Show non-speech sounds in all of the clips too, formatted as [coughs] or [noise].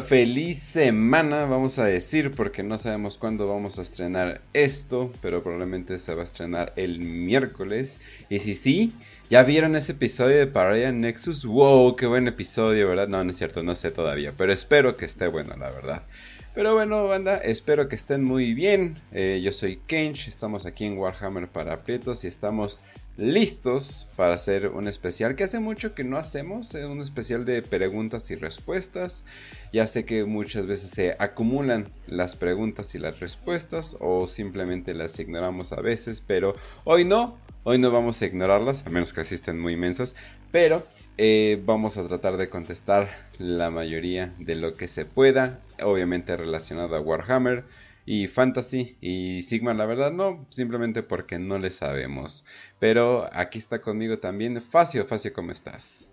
feliz semana, vamos a decir, porque no sabemos cuándo vamos a estrenar esto, pero probablemente se va a estrenar el miércoles. Y si sí, ¿ya vieron ese episodio de Paradia Nexus? ¡Wow! ¡Qué buen episodio, ¿verdad? No, no es cierto, no sé todavía, pero espero que esté bueno, la verdad. Pero bueno, banda, espero que estén muy bien. Eh, yo soy Kench, estamos aquí en Warhammer para aprietos y estamos listos para hacer un especial que hace mucho que no hacemos, eh, un especial de preguntas y respuestas. Ya sé que muchas veces se acumulan las preguntas y las respuestas o simplemente las ignoramos a veces, pero hoy no, hoy no vamos a ignorarlas, a menos que así estén muy inmensas, pero eh, vamos a tratar de contestar la mayoría de lo que se pueda, obviamente relacionado a Warhammer y Fantasy y Sigma, la verdad no, simplemente porque no le sabemos. Pero aquí está conmigo también Facio, Facio, ¿cómo estás?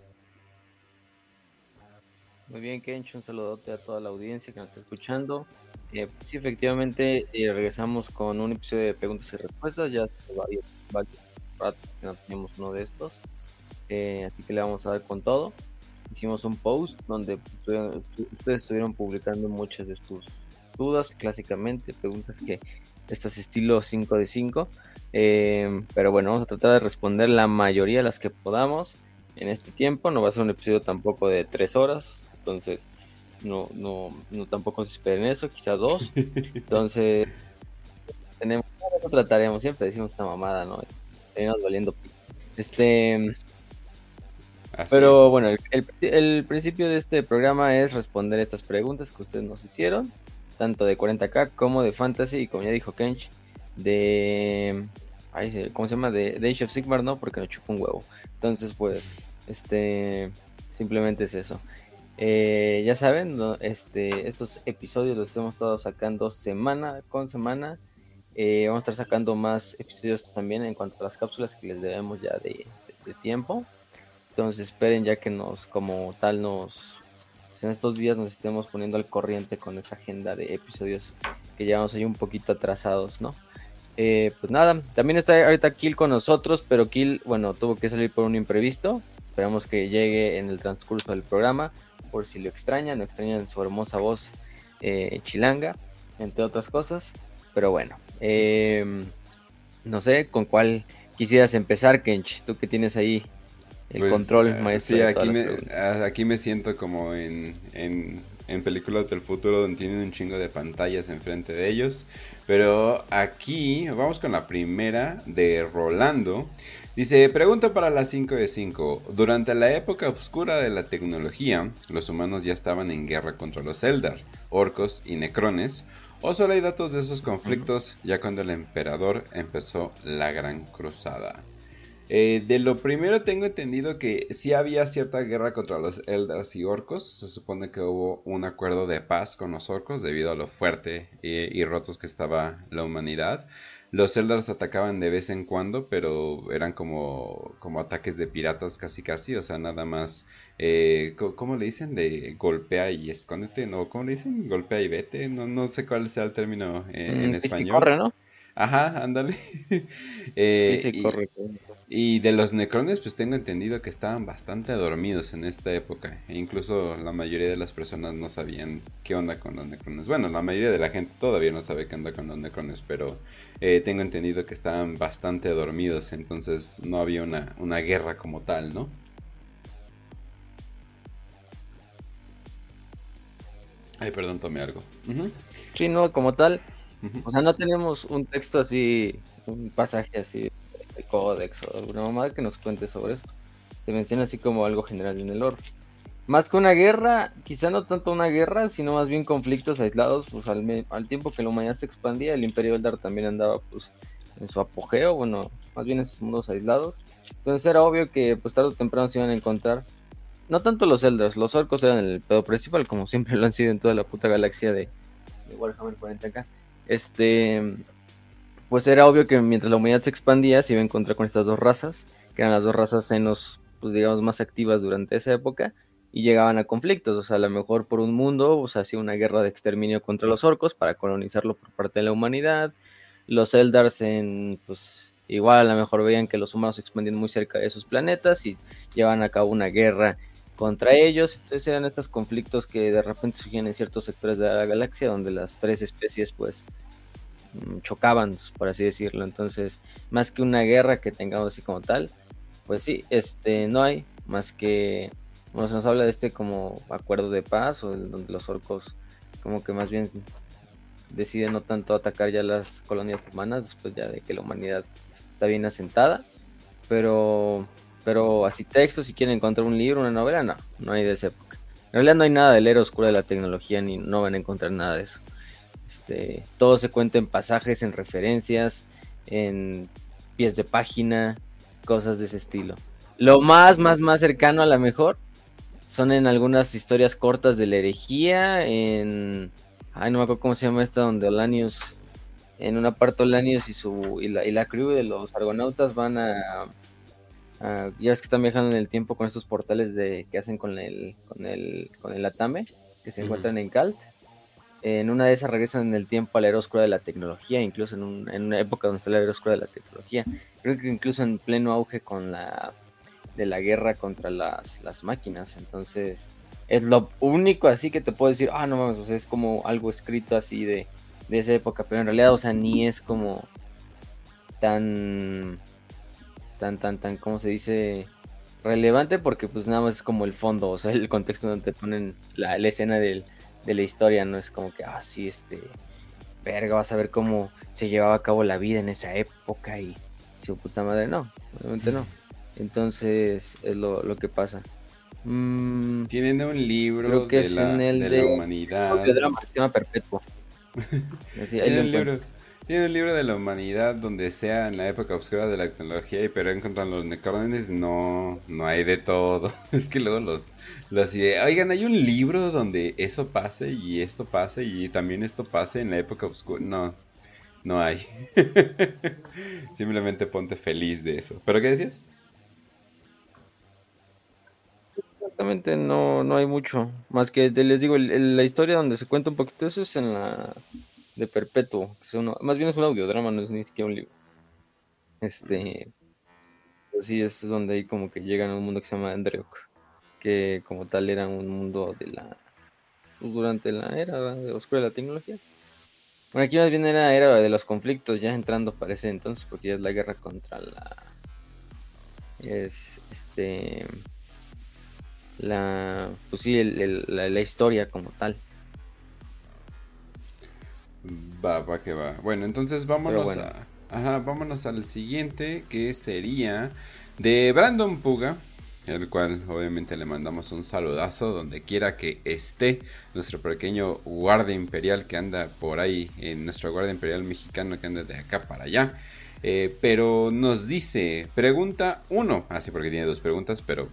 Muy bien, Kench, un saludote a toda la audiencia que nos está escuchando. Eh, sí, efectivamente, eh, regresamos con un episodio de preguntas y respuestas. Ya varios, varios que no teníamos uno de estos. Eh, así que le vamos a dar con todo. Hicimos un post donde ustedes estuvieron publicando muchas de sus dudas, clásicamente, preguntas que estas estilo 5 de 5. Eh, pero bueno, vamos a tratar de responder la mayoría de las que podamos en este tiempo. No va a ser un episodio tampoco de 3 horas, entonces no, no, no tampoco se esperen eso, quizá dos. [laughs] Entonces, tenemos, trataremos, siempre decimos esta mamada, ¿no? Valiendo. Este. pero bueno, el, el, principio de este programa es responder estas preguntas que ustedes nos hicieron tanto de 40k como de fantasy y como ya dijo Kench, de... ¿Cómo se llama? De, Age of Sigmar, ¿no? Porque no chupa un huevo. Entonces, pues, este... Simplemente es eso. Eh, ya saben, este, estos episodios los estamos todos sacando semana con semana. Eh, vamos a estar sacando más episodios también en cuanto a las cápsulas que les debemos ya de tiempo. Entonces esperen ya que nos, como tal, nos, pues, en estos días nos estemos poniendo al corriente con esa agenda de episodios que llevamos ahí un poquito atrasados, ¿no? Eh, pues nada, también está ahorita Kill con nosotros, pero Kill, bueno, tuvo que salir por un imprevisto. Esperamos que llegue en el transcurso del programa, por si lo extrañan, no extrañan su hermosa voz eh, chilanga, entre otras cosas. Pero bueno, em, no sé con cuál quisieras empezar, Kench, tú que tienes ahí el pues, control eh, maestro. Sí, aquí, me, ah, aquí me siento como en, en, en, películas del futuro donde tienen un chingo de pantallas enfrente de ellos. Pero aquí vamos con la primera de Rolando. Dice, pregunta para las 5 de 5. Durante la época oscura de la tecnología, los humanos ya estaban en guerra contra los Eldar, orcos y necrones. ¿O solo hay datos de esos conflictos ya cuando el emperador empezó la gran cruzada? Eh, de lo primero tengo entendido que sí había cierta guerra contra los Eldars y orcos. Se supone que hubo un acuerdo de paz con los orcos debido a lo fuerte y, rotos que estaba la humanidad. Los Eldars atacaban de vez en cuando, pero eran como, como ataques de piratas casi casi, o sea, nada más, eh, ¿cómo le dicen? De golpea y escóndete, ¿no? ¿Cómo le dicen? Golpea y vete, no, no sé cuál sea el término eh, en mm, español. corre, ¿no? Ajá, ándale. [laughs] eh, corre. Y de los necrones, pues tengo entendido que estaban bastante dormidos en esta época. E incluso la mayoría de las personas no sabían qué onda con los necrones. Bueno, la mayoría de la gente todavía no sabe qué onda con los necrones, pero eh, tengo entendido que estaban bastante dormidos. Entonces no había una, una guerra como tal, ¿no? Ay, perdón, tomé algo. Sí, no, como tal. O sea, no tenemos un texto así, un pasaje así el códex o alguna mamada que nos cuente sobre esto. Se menciona así como algo general en el oro. Más que una guerra, quizá no tanto una guerra, sino más bien conflictos aislados, pues al, tiempo que la humanidad se expandía, el Imperio Eldar también andaba pues en su apogeo, bueno, más bien en sus mundos aislados. Entonces era obvio que pues tarde o temprano se iban a encontrar, no tanto los Eldars, los orcos eran el pedo principal, como siempre lo han sido en toda la puta galaxia de, de Warhammer 40k. Este, pues era obvio que mientras la humanidad se expandía se iba a encontrar con estas dos razas, que eran las dos razas senos, pues digamos, más activas durante esa época, y llegaban a conflictos, o sea, a lo mejor por un mundo, o sea, hacía una guerra de exterminio contra los orcos para colonizarlo por parte de la humanidad, los Eldars en, pues, igual a lo mejor veían que los humanos se expandían muy cerca de esos planetas y llevaban a cabo una guerra contra ellos. Entonces eran estos conflictos que de repente surgían en ciertos sectores de la galaxia donde las tres especies pues chocaban, por así decirlo. Entonces, más que una guerra que tengamos así como tal, pues sí, este no hay más que bueno, se nos habla de este como acuerdo de paz o donde los orcos como que más bien deciden no tanto atacar ya las colonias humanas después ya de que la humanidad está bien asentada, pero pero así texto, si quieren encontrar un libro, una novela, no, no hay de esa época. En realidad no hay nada del era oscuro de la tecnología, ni no van a encontrar nada de eso. Este, todo se cuenta en pasajes, en referencias, en pies de página, cosas de ese estilo. Lo más, más, más cercano a la mejor son en algunas historias cortas de la herejía, en... Ay, no me acuerdo cómo se llama esta, donde Olanius, en una parte Olanius y, su, y, la, y la crew de los argonautas van a ya ves que están viajando en el tiempo con estos portales de que hacen con el con el con el Atame que se encuentran en Kalt. En una de esas regresan en el tiempo a la era oscura de la tecnología, incluso en, en una época donde está la era oscura de la tecnología. Creo que incluso en pleno auge con la de la guerra contra las, las máquinas. Entonces, es lo único así que te puedo decir, ah, no mames, o sea, es como algo escrito así de, de esa época, pero en realidad, o sea, ni es como tan tan, tan, tan, ¿cómo se dice? Relevante porque pues nada más es como el fondo, o sea, el contexto donde te ponen la, escena de la historia, no es como que, ah, sí, este, verga, vas a ver cómo se llevaba a cabo la vida en esa época y su puta madre, no, obviamente no. [laughs] Entonces es lo, lo que pasa. Mm, Tienen un libro que de, la, el de, la humanidad. Perpetuo. libro tiene un libro de la humanidad donde sea en la época oscura de la tecnología, y pero encuentran los necrones, no, no hay de todo. [laughs] Es que luego los, los oigan, hay un libro donde eso pase y esto pase y también esto pase en la época oscura. No, no hay. [laughs] Simplemente ponte feliz de eso. ¿Pero qué decías? Exactamente, no, no hay mucho. Más que les digo, la historia donde se cuenta un poquito eso es en la de Perpetuo. más bien es un audiodrama, no es ni siquiera un libro. Este. Pues sí, es donde ahí como que llegan a un mundo que se llama Andreok. Que como tal era un mundo de la. Pues durante la era de oscura de la tecnología. Bueno, aquí más bien era era de los conflictos, ya entrando parece entonces, porque ya es la guerra contra la. Es este. La. Pues sí, la historia como tal. Va, va que va. Bueno, entonces vámonos a. Ajá, vámonos al siguiente que sería de Brandon Puga, el cual obviamente le mandamos un saludazo donde quiera que esté nuestro pequeño guardia imperial que anda por ahí, en nuestro guardia imperial mexicano que anda de acá para allá. Eh, pero nos dice, pregunta uno, así ah, porque tiene dos preguntas, pero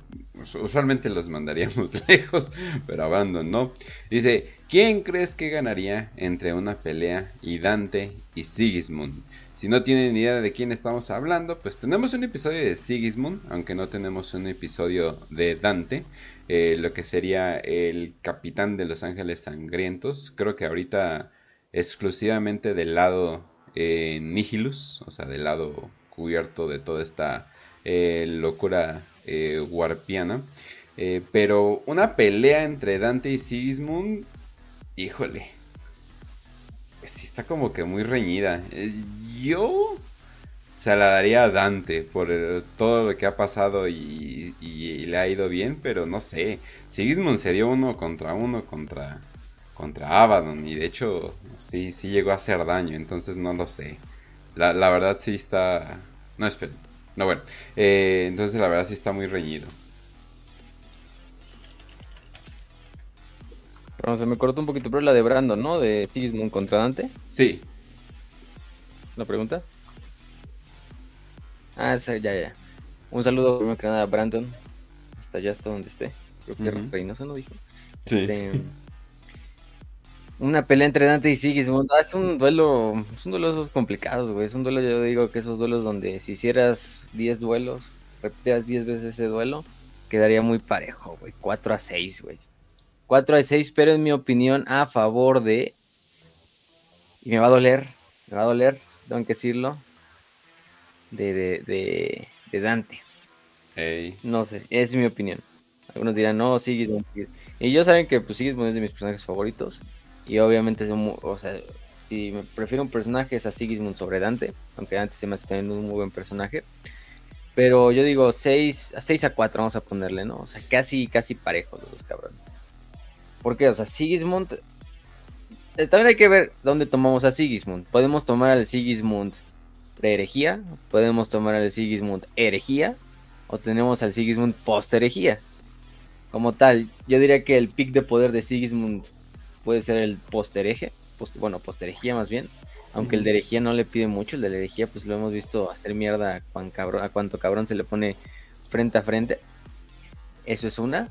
usualmente los mandaríamos [laughs] lejos, pero Brandon no. Dice, ¿quién crees que ganaría entre una pelea y Dante y Sigismund? Si no tienen idea de quién estamos hablando, pues tenemos un episodio de Sigismund, aunque no tenemos un episodio de Dante, eh, lo que sería el capitán de los ángeles sangrientos. Creo que ahorita exclusivamente del lado eh, Nihilus, o sea, del lado cubierto de toda esta eh, locura eh, warpiana. Eh, pero una pelea entre Dante y Sigismund, híjole, sí está como que muy reñida. yo se la daría a Dante por todo lo que ha pasado y, y, le ha ido bien, pero no sé. Sigismund se dio uno contra uno contra contra Abaddon y de hecho sí, sí llegó a hacer daño, entonces no lo sé. La, la verdad sí está... No, espera. No, bueno. Eh, entonces la verdad sí está muy reñido. Pero se me cortó un poquito, pero la de Brandon, ¿no? De Sigismund contra Dante. Sí. ¿La pregunta? Ah, ya, ya. Un saludo primero que nada a Brandon. Hasta allá, hasta donde esté. Creo que uh Reynoso no dijo. Sí. Este, una pelea entre Dante y Sigismund. Ah, es un duelo, es un duelo de esos complicados, güey. Es un duelo, yo digo que esos duelos donde si hicieras 10 duelos, repitieras 10 veces ese duelo, quedaría muy parejo, güey. 4 a 6, güey. 4 a 6, pero en mi opinión, a favor de. Y me va a doler, me va a doler, tengo que decirlo. De, de, de, de Dante. No sé, es mi opinión. Algunos dirán, no, Sigismund. Y yo saben que pues, Sigismund es de mis personajes favoritos. Y obviamente, o sea, si me prefiero un personaje es a Sigismund sobre Dante. Aunque antes se me hace también un muy buen personaje. Pero yo digo 6 a 6 a 4 vamos a ponerle, ¿no? O sea, casi, casi parejos los cabrones. ¿Por qué? O sea, Sigismund... Eh, también hay que ver dónde tomamos a Sigismund. Podemos tomar al Sigismund pre-herejía, podemos tomar al Sigismund herejía, o tenemos al Sigismund post-herejía. Como tal, yo diría que el pick de poder de Sigismund puede ser el post-hereje, bueno, post-herejía más bien. Aunque el de herejía no le pide mucho, el de la herejía pues lo hemos visto hacer mierda a, cabrón, a cuanto cabrón se le pone frente a frente. Eso es una.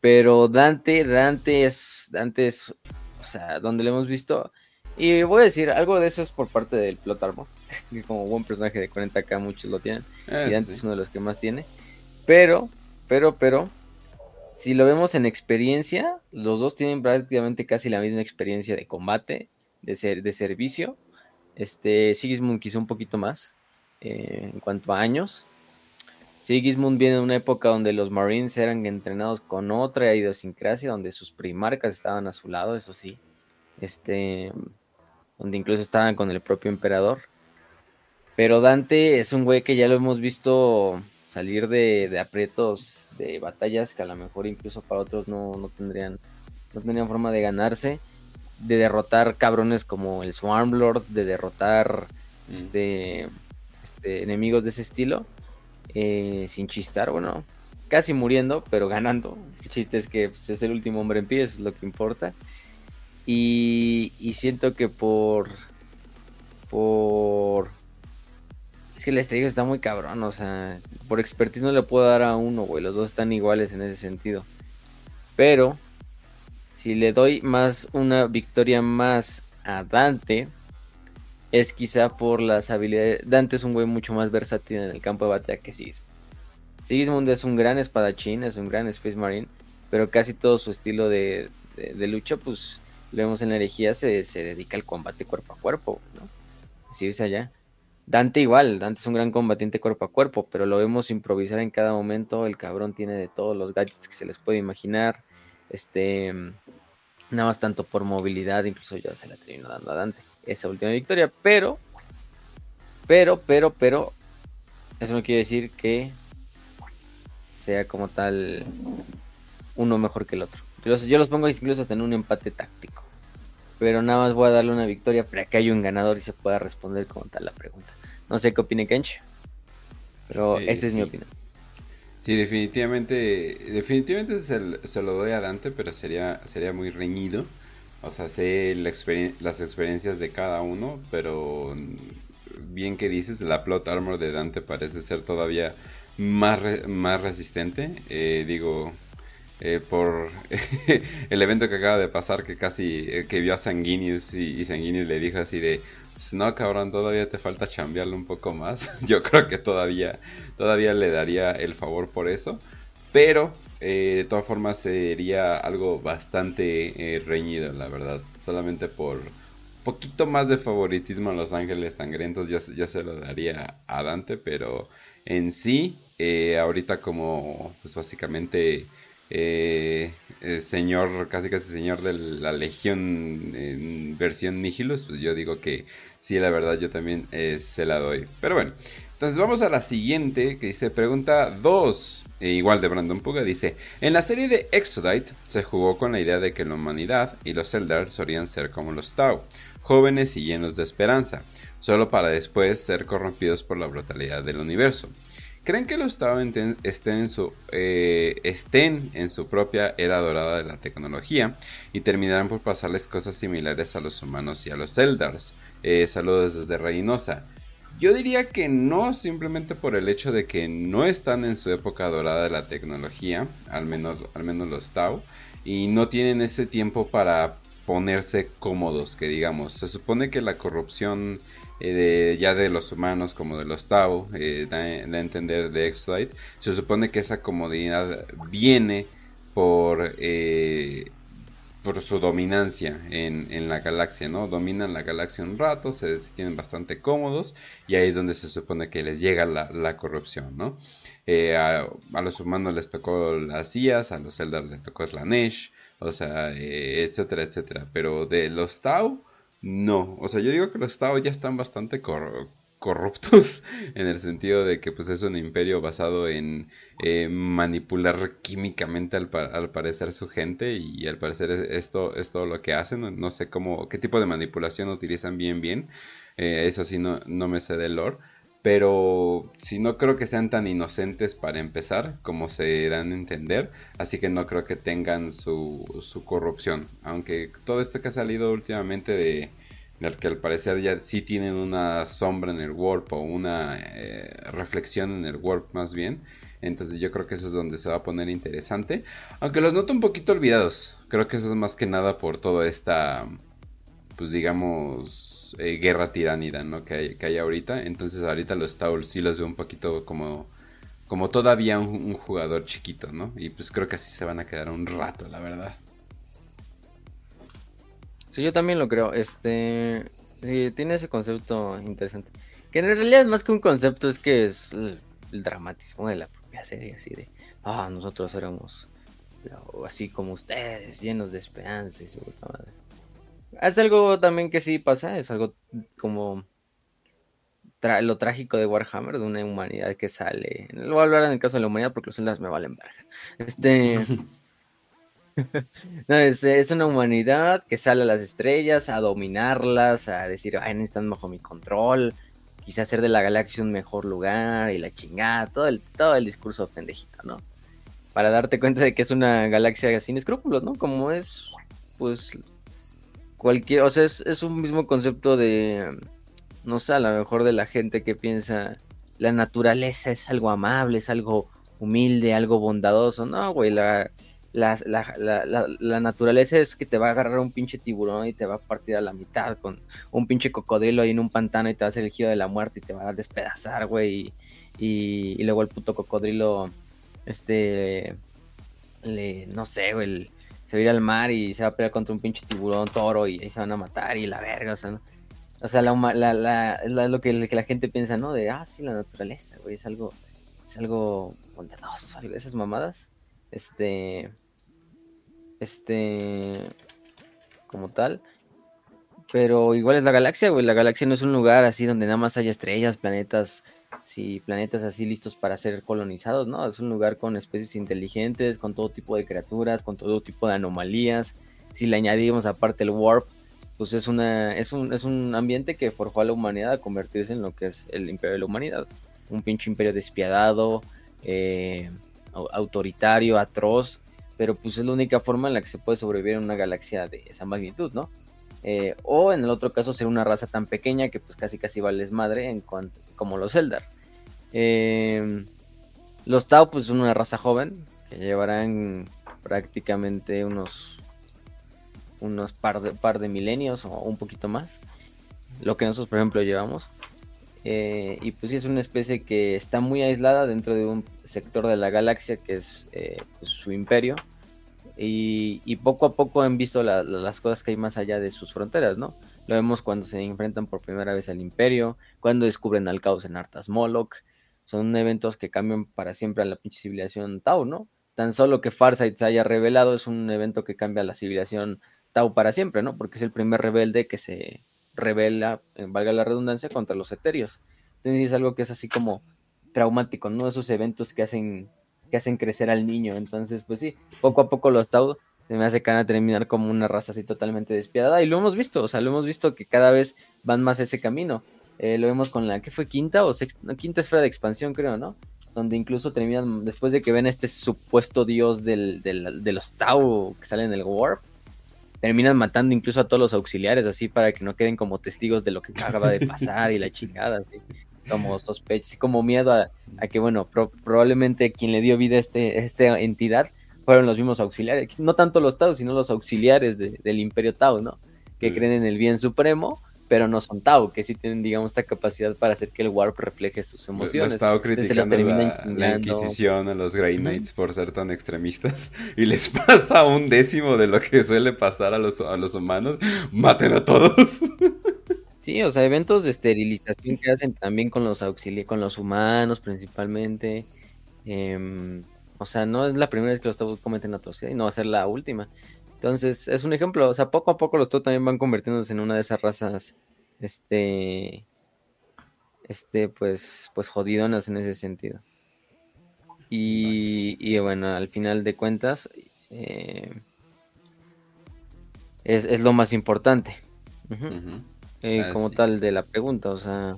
Pero Dante, Dante es, Dante es, o sea, donde lo hemos visto. Y voy a decir, algo de eso es por parte del Plot Armor. [laughs] Que como buen personaje de 40k muchos lo tienen. Y Dante es uno de los que más tiene. Pero, pero, pero, si lo vemos en experiencia, los dos tienen prácticamente casi la misma experiencia de combate de, ser, de servicio. Este, Sigismund quizá un poquito más eh, en cuanto a años. Sigismund viene de una época donde los Marines eran entrenados con otra idiosincrasia, donde sus primarcas estaban a su lado, eso sí. Este, donde incluso estaban con el propio emperador. Pero Dante es un güey que ya lo hemos visto salir de, de aprietos de batallas que a lo mejor incluso para otros no, no tendrían no tendrían forma de ganarse de derrotar cabrones como el Swarmlord, de derrotar mm. este, este, enemigos de ese estilo, eh, sin chistar, bueno, casi muriendo, pero ganando. El chiste es que pues, es el último hombre en pie, eso es lo que importa. Y, y siento que por. Por. Es que el estrella está muy cabrón, o sea, por expertise no le puedo dar a uno, güey. Los dos están iguales en ese sentido. Pero si le doy más una victoria más a Dante, es quizá por las habilidades. Dante es un güey mucho más versátil en el campo de batalla que Sigismund. Sigismund es un gran espadachín, es un gran Space Marine, pero casi todo su estilo de, lucha, pues lo vemos en la herejía, se, dedica al combate cuerpo a cuerpo, ¿no? Decirse allá. Dante igual, Dante es un gran combatiente cuerpo a cuerpo, pero lo vemos improvisar en cada momento. El cabrón tiene de todos los gadgets que se les puede imaginar. Este, nada más tanto por movilidad, incluso yo se la termino dando a Dante esa última victoria, pero, pero, pero, pero, eso no quiere decir que sea como tal uno mejor que el otro. Yo los, pongo incluso hasta en un empate táctico. Pero nada más voy a darle una victoria para que haya un ganador y se pueda responder como tal la pregunta. No sé qué opine Kench. Pero esa es mi opinión. Sí, definitivamente, definitivamente se, lo doy a Dante, pero sería, sería muy reñido. O sea, sé las experiencias de cada uno, pero bien que dices, la plot armor de Dante parece ser todavía más, más resistente. Eh, digo, eh, por [laughs] el evento que acaba de pasar, que casi eh, que vio a Sanguinius y, Sanguinius le dijo así de, pues no, cabrón, todavía te falta chambearlo un poco más. [laughs] Yo creo que todavía, todavía le daría el favor por eso. Pero eh, de todas formas sería algo bastante reñido, la verdad. Solamente por poquito más de favoritismo a Los Ángeles Sangrientos yo, yo se lo daría a Dante. Pero en sí, ahorita como pues básicamente señor, casi casi señor de la Legión en versión Nihilus, pues yo digo que Sí, la verdad yo también eh, se la doy. Pero bueno, entonces vamos a la siguiente que dice pregunta 2, e igual de Brandon Puga, dice, en la serie de Exodite se jugó con la idea de que la humanidad y los Eldar solían ser como los Tau, jóvenes y llenos de esperanza, solo para después ser corrompidos por la brutalidad del universo. ¿Creen que los Tau estén en, su, eh, estén en su propia era dorada de la tecnología y terminarán por pasarles cosas similares a los humanos y a los Eldars? Eh, saludos desde Reynosa. Yo diría que no, simplemente por el hecho de que no están en su época dorada de la tecnología, al menos, al menos los Tau, y no tienen ese tiempo para ponerse cómodos, que digamos. Se supone que la corrupción eh, de, ya de los humanos como de los Tau, eh, da, a entender de Exodite, se supone que esa comodidad viene por por su dominancia en, en, la galaxia, ¿no? Dominan la galaxia un rato, se sienten bastante cómodos y ahí es donde se supone que les llega la, la corrupción, ¿no? Eh, a, los humanos les tocó las IAS, a los Eldar les tocó la Nesh, o sea, eh, etcétera, etcétera. Pero de los Tau, no. O sea, yo digo que los Tau ya están bastante corruptos [laughs] en el sentido de que pues es un imperio basado en eh, manipular químicamente al, al, parecer su gente y al parecer esto es todo lo que hacen no sé cómo qué tipo de manipulación utilizan bien bien eso sí no, no me sé del lore pero si no creo que sean tan inocentes para empezar como se dan a entender, así que no creo que tengan su, su corrupción, aunque todo esto que ha salido últimamente de, que al parecer ya sí tienen una sombra en el warp o una eh, reflexión en el warp más bien, entonces yo creo que eso es donde se va a poner interesante, aunque los noto un poquito olvidados, creo que eso es más que nada por toda esta pues digamos, eh, guerra tiránida, ¿no? Que hay, que hay ahorita. Entonces ahorita los Taul sí los veo un poquito como, como todavía un, jugador chiquito, ¿no? Y pues creo que así se van a quedar un rato, la verdad. Sí, yo también lo creo. Este, tiene ese concepto interesante. Que en realidad más que un concepto es que es el, dramatismo de la propia serie, así de, ah, nosotros éramos así como ustedes, llenos de esperanza y su puta madre. Es algo también que sí pasa, es algo como lo trágico de Warhammer, de una humanidad que sale. No voy a hablar en el caso de la humanidad porque los celdas me valen verga. Este. [laughs] no, es, una humanidad que sale a las estrellas, a dominarlas, a decir, ay, están bajo mi control, quizá hacer de la galaxia un mejor lugar y la chingada, todo el, todo el discurso pendejito, ¿no? Para darte cuenta de que es una galaxia sin escrúpulos, ¿no? Como es, pues, cualquier, o sea, es, un mismo concepto de, no sé, a lo mejor de la gente que piensa, la naturaleza es algo amable, es algo humilde, algo bondadoso, no, güey, la, la, la, naturaleza es que te va a agarrar un pinche tiburón y te va a partir a la mitad con un pinche cocodrilo ahí en un pantano y te va a hacer el giro de la muerte y te va a despedazar, güey, y, y, luego el puto cocodrilo, este, le, no sé, güey, se va a ir al mar y se va a pelear contra un pinche tiburón toro y ahí se van a matar y la verga, o sea, ¿no? O sea, la, lo que, la gente piensa, ¿no? De, ah, sí, la naturaleza, güey, es algo, es algo bondadoso, esas mamadas, este, este, como tal, pero igual es la galaxia, güey, la galaxia no es un lugar así donde nada más haya estrellas, planetas, si planetas así listos para ser colonizados, ¿no? Es un lugar con especies inteligentes, con todo tipo de criaturas, con todo tipo de anomalías. Si le añadimos aparte el warp, pues es, una, es, un, es un ambiente que forjó a la humanidad a convertirse en lo que es el imperio de la humanidad. Un pinche imperio despiadado, eh, autoritario, atroz, pero pues es la única forma en la que se puede sobrevivir en una galaxia de esa magnitud, ¿no? Eh, o en el otro caso ser una raza tan pequeña que pues casi casi vales madre en cuanto, como los Eldar. Eh, los Tau pues son una raza joven que llevarán prácticamente unos unos par de, par de milenios o un poquito más. Lo que nosotros por ejemplo llevamos. Eh, y pues sí es una especie que está muy aislada dentro de un sector de la galaxia que es pues, su imperio y, poco a poco han visto las cosas que hay más allá de sus fronteras, ¿no? Lo vemos cuando se enfrentan por primera vez al imperio, cuando descubren al caos en Artas Moloch. Son eventos que cambian para siempre a la pinche civilización Tau, ¿no? Tan solo que Farsight se haya revelado es un evento que cambia a la civilización Tau para siempre, ¿no? Porque es el primer rebelde que se revela, eh, valga la redundancia, contra los eterios. Entonces es algo que es así como traumático, ¿no? Esos eventos que hacen que hacen crecer al niño. Entonces, pues sí, poco a poco los Tau se me hace que van a terminar como una raza así totalmente despiadada. Y lo hemos visto, o sea, lo hemos visto que cada vez van más ese camino. Eh, lo vemos con la, ¿qué fue? Quinta o sexta? quinta esfera de expansión, creo, ¿no? Donde incluso terminan, después de que ven este supuesto dios del, de los Tau que salen en el Warp, terminan matando incluso a todos los auxiliares, así para que no queden como testigos de lo que acaba de pasar y la chingada, así como sospechas, y como miedo a, que, bueno, probablemente quien le dio vida a este, esta entidad fueron los mismos auxiliares, no tanto los Tau, sino los auxiliares del Imperio Tau, ¿no? Que mm. creen en el bien supremo pero no son Tau, que sí tienen, digamos, esta capacidad para hacer que el Warp refleje sus emociones. estado criticando la, la, Inquisición a los Grey Knights por ser tan extremistas [laughs] y les pasa un décimo de lo que suele pasar a los, a los humanos. Maten a todos. [laughs] Sí, o sea, eventos de esterilización que hacen también con los auxili con los humanos principalmente. Em, o sea, no es la primera vez que los Tau cometen atrocidad y no va a ser la última. Entonces, es un ejemplo. O sea, poco a poco los Tau también van convirtiéndose en una de esas razas, este, este, pues, pues jodidonas en ese sentido. Y, y bueno, al final de cuentas, eh, es, es, lo más importante. Eh, como tal de la pregunta, o sea,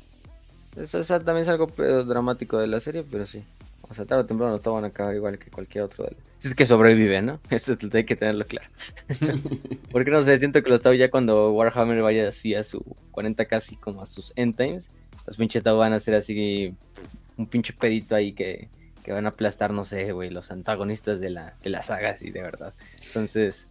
eso, también es algo dramático de la serie, pero sí. O sea, tarde o temprano todos van a acabar igual que cualquier otro. De Si es que sobrevive, ¿no? [laughs] Eso hay que tenerlo claro. [laughs] Porque no sé, siento que los Tau ya cuando Warhammer vaya así a su 40 casi como a sus end times, los pinches Tau van a ser así un pinche pedito ahí que, que van a aplastar, no sé, güey, los antagonistas de la, de la saga, así de verdad. Entonces,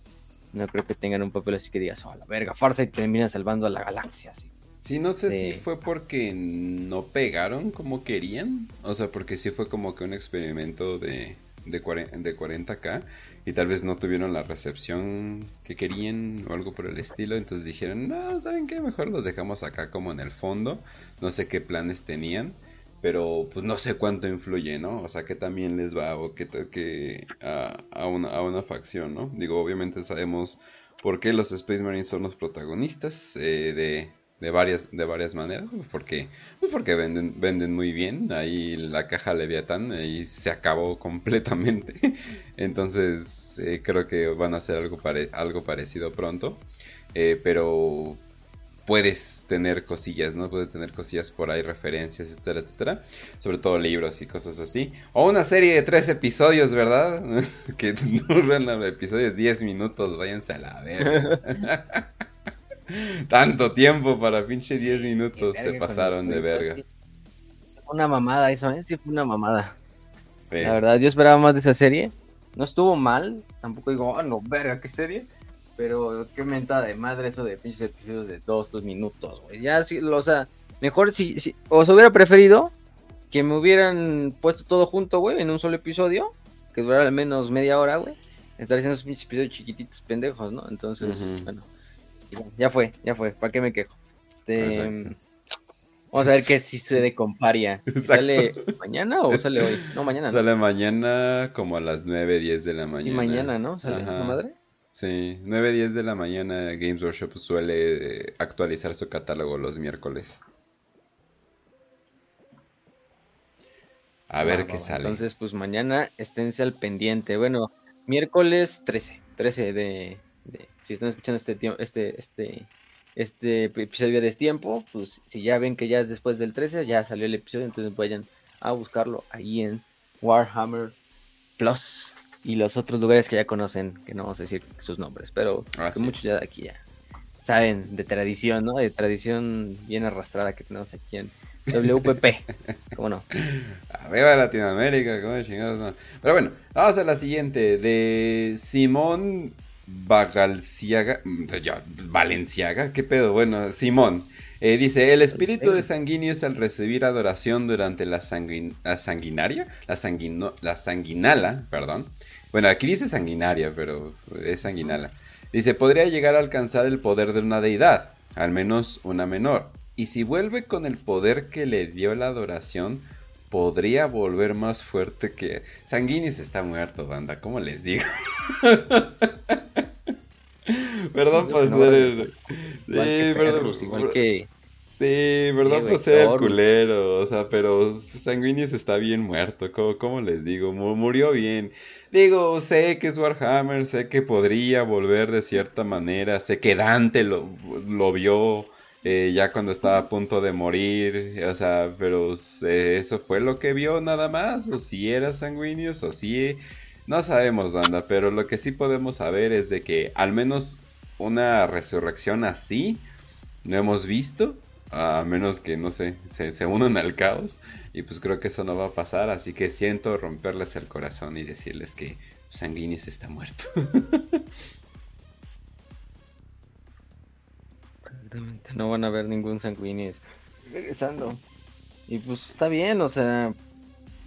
no creo que tengan un papel así que digas, oh, la verga, farsa y termina salvando a la galaxia, así. Sí, no sé si fue porque no pegaron como querían. O sea, porque sí fue como que un experimento de, de, 40k y tal vez no tuvieron la recepción que querían o algo por el estilo. Entonces dijeron, no, ¿saben qué? Mejor los dejamos acá como en el fondo. No sé qué planes tenían. Pero pues no sé cuánto influye, ¿no? O sea, que también les va o que, que a, a, una, a una facción, ¿no? Digo, obviamente sabemos por qué los Space Marines son los protagonistas eh, de, de varias, de varias maneras, pues porque, pues porque venden, venden muy bien, ahí la caja Leviatán ahí se acabó [laughs] completamente, entonces eh, creo que van a hacer algo, algo parecido pronto, eh, pero puedes tener cosillas, ¿no? Puedes tener cosillas por ahí, referencias, etcétera, etcétera. Sobre todo libros y cosas así. O una serie de tres episodios, ¿verdad? [laughs] que [laughs] duran los episodios 10 minutos, váyanse a la verga. Tanto tiempo para pinche 10 minutos se pasaron de verga. Una mamada eso, ¿eh? Sí, fue una mamada. La verdad, yo esperaba más de esa serie. No estuvo mal. Tampoco digo, oh, no, verga, qué serie. Pero qué mentada de madre eso de pinches episodios de 2, 2 minutos, güey. Ya, sí, o sea, mejor si, si. O se hubiera preferido que me hubieran puesto todo junto, güey, en un solo episodio. Que durara al menos media hora, güey. Estar haciendo esos pinches episodios chiquititos pendejos, ¿no? Entonces, bueno ya fue, ya fue, ¿para qué me quejo? Este, vamos a ver qué si se de comparia. ¿Sale mañana o sale hoy? No, mañana. Sale mañana como a las 9, 10 de la mañana. Y mañana, ¿no? ¿Sale esa madre? Sí, 9, 10 de la mañana Games Workshop suele actualizar su catálogo los miércoles. A ver qué sale. Entonces, pues mañana esténse al pendiente. Bueno, miércoles 13, 13 de, si están escuchando este, este, este, este episodio de tiempo, pues si ya ven que ya es después del 13, ya salió el episodio, entonces vayan a buscarlo ahí en Warhammer Plus y los otros lugares que ya conocen, que no vamos a decir sus nombres, pero muchos ya de aquí ya saben de tradición, ¿no? De tradición bien arrastrada que tenemos aquí en WPP, [laughs] ¿cómo no? Arriba Latinoamérica, ¿cómo chingados no? Pero bueno, vamos a la siguiente, de Simón Bagalciaga, mm, Valenciaga, ¿qué pedo? Bueno, Simón. Eh, dice, el espíritu de sanguíneos al recibir adoración durante la, sanguinaria, la, la sanguinala, perdón. Bueno, aquí dice sanguinaria, pero es sanguinala. Dice, podría llegar a alcanzar el poder de una deidad, al menos una menor. Y si vuelve con el poder que le dio la adoración, podría volver más fuerte que... Sanguinis está muerto, banda, ¿cómo les digo? [laughs] perdón por ser... Sí, perdón. Igual que... Sí, perdón por ser el culero, o sea, pero Sanguinis está bien muerto, ¿cómo, les digo? Murió bien. Digo, sé que es Warhammer, sé que podría volver de cierta manera, sé que Dante lo, lo vio eh, ya cuando estaba a punto de morir, o sea, pero eh, eso fue lo que vio nada más, o si era sanguíneo, o si... No sabemos, Danda, pero lo que sí podemos saber es de que al menos una resurrección así no hemos visto, a menos que, no sé, se, se unan al caos, y pues creo que eso no va a pasar, así que siento romperles el corazón y decirles que Sanguinius está muerto. [laughs] Exactamente, no van a ver ningún sanguíneo regresando. Y pues está bien, o sea,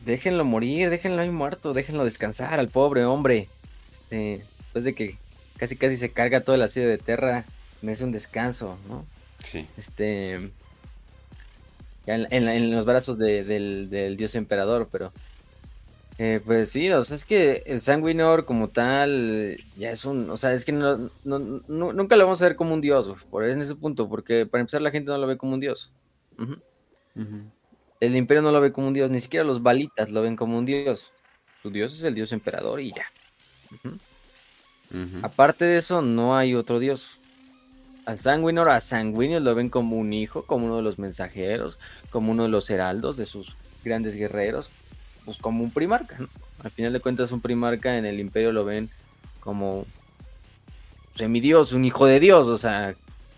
déjenlo morir, déjenlo ahí muerto, déjenlo descansar al pobre hombre. Este, después de que casi casi se carga todo el asedio de Terra, merece un descanso, ¿no? Sí. Este, en, los brazos del, dios emperador, pero eh, pues sí, o sea, es que el Sanguinor como tal ya es un, o sea, es que no, nunca lo vamos a ver como un dios, por en ese punto, porque para empezar la gente no lo ve como un dios. El imperio no lo ve como un dios, ni siquiera los balitas lo ven como un dios. Su dios es el dios emperador y ya. Aparte de eso, no hay otro dios. Al Sanguinor, a Sanguinio lo ven como un hijo, como uno de los mensajeros, como uno de los heraldos de sus grandes guerreros, pues como un primarca. Al final de cuentas, un primarca en el imperio lo ven como semidios, un hijo de Dios, o sea,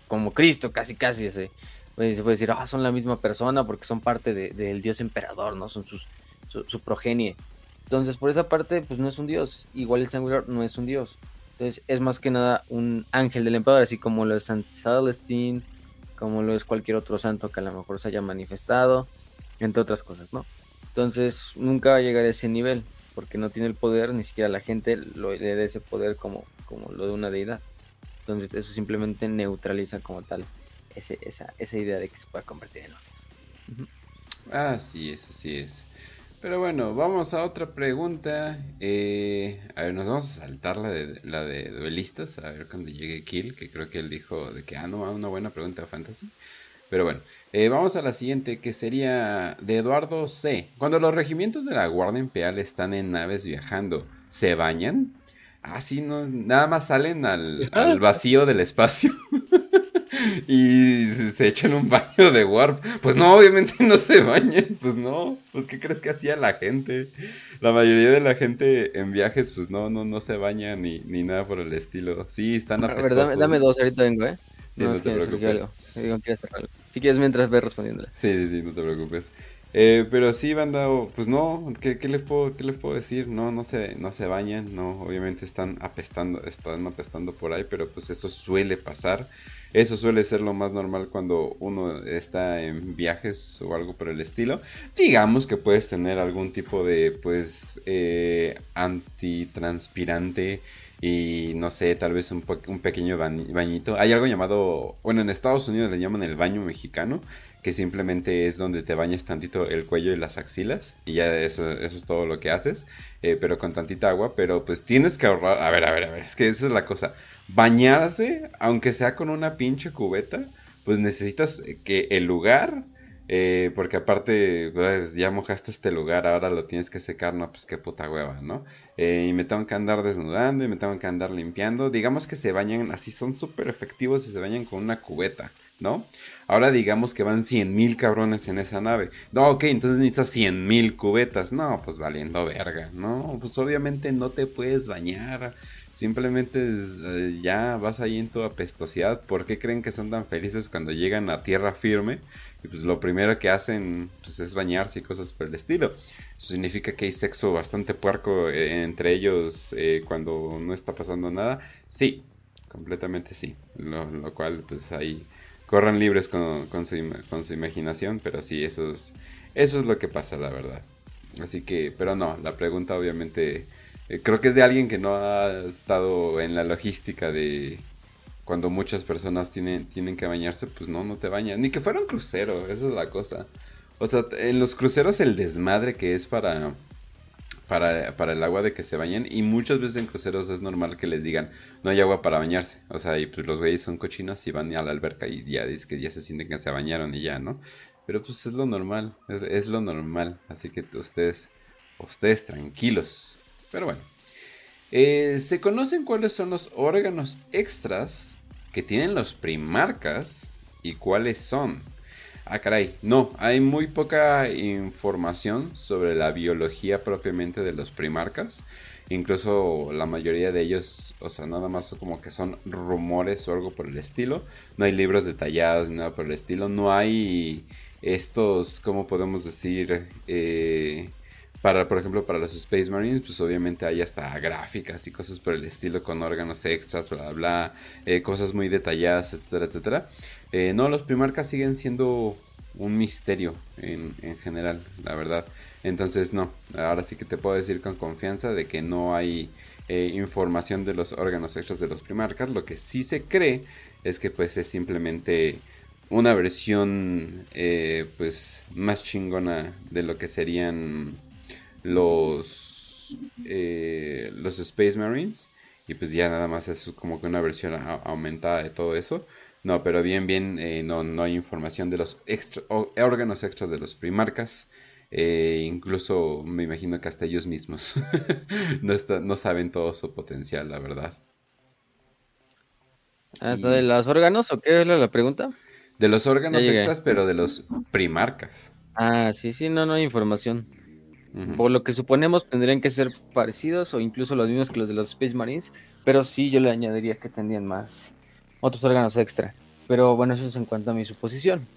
como Cristo, casi, casi. Ese. Pues, se puede decir, ah, son la misma persona porque son parte del dios emperador, ¿no? Son sus, su, progenie. Entonces, por esa parte, pues no es un dios. Igual el Sanguinor no es un dios. Entonces es más que nada un ángel del emperador, así como lo es San Celestine, como lo es cualquier otro santo que a lo mejor se haya manifestado, entre otras cosas, ¿no? Entonces nunca va a llegar a ese nivel, porque no tiene el poder, ni siquiera la gente lo, le da ese poder como, como lo de una deidad. Entonces eso simplemente neutraliza como tal ese, esa, esa idea de que se pueda convertir en otros. Así es, así es. Pero bueno, vamos a otra pregunta. Eh, a ver, nos vamos a saltar la de, la de duelistas. A ver cuando llegue Kill, que creo que él dijo de que, ah, no, una buena pregunta fantasy. Pero bueno, eh, vamos a la siguiente, que sería de Eduardo C. Cuando los regimientos de la Guardia Imperial están en naves viajando, ¿se bañan? Ah, sí, no, nada más salen al, [laughs] al vacío del espacio. [laughs] y se echan un baño de warp. Pues no, obviamente no se bañan, pues no. Pues qué crees que hacía la gente. La mayoría de la gente en viajes, pues no, no, no se baña ni, ni nada por el estilo. Sí, están apestosos. A ver, dame, dos, ahorita vengo, ¿eh? Sí, no, te preocupes. Si quieres mientras ve respondiéndole. Sí, sí, sí, no te preocupes. Eh, pero sí, banda, pues no, ¿qué, ¿qué, les puedo, ¿qué les puedo decir? No, no se, no se bañan, no, obviamente están apestando, están apestando por ahí, pero pues eso suele pasar. Eso suele ser lo más normal cuando uno está en viajes o algo por el estilo. Digamos que puedes tener algún tipo de, pues, eh, antitranspirante y no sé, tal vez un, un pequeño bañito. Hay algo llamado, bueno, en Estados Unidos le llaman el baño mexicano, que simplemente es donde te bañas tantito el cuello y las axilas y ya eso, eso es todo lo que haces, eh, pero con tantita agua, pero pues tienes que ahorrar, a ver, a ver, a ver, es que esa es la cosa, bañarse, aunque sea con una pinche cubeta, pues necesitas que el lugar, eh, porque aparte pues, ya mojaste este lugar, ahora lo tienes que secar, no, pues qué puta hueva, ¿no? Eh, y me tengo que andar desnudando y me tengo que andar limpiando, digamos que se bañan así, son súper efectivos y se bañan con una cubeta. ¿No? Ahora digamos que van 100.000 cabrones en esa nave. No, ok, entonces necesitas 100.000 cubetas. No, pues valiendo verga, ¿no? Pues obviamente no te puedes bañar. Simplemente eh, ya vas ahí en tu apestosidad. ¿Por qué creen que son tan felices cuando llegan a tierra firme? Y pues lo primero que hacen pues, es bañarse y cosas por el estilo. Eso significa que hay sexo bastante puerco eh, entre ellos eh, cuando no está pasando nada. Sí, completamente sí. Lo, lo cual pues ahí corran libres con, su, con su imaginación, pero sí, eso es, eso es lo que pasa, la verdad. Así que, pero no, la pregunta obviamente eh, creo que es de alguien que no ha estado en la logística de cuando muchas personas tienen, tienen que bañarse, pues no, no te bañas. Ni que fuera un crucero, esa es la cosa. O sea, en los cruceros el desmadre que es para para, para el agua de que se bañen. Y muchas veces en cruceros es normal que les digan, no hay agua para bañarse. O sea, y pues los güeyes son cochinos y van a la alberca y ya dicen que ya se sienten que se bañaron y ya, ¿no? Pero pues es lo normal, es, lo normal. Así que ustedes, ustedes tranquilos. Pero bueno. Eh, ¿Se conocen cuáles son los órganos extras que tienen los primarcas y cuáles son? Ah, caray, no, hay muy poca información sobre la biología propiamente de los primarcas. Incluso la mayoría de ellos, o sea, nada más como que son rumores o algo por el estilo. No hay libros detallados ni nada por el estilo. No hay estos, ¿cómo podemos decir? Eh, para, por ejemplo, para los Space Marines, pues obviamente hay hasta gráficas y cosas por el estilo con órganos extras, bla, bla, bla eh, cosas muy detalladas, etcétera, etcétera. Eh, no, los primarcas siguen siendo un misterio en, en general, la verdad. Entonces, no, ahora sí que te puedo decir con confianza de que no hay eh, información de los órganos extras de los primarcas. Lo que sí se cree es que pues es simplemente una versión pues más chingona de lo que serían los, eh, los Space Marines. Y pues ya nada más es como que una versión aumentada de todo eso. No, pero bien, bien, eh, no, no hay información de los extra, órganos extras de los primarcas. Eh, incluso me imagino que hasta ellos mismos [laughs] no, no saben todo su potencial, la verdad. ¿Hasta de los órganos o qué es la pregunta? De los órganos extras, pero de los primarcas. Ah, sí, sí, no, no hay información. Por lo que suponemos tendrían que ser parecidos o incluso los mismos que los de los Space Marines, pero sí yo le añadiría que tendrían más otros órganos extra. Pero bueno, eso es en cuanto a mi suposición.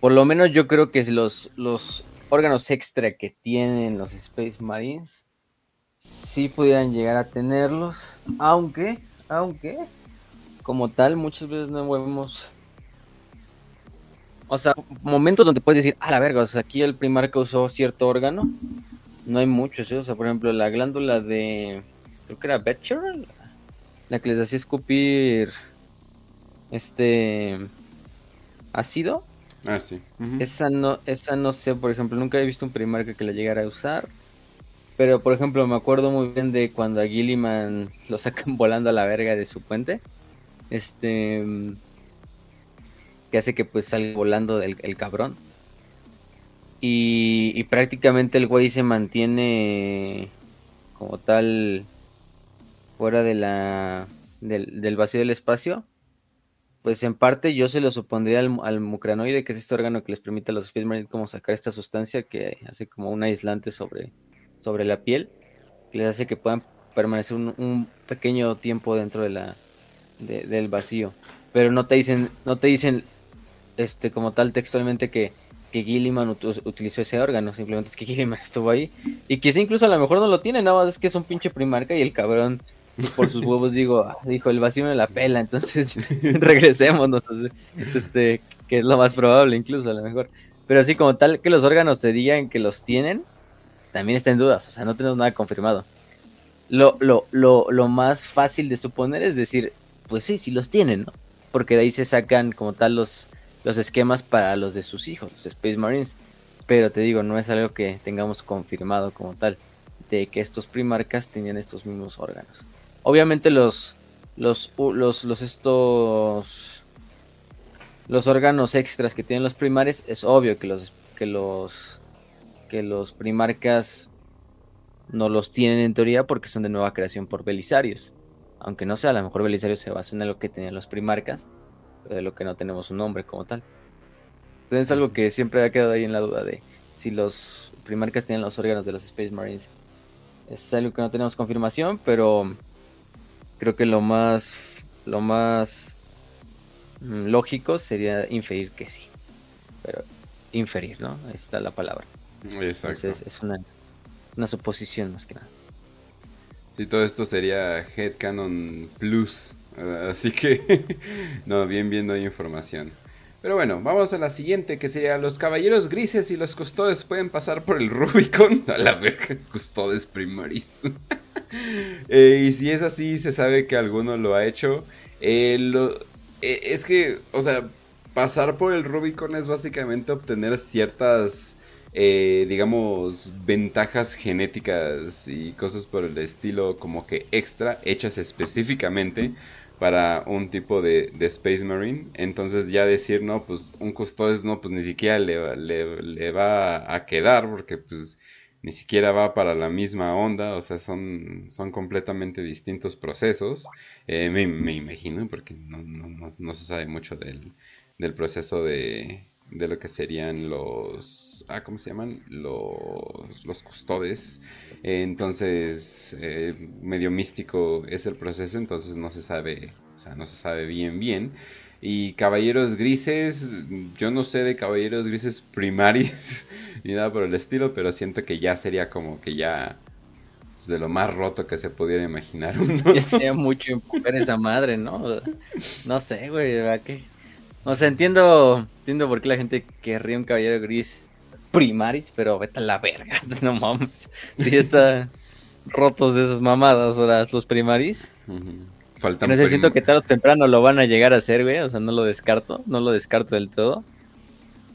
Por lo menos yo creo que los, los órganos extra que tienen los Space Marines sí pudieran llegar a tenerlos, aunque, aunque, como tal, muchas veces no vemos o sea, momentos donde puedes decir, ah, la verga, o sea, aquí el primarca usó cierto órgano. No hay muchos, ¿eh? O sea, por ejemplo, la glándula de. Creo que era Betcher, la que les hacía escupir. Este. Ácido. Ah, sí. Esa no, esa no sé, por ejemplo, nunca he visto un primarca que la llegara a usar. Pero, por ejemplo, me acuerdo muy bien de cuando a Gilliman lo sacan [laughs] volando a la verga de su puente. Este que hace que pues salga volando el, el cabrón. Y, prácticamente el güey se mantiene como tal fuera de la del, vacío del espacio. Pues en parte yo se lo supondría al, al, mucranoide, que es este órgano que les permite a los Space Marines como sacar esta sustancia que hace como un aislante sobre, sobre la piel, que les hace que puedan permanecer un, pequeño tiempo dentro de la, del vacío. Pero no te dicen, no te dicen este, como tal textualmente que, que Gilliman utilizó ese órgano, simplemente es que [laughs] Gilliman estuvo ahí y que incluso a lo mejor no lo tiene, nada más es que es un pinche primarca y el cabrón por sus huevos digo, [laughs] ah, dijo el vacío me la pela, entonces [laughs] regresemos, este, que es lo más probable incluso a lo mejor. Pero así como tal que los órganos te digan que los tienen, también está en dudas, o sea, no tenemos nada confirmado. Lo, lo, lo, lo más fácil de suponer es decir, pues sí, sí los tienen, ¿no? Porque de ahí se sacan como tal los, los esquemas para los de sus hijos, los Space Marines. Pero te digo, no es algo que tengamos confirmado como tal, de que estos primarcas tenían estos mismos órganos. Obviamente los, los, los, los estos, los órganos extras que tienen los primares, es obvio que los, que los, que los primarcas no los tienen en teoría porque son de nueva creación por Belisarios. Aunque no sea, a lo mejor Belisarios se basa en lo que tenían los primarcas de lo que no tenemos un nombre como tal. Entonces es algo que siempre ha quedado ahí en la duda de si los primarcas tienen los órganos de los Space Marines. Es algo que no tenemos confirmación, pero creo que lo más lo más mm, lógico sería inferir que sí. Pero inferir, ¿no? Ahí está la palabra. Exacto. Entonces es una, una suposición más que nada. Sí, todo esto sería Headcanon Plus. Así que, [laughs] no, bien, bien, no hay información. Pero bueno, vamos a la siguiente, que sería los caballeros grises y los custodes pueden pasar por el [laughs] Rubicon. A la verga, custodes primaris. [laughs] Eh, y si es así, se sabe que alguno lo ha hecho. Eh, eh, es que, o sea, pasar por el Rubicon es básicamente obtener ciertas, digamos, ventajas genéticas y cosas por el estilo como que extra, hechas específicamente para un tipo de, Space Marine. Entonces ya decir, no, pues un Custodes no, pues ni siquiera le, va a quedar porque pues ni siquiera va para la misma onda, o sea, son, son completamente distintos procesos, eh, me, imagino, porque no, no, no, se sabe mucho del, del proceso de, de lo que serían los, ah, ¿cómo se llaman? Los, los custodes. entonces, eh, medio místico es el proceso, entonces no se sabe, o sea, no se sabe bien bien. Y caballeros grises, yo no sé de caballeros grises primarios, [laughs] ni nada por el estilo, pero siento que ya sería como que ya pues, de lo más roto que se pudiera imaginar. [laughs] Ya sería mucho empujar esa madre, ¿no? No sé, güey, ¿verdad qué? O sea, entiendo, entiendo por qué la gente querría un caballero gris primaris, pero vete a la verga, [laughs] no mames. Si está rotos de esas mamadas, ¿verdad? Los primaris. Faltan Necesito que tarde o temprano lo van a llegar a hacer, güey. O sea, no lo descarto, no lo descarto del todo.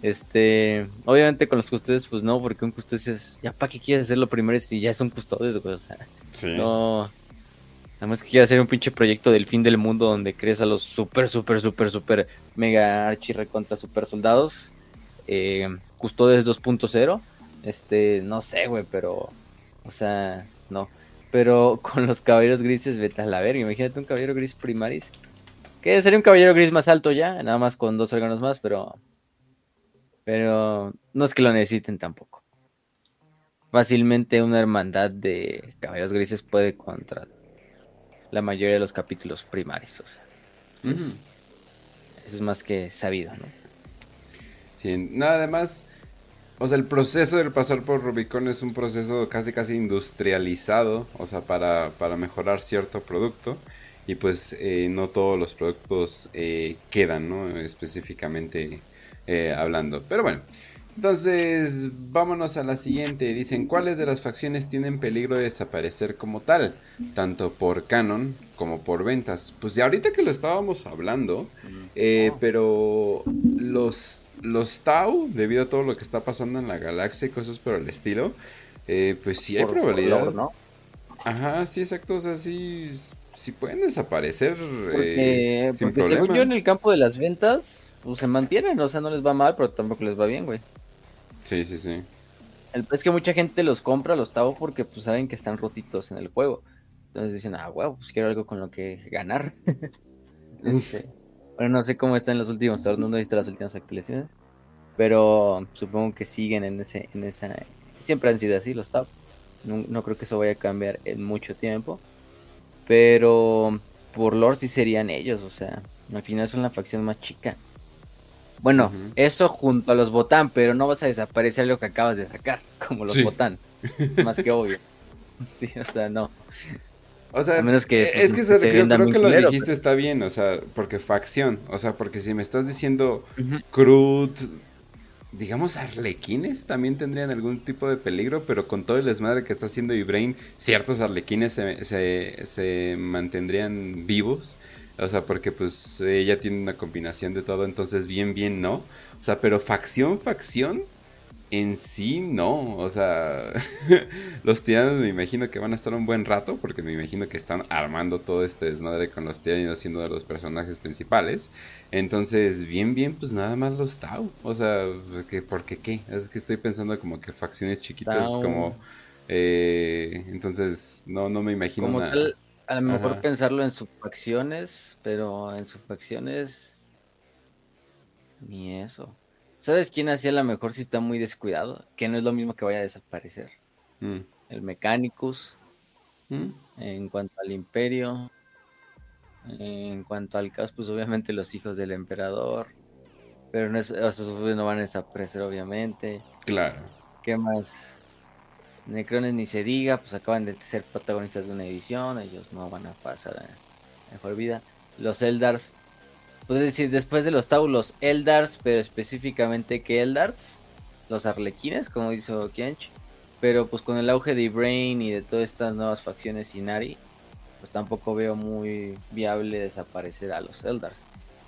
Este, obviamente con los custodios, pues no, porque un custodio es, ya para qué quieres hacerlo primero si ya son custodios, güey. O sea, no. Nada más que quieras hacer un pinche proyecto del fin del mundo donde crees a los super, super, super, super, mega archirre contra super soldados. Eh, custodios 2.0. Este, no sé, güey, pero, o sea, no. Pero [laughs] con los caballeros grises, vete a la verga. Imagínate un caballero gris primaris. Que sería un caballero gris más alto ya, nada más con dos órganos más, pero. Pero no es que lo necesiten tampoco. Fácilmente una hermandad de caballeros grises puede contra la mayoría de los capítulos primarios. O sea, Eso es más que sabido, ¿no? Sí, nada más o sea, el proceso del pasar por Rubicon es un proceso casi casi industrializado, o sea, para, para mejorar cierto producto. Y pues eh, no todos los productos eh, quedan, ¿no? Específicamente eh, hablando. Pero bueno, entonces vámonos a la siguiente. Dicen, ¿cuáles de las facciones tienen peligro de desaparecer como tal? Tanto por canon como por ventas. Pues ya ahorita que lo estábamos hablando, pero los los Tau, debido a todo lo que está pasando en la galaxia y cosas por el estilo, eh, pues sí hay probabilidad. ¿no? Ajá, sí, exacto. O sea, sí, sí pueden desaparecer. Porque, eh, porque según yo en el campo de las ventas, pues se mantienen. O sea, no les va mal, pero tampoco les va bien, güey. Sí, sí, sí. El es que mucha gente los compra, los Tau, porque pues saben que están rotitos en el juego. Entonces dicen, ah, wow, pues quiero algo con lo que ganar. [laughs] este. Bueno, no sé cómo está en los últimos no he visto las últimas actualizaciones. Pero supongo que siguen en ese, en esa. Siempre han sido así los top. No, creo que eso vaya a cambiar en mucho tiempo. Pero por lore sí serían ellos, o sea, al final son la facción más chica. Bueno, eso junto a los Botán, pero no vas a desaparecer lo que acabas de sacar, [laughs] como los Botán. [laughs] Más que obvio. [laughs] Sí, o sea, no. O sea, menos que, es que se, creo, que lo dijiste está bien, o sea, porque facción, o sea, porque si me estás diciendo uh digamos, arlequines también tendrían algún tipo de peligro, pero con todo el desmadre que está haciendo Ibrain, ciertos arlequines se, se, se, mantendrían vivos, o sea, porque pues ella tiene una combinación de todo, entonces bien, bien, no, o sea, pero facción, facción, en sí, no. O sea, [laughs] los tiranos me imagino que van a estar un buen rato, porque me imagino que están armando todo este desmadre con los tiranos siendo de los personajes principales. Entonces, bien, bien, pues nada más los Tau. O sea, que, ¿por qué qué? Es que estoy pensando como que facciones chiquitas, como... Eh, entonces, no, no me imagino como Tal, a lo mejor pensarlo en subfacciones, pero en subfacciones... Ni eso. ¿Sabes quién hacía la mejor si está muy descuidado? Que no es lo mismo que vaya a desaparecer. Mm. El Mechanicus. Mm. En cuanto al Imperio. En cuanto al caos, pues obviamente los hijos del emperador. Pero no, es, no van a desaparecer, obviamente. Claro. ¿Qué más? Necrones ni se diga, pues acaban de ser protagonistas de una edición. Ellos no van a pasar a mejor vida. Los Eldars Puedes decir, después de los Tau, los Eldars, pero específicamente que Eldars, los Arlequines, como dijo Kiench. Pero pues con el auge de Brain y de todas estas nuevas facciones Inari, pues tampoco veo muy viable desaparecer a los Eldars.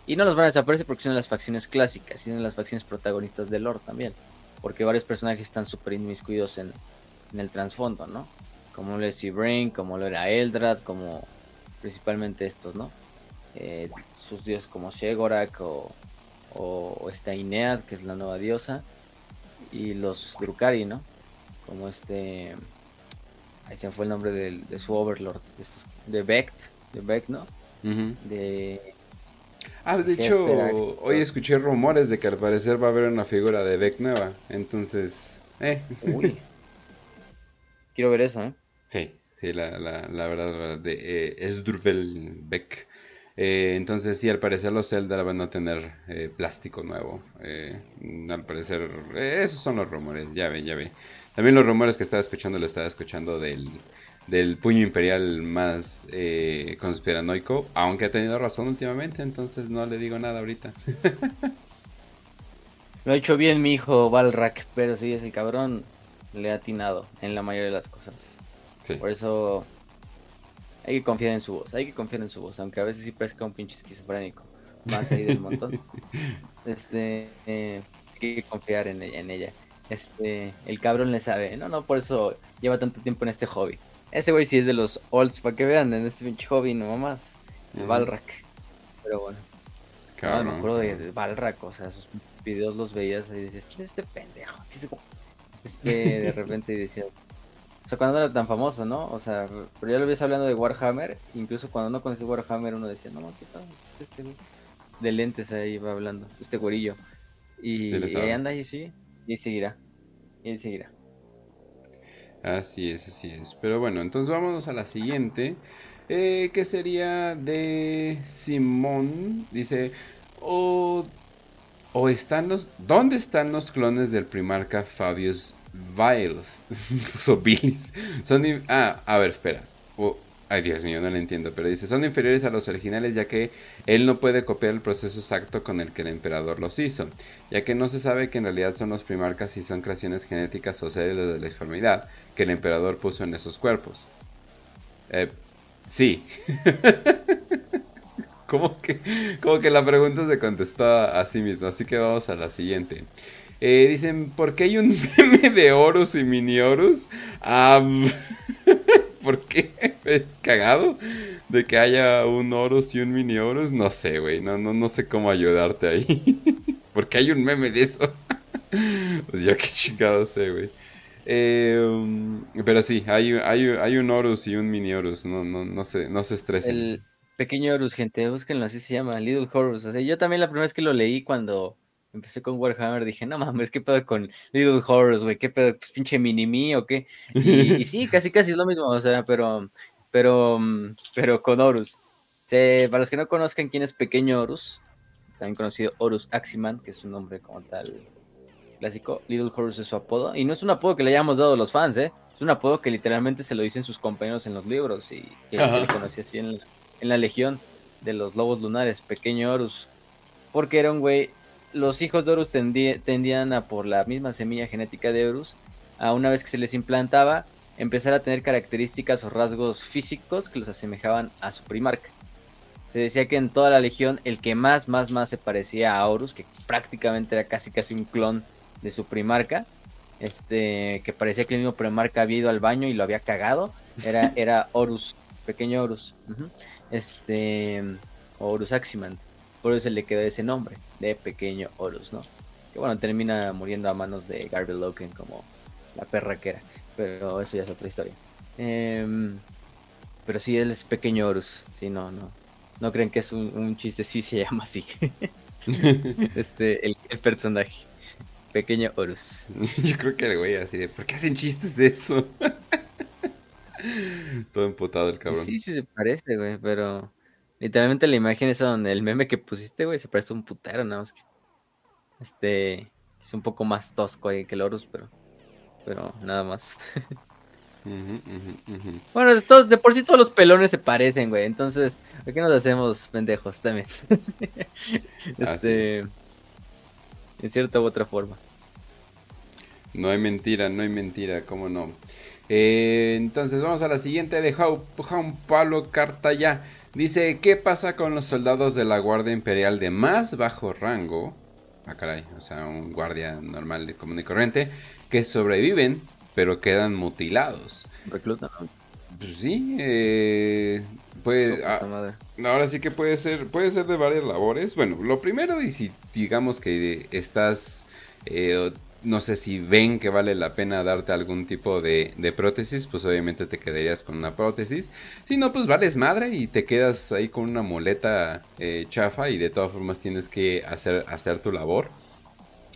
Y no los van a desaparecer porque son las facciones clásicas, sino las facciones protagonistas del lore también. Porque varios personajes están súper inmiscuidos en, en el trasfondo, ¿no? Como lo es Brain, como lo era Eldrad, como principalmente estos, ¿no? Eh, sus dioses como Shegorak o, o, esta Inead, que es la nueva diosa, y los Drukari, ¿no? Como este. Ahí se fue el nombre de, su overlord, de, estos, de Vect, de Vect, ¿no? De. Ah, de hecho, hoy escuché rumores de que al parecer va a haber una figura de Beck nueva, entonces. Eh. Uy. [laughs] Quiero ver eso, ¿eh? Sí, sí, la, la, la verdad, de eh, Esdrufel Beck. Eh, entonces sí, al parecer los Zelda van a tener eh, plástico nuevo. Eh, al parecer, esos son los rumores, ya ve, ya ve. También los rumores que estaba escuchando, lo estaba escuchando del, del puño imperial más conspiranoico, aunque ha tenido razón últimamente, entonces no le digo nada ahorita. [laughs] Lo ha hecho bien mi hijo Balrak, pero sí, ese cabrón le ha atinado en la mayoría de las cosas. Por eso hay que confiar en su voz, hay que confiar en su voz, aunque a veces sí parezca un pinche esquizofrénico, más ahí del montón. [laughs] Este, eh, hay que confiar en ella, en ella. Este, el cabrón le sabe, no, no, por eso lleva tanto tiempo en este hobby. Ese güey sí es de los olds, para que vean, en este pinche hobby, no más. El Balrak. Pero bueno. Claro. me acuerdo de, Balrak, o sea, sus videos los veías y decías, ¿quién es este pendejo? Este, de repente decías, o sea, cuando no era tan famoso, ¿no? O sea, pero ya lo ves hablando de Warhammer, incluso cuando no conoces Warhammer uno decía, no, ¿qué tal? Este, este De lentes ahí va hablando, este güerillo. Y, ahí anda y sí, y seguirá, y seguirá. Así es, así es. Pero bueno, entonces vámonos a la siguiente, eh, que sería de Simón. Dice, o, o están los, ¿dónde están los clones del primarca Fabius Viles. [laughs] o Son. Ah, a ver, espera. ay, Dios mío, no lo entiendo. Pero dice: son inferiores a los originales, ya que él no puede copiar el proceso exacto con el que el emperador los hizo. Ya que no se sabe que en realidad son los primarcas y son creaciones genéticas o células de la enfermedad que el emperador puso en esos cuerpos. Eh, sí. [laughs] como que, como que la pregunta se contestó a sí mismo. Así que vamos a la siguiente. Eh, dicen, ¿por qué hay un [laughs] meme de Horus y Mini Horus? Ah, [laughs] ¿Por qué? ¿Cagado? De que haya un Horus y un Mini Horus. No sé, güey. No, no, no sé cómo ayudarte ahí. [laughs] Porque hay un meme de eso. pues yo qué chingado sé, güey. Eh, pero sí, hay, hay, hay, un Horus y un Mini Horus. No, no, no, se, no se estresen. El pequeño Horus, gente. Búsquenlo, así se llama. Little Horus. O sea, yo también la primera vez que lo leí cuando empecé con Warhammer, dije, no mames, ¿qué pedo con Little Horrors, güey? ¿Qué pedo? Pues pinche mini o qué? Y, sí, [laughs] casi casi es lo mismo, o sea, pero, pero, pero con Horus. para los que no conozcan quién es Pequeño Horus, también conocido Horus Aximan, que es un nombre como tal clásico, Little Horus es su apodo, y no es un apodo que le hayamos dado a los fans, ¿eh? Es un apodo que literalmente se lo dicen sus compañeros en los libros y que se le conocía así en la, en la Legión de los Lobos Lunares, Pequeño Horus, porque era un güey los hijos de Horus tendían a, por la misma semilla genética de Horus, a una vez que se les implantaba, empezar a tener características o rasgos físicos que los asemejaban a su primarca. Se decía que en toda la legión el que más, más, más se parecía a Horus, que prácticamente era casi casi un clon de su primarca, este, que parecía que el mismo primarca había ido al baño y lo había cagado, era, [laughs] era Horus, pequeño Horus, este, Horus Aximant. Por eso se le quedó ese nombre de Pequeño Horus, ¿no? Que bueno, termina muriendo a manos de Garby Loken como la perra que era. Pero eso ya es otra historia. Em, pero sí, él es Pequeño Horus. Sí, no, no. No creen que es un, chiste, sí se [laughs] llama así. [laughs] este, el, personaje. Pequeño Horus. [laughs] Yo creo que el güey así de, ¿por qué hacen chistes de eso? Todo emputado el cabrón. Sí, sí se parece, güey, pero Literalmente la imagen esa donde el meme que pusiste, güey, se parece un putero, nada más que. Este. Es un poco más tosco ahí que el Horus, pero. Pero nada más. [laughs] Bueno, de, todos, de por sí todos los pelones se parecen, güey. Entonces, ¿por qué nos hacemos pendejos también? [laughs] este. En cierta u otra forma. No hay mentira, no hay mentira, cómo no. Eh, entonces vamos a la siguiente de Juan Pablo Cartaya. Dice, ¿qué pasa con los soldados de la Guardia Imperial de más bajo rango? Ah, caray, o sea, un guardia normal de común y corriente, que sobreviven, pero quedan mutilados. Reclutan. Pues sí, eh, pues, ahora sí que puede ser, puede ser de varias labores. Bueno, lo primero, y si digamos que estás eh, no sé si ven que vale la pena darte algún tipo de, prótesis, pues obviamente te quedarías con una prótesis. Si no, pues vales madre y te quedas ahí con una muleta eh, chafa y de todas formas tienes que hacer, hacer tu labor.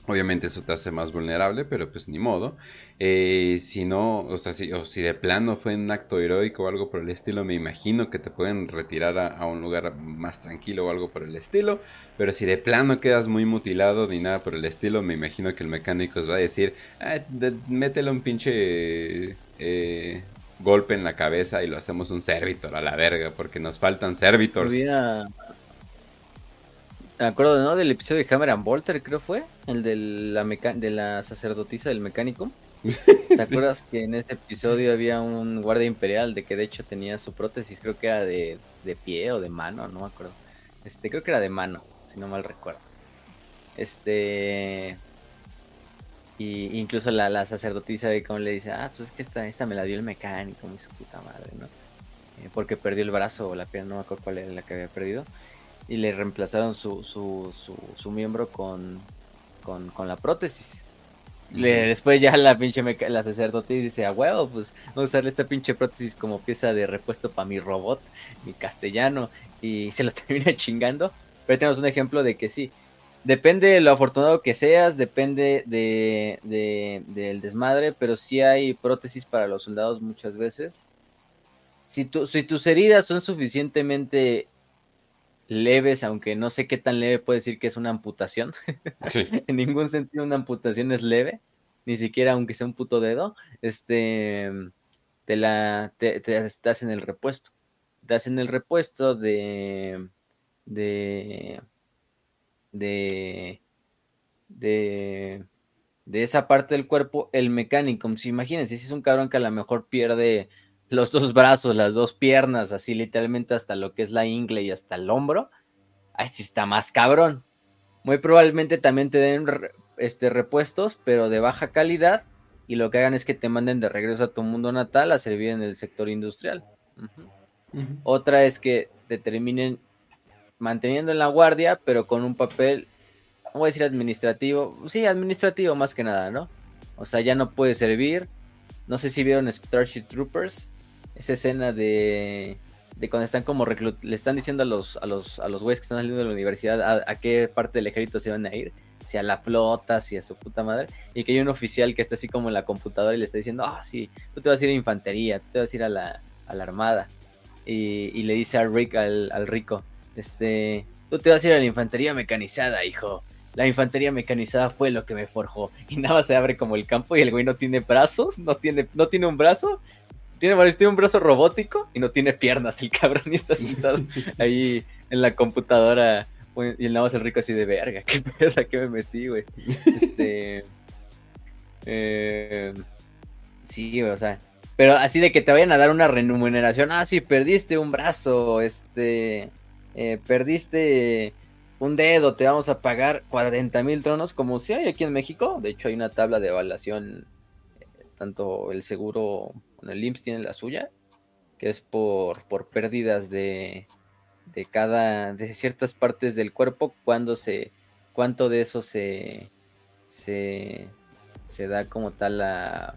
Obviamente eso te hace más vulnerable, pero pues ni modo. Eh, si no, o sea, si, o si de plano fue un acto heroico o algo por el estilo, me imagino que te pueden retirar a, un lugar más tranquilo o algo por el estilo. Pero si de plano quedas muy mutilado ni nada por el estilo, me imagino que el mecánico os va a decir, ah, métele un pinche eh, golpe en la cabeza y lo hacemos un servitor a la verga, porque nos faltan servitors. Me acuerdo, ¿no? Del episodio de Hammer and Bolter, creo fue. El de la, de la sacerdotisa del mecánico. [laughs] ¿Te acuerdas que en este episodio había un guardia imperial de que de hecho tenía su prótesis, creo que era de, pie o de mano, no me acuerdo. Este, creo que era de mano, si no mal recuerdo. Este. Y incluso la, la sacerdotisa de cómo le dice, ah, pues es que esta, esta me la dio el mecánico, mi su puta madre, ¿no? Eh, porque perdió el brazo o la pierna, no me acuerdo cuál era la que había perdido y le reemplazaron su, su, su, miembro con, con, la prótesis. Le, después ya la pinche la sacerdote dice, a huevo, pues voy a usarle esta pinche prótesis como pieza de repuesto para mi robot, mi castellano, y se lo [laughs] termina chingando. Pero tenemos un ejemplo de que sí, depende de lo afortunado que seas, depende de, de, del desmadre, pero sí hay prótesis para los soldados muchas veces. Si, tu, si tus heridas son suficientemente leves, aunque no sé qué tan leve puede decir que es una amputación. [laughs] en ningún sentido una amputación es leve, ni siquiera aunque sea un puto dedo. Este, te la, te, estás en el repuesto. Estás en el repuesto de, de, de, de, de esa parte del cuerpo, el mecánico. Si imagínense, si es un cabrón que a lo mejor pierde los dos brazos, las dos piernas, así literalmente hasta lo que es la ingle y hasta el hombro, ahí sí está más cabrón. Muy probablemente también te den este, repuestos, pero de baja calidad, y lo que hagan es que te manden de regreso a tu mundo natal a servir en el sector industrial. Otra es que te terminen manteniendo en la guardia, pero con un papel, voy a decir administrativo, sí, administrativo más que nada, ¿no? O sea, ya no puede servir. No sé si vieron Starship Troopers, esa escena de, de cuando están como le están diciendo a los a los a los güeyes que están saliendo de la universidad a, qué parte del ejército se van a ir, si a la flota, si a su puta madre, y que hay un oficial que está así como en la computadora y le está diciendo, ah, sí, tú te vas a ir a infantería, tú te vas a ir a la, a la armada. Y, le dice al, Rick, al, al rico, este, tú te vas a ir a la infantería mecanizada, hijo. La infantería mecanizada fue lo que me forjó. Y nada se abre como el campo y el güey no tiene brazos, no tiene, no tiene un brazo, tiene, tiene un brazo robótico y no tiene piernas. El cabrón y está sentado [laughs] ahí en la computadora. Y el nada más el rico así de verga. ¿Qué pedo? ¿Qué me metí, güey? Este. Eh, sí, o sea. Pero así de que te vayan a dar una remuneración. Ah, sí, perdiste un brazo. Este. Eh, perdiste un dedo. Te vamos a pagar 40 mil tronos. Como si hay aquí en México. De hecho, hay una tabla de evaluación. Eh, tanto el seguro el IMSS tiene la suya, que es por, por pérdidas de, de cada, de ciertas partes del cuerpo, cuando se, cuánto de eso se, se, se da como tal la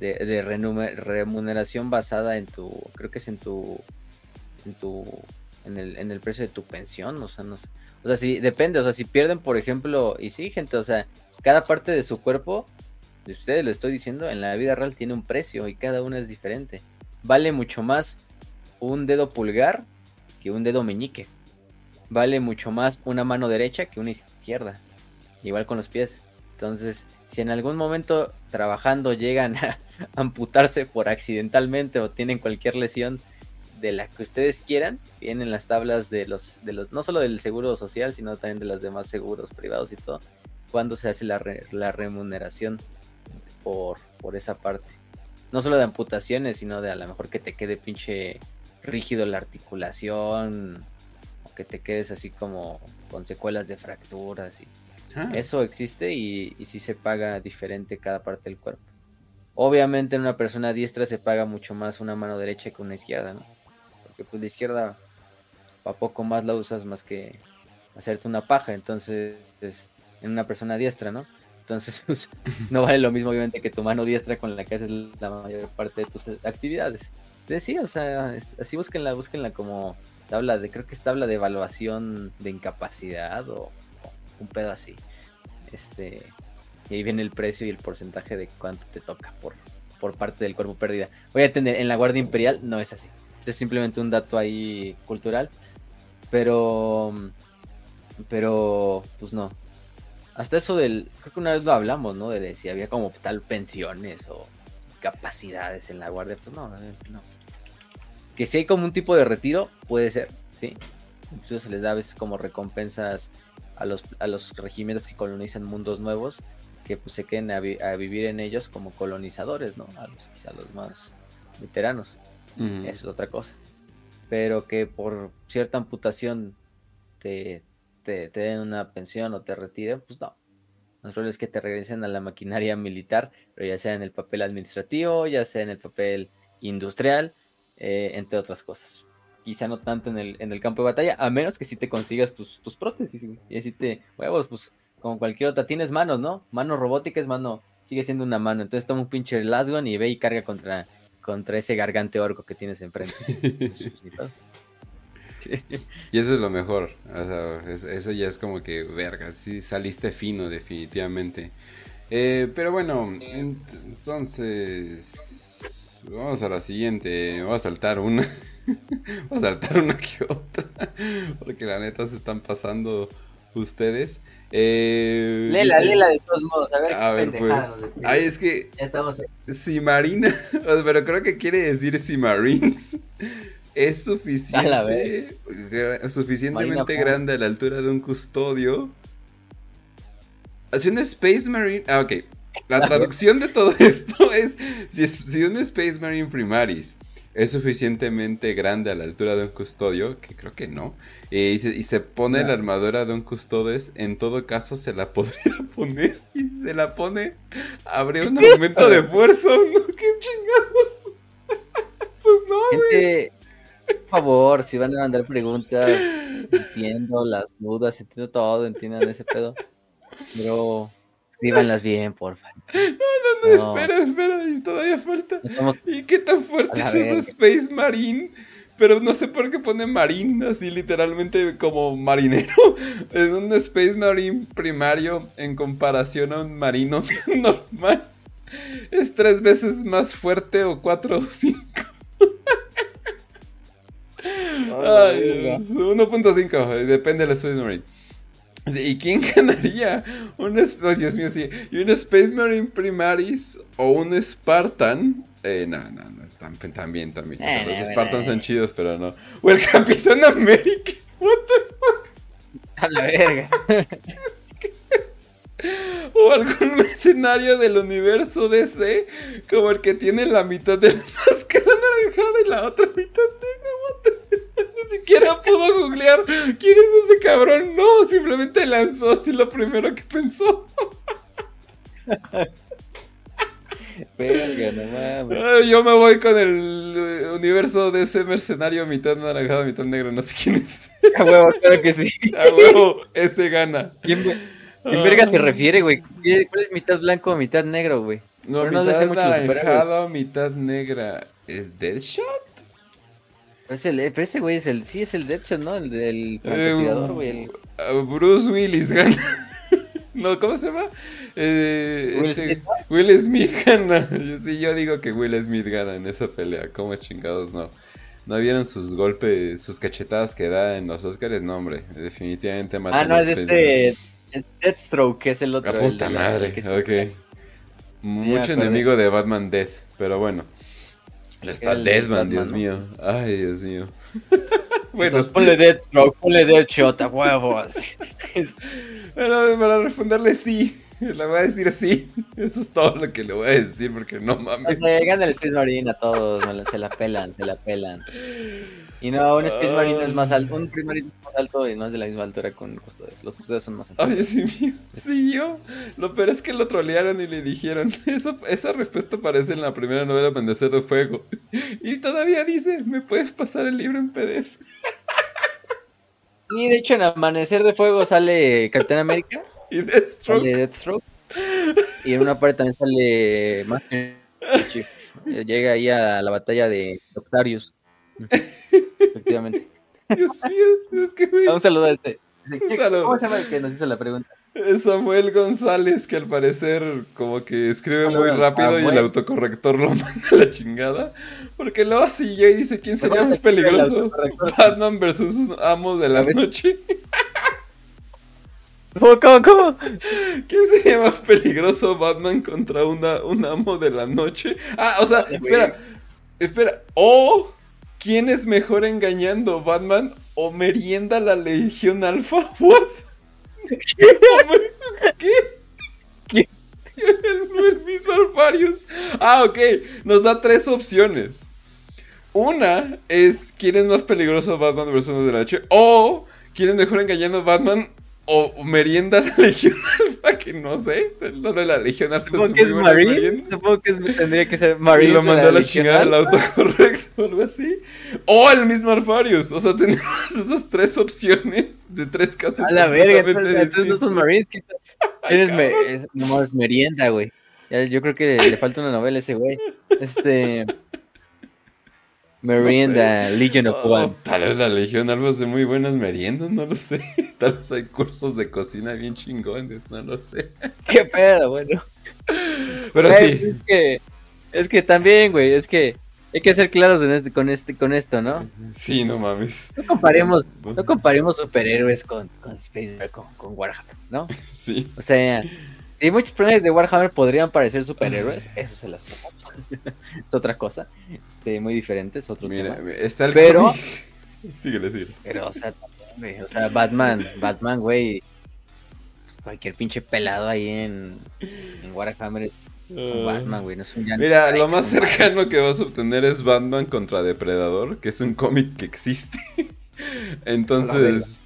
de, de remuneración basada en tu, creo que es en tu, en tu, en el, en el precio de tu pensión, o sea, no o sea, si depende, o sea, si pierden, por ejemplo, y sí, gente, o sea, cada parte de su cuerpo ustedes lo estoy diciendo, en la vida real tiene un precio y cada uno es diferente. Vale mucho más un dedo pulgar que un dedo meñique. Vale mucho más una mano derecha que una izquierda. Igual con los pies. Entonces, si en algún momento trabajando llegan a [laughs] amputarse por accidentalmente o tienen cualquier lesión de la que ustedes quieran, vienen las tablas de los, de los, no solo del seguro social, sino también de los demás seguros privados y todo, cuando se hace la, la remuneración por, esa parte. No solo de amputaciones, sino de a lo mejor que te quede pinche rígido la articulación, o que te quedes así como con secuelas de fracturas. Y ah. Eso existe y, y sí se paga diferente cada parte del cuerpo. Obviamente en una persona diestra se paga mucho más una mano derecha que una izquierda, ¿no? Porque pues la izquierda a poco más la usas más que hacerte una paja, entonces en una persona diestra, ¿no? Entonces, [laughs] pues, no vale lo mismo, obviamente, que tu mano diestra con la que haces la mayor parte de tus actividades. Entonces, sí, o sea, así búsquenla, búsquenla como tabla de, creo que es tabla de evaluación de incapacidad o, un pedo así. Este, y ahí viene el precio y el porcentaje de cuánto te toca por, por parte del cuerpo pérdida. Voy a entender, en la Guardia Imperial no es así. Este es simplemente un dato ahí cultural. Pero, pero, pues no. Hasta eso del, creo que una vez lo hablamos, ¿no? De si había como tal pensiones o capacidades en la Guardia. Pues no, no. Que si hay como un tipo de retiro, puede ser, sí. Incluso se les da a veces como recompensas a los, a los regimientos que colonizan mundos nuevos que pues, se queden a, vivir en ellos como colonizadores, ¿no? A los, quizá los más veteranos. Eso es otra cosa. Pero que por cierta amputación te, te, den una pensión o te retiren, pues no. Lo probable es que te regresen a la maquinaria militar, pero ya sea en el papel administrativo, ya sea en el papel industrial, eh, entre otras cosas. Quizá no tanto en el, en el campo de batalla, a menos que si te consigas tus, tus prótesis, y así te, huevos, pues como cualquier otra. Tienes manos, ¿no? Mano robótica es mano, sigue siendo una mano. Entonces toma un pinche Lasgon y ve y carga contra, contra ese gargante orco que tienes enfrente. [laughs] Y eso es lo mejor. eso ya es como que, verga, sí, saliste fino definitivamente. Eh, pero bueno, entonces... Vamos a la siguiente. Voy a saltar una. [laughs] Voy a saltar una que otra. Porque la neta se están pasando ustedes. Eh, lela, lela de todos modos, a ver, a ver pues. Ay, es que. Ya estamos. Simarina, [laughs] pero creo que quiere decir Simarines. Es suficiente, suficientemente grande a la altura de un custodio. Si un Space Marine. Ah, ok. La [laughs] traducción de todo [laughs] esto es: si, si un Space Marine Primaris es suficientemente grande a la altura de un custodio, que creo que no, y, se, pone la armadura de un custodes, en todo caso se la [laughs] podría poner y si se la pone, habría un aumento de fuerza, ¿no? ¿Qué chingados? pues no, güey. Por favor, si van a mandar preguntas, entiendo las dudas, entiendo todo, entiendan ese pedo. Pero escríbanlas bien, porfa. No, no, no, espera, espera, todavía falta. ¿Y qué tan fuerte es ese Space Marine? Pero no sé por qué pone Marine, así literalmente como marinero. [laughs] Es un Space Marine primario en comparación a un marino [laughs] normal. Es tres veces más fuerte o cuatro o cinco. Ay, 1.5, depende de la Space Marine. ¿Y quién [laughs] ganaría? Un, Dios mío, sí. ¿Y un Space Marine Primaris o un Spartan? Eh, no, no, no, están, también, también. Eh, los Spartans son chidos, pero no. O el [laughs] Capitán América. What the fuck? A la verga. [laughs] o algún [laughs] mercenario del universo DC, como el que tiene la mitad de la [laughs] máscara naranjada y la otra mitad negra. [laughs] Ni siquiera pudo googlear quién es ese cabrón. No, simplemente lanzó así lo primero que pensó. Verga, no mames. yo me voy con el eh, universo de ese mercenario mitad naranjado, mitad negro. No sé quién es. A huevo, claro que sí. A huevo, ese gana. ¿Quién, ¿Quién verga se refiere, güey? ¿Cuál es mitad blanco o mitad negro, güey? No, Pero mitad no mitad negra. ¿Es Deadshot? Es el, pero ese güey es el, sí es el Deadshot, ¿no? El del francotirador, güey. Uh, Bruce Willis gana. [laughs] no, ¿cómo se llama? Eh, Will, este, Smith, Will Smith gana. [laughs] Sí, yo digo que Will Smith gana en esa pelea. ¿Cómo chingados no? ¿No vieron sus golpes, sus cachetadas que da en los Oscars? No, hombre, definitivamente Ah, no, es este es Deathstroke, que es el otro. La puta madre, ok. Mucho enemigo de Batman Death, pero bueno. Está Deathman, Dios mío. Ay, Dios mío. [laughs] bueno, Entonces, ponle Deathstroke, ponle Deadshot a huevos. [laughs] bueno, para responderle sí. Le voy a decir sí. Eso es todo lo que le voy a decir porque no mames. O sea, gana el Space Marine a todos, se la pelan, se la pelan. [laughs] Y no, un Space Marine es más alto, un Space es más alto y no es de la misma altura con Custodes. Los Custodes son más altos. Ay, sí, mío. Sí, yo. Lo peor es que lo trolearon y le dijeron, [laughs] eso, esa respuesta aparece en la primera novela Amanecer de Fuego. [laughs] Y todavía dice, ¿me puedes pasar el libro en PDF? [laughs] Y de hecho en Amanecer de Fuego sale Capitán América. Y Deathstroke. Sale Deathstroke. Y en una parte también sale Master Chief. Llega ahí a la batalla de Octarius. Efectivamente. [laughs] Dios mío, es que Un saludo a este. Un saludo. ¿Cómo se llama el que nos hizo la pregunta? Samuel González, que al parecer como que escribe muy rápido y el autocorrector lo [laughs] manda a la chingada. Porque luego así y dice, ¿quién sería más peligroso? Batman versus un amo de la noche. [laughs] ¿Cómo, cómo, cómo? ¿Quién sería más peligroso Batman contra una, un amo de la noche? Ah, o sea, espera, espera. O, ¿quién es mejor engañando, Batman o merienda la Legión Alfa? [laughs] ¿What? ¿Qué? ¿Qué? El, mismo Alfarius. Ah, ok. Nos da tres opciones. Una es quién es más peligroso Batman versus de la noche. O quién es mejor engañando Batman o merienda la [laughs] Legión Alfa, que no sé. El de la Legión Alfa. Supongo que es Marine. Supongo que tendría que ser Marine. Y lo mandó a la chingada al autocorrecto o [laughs] algo así. O el mismo Alfarius. O sea, [laughs] tenemos esas tres opciones de tres casos. A la verga, entonces no son Marines. Eres me, es, merienda, güey. Yo creo que le falta una novela a ese güey. Este. Merienda, Legion of oh, One. Tal vez la Legión algo hace muy buenas meriendas, no lo sé. [laughs] Tal vez hay cursos de cocina bien chingones, no lo sé. [laughs] Qué pedo, bueno. Pero sí. Es que, es que también, güey, es que hay que ser claros este, con, este, con esto, ¿no? Sí, no mames. No comparemos, no comparemos superhéroes con, con Space con, con Warhammer, ¿no? [laughs] Sí. O sea, si muchos personajes de Warhammer podrían parecer superhéroes, eso se las [laughs] es otra cosa. Este, muy diferente, es otro Mira, tema. Está el pero. [laughs] Síguele, síguele. Pero, o sea, o sea, Batman, Batman, güey. Pues, cualquier pinche pelado ahí en, en Warhammer es un ah. Batman, güey. No es un Mira, lo más cercano que vas a obtener es Batman contra Depredador, que es un cómic que existe. [laughs] Entonces.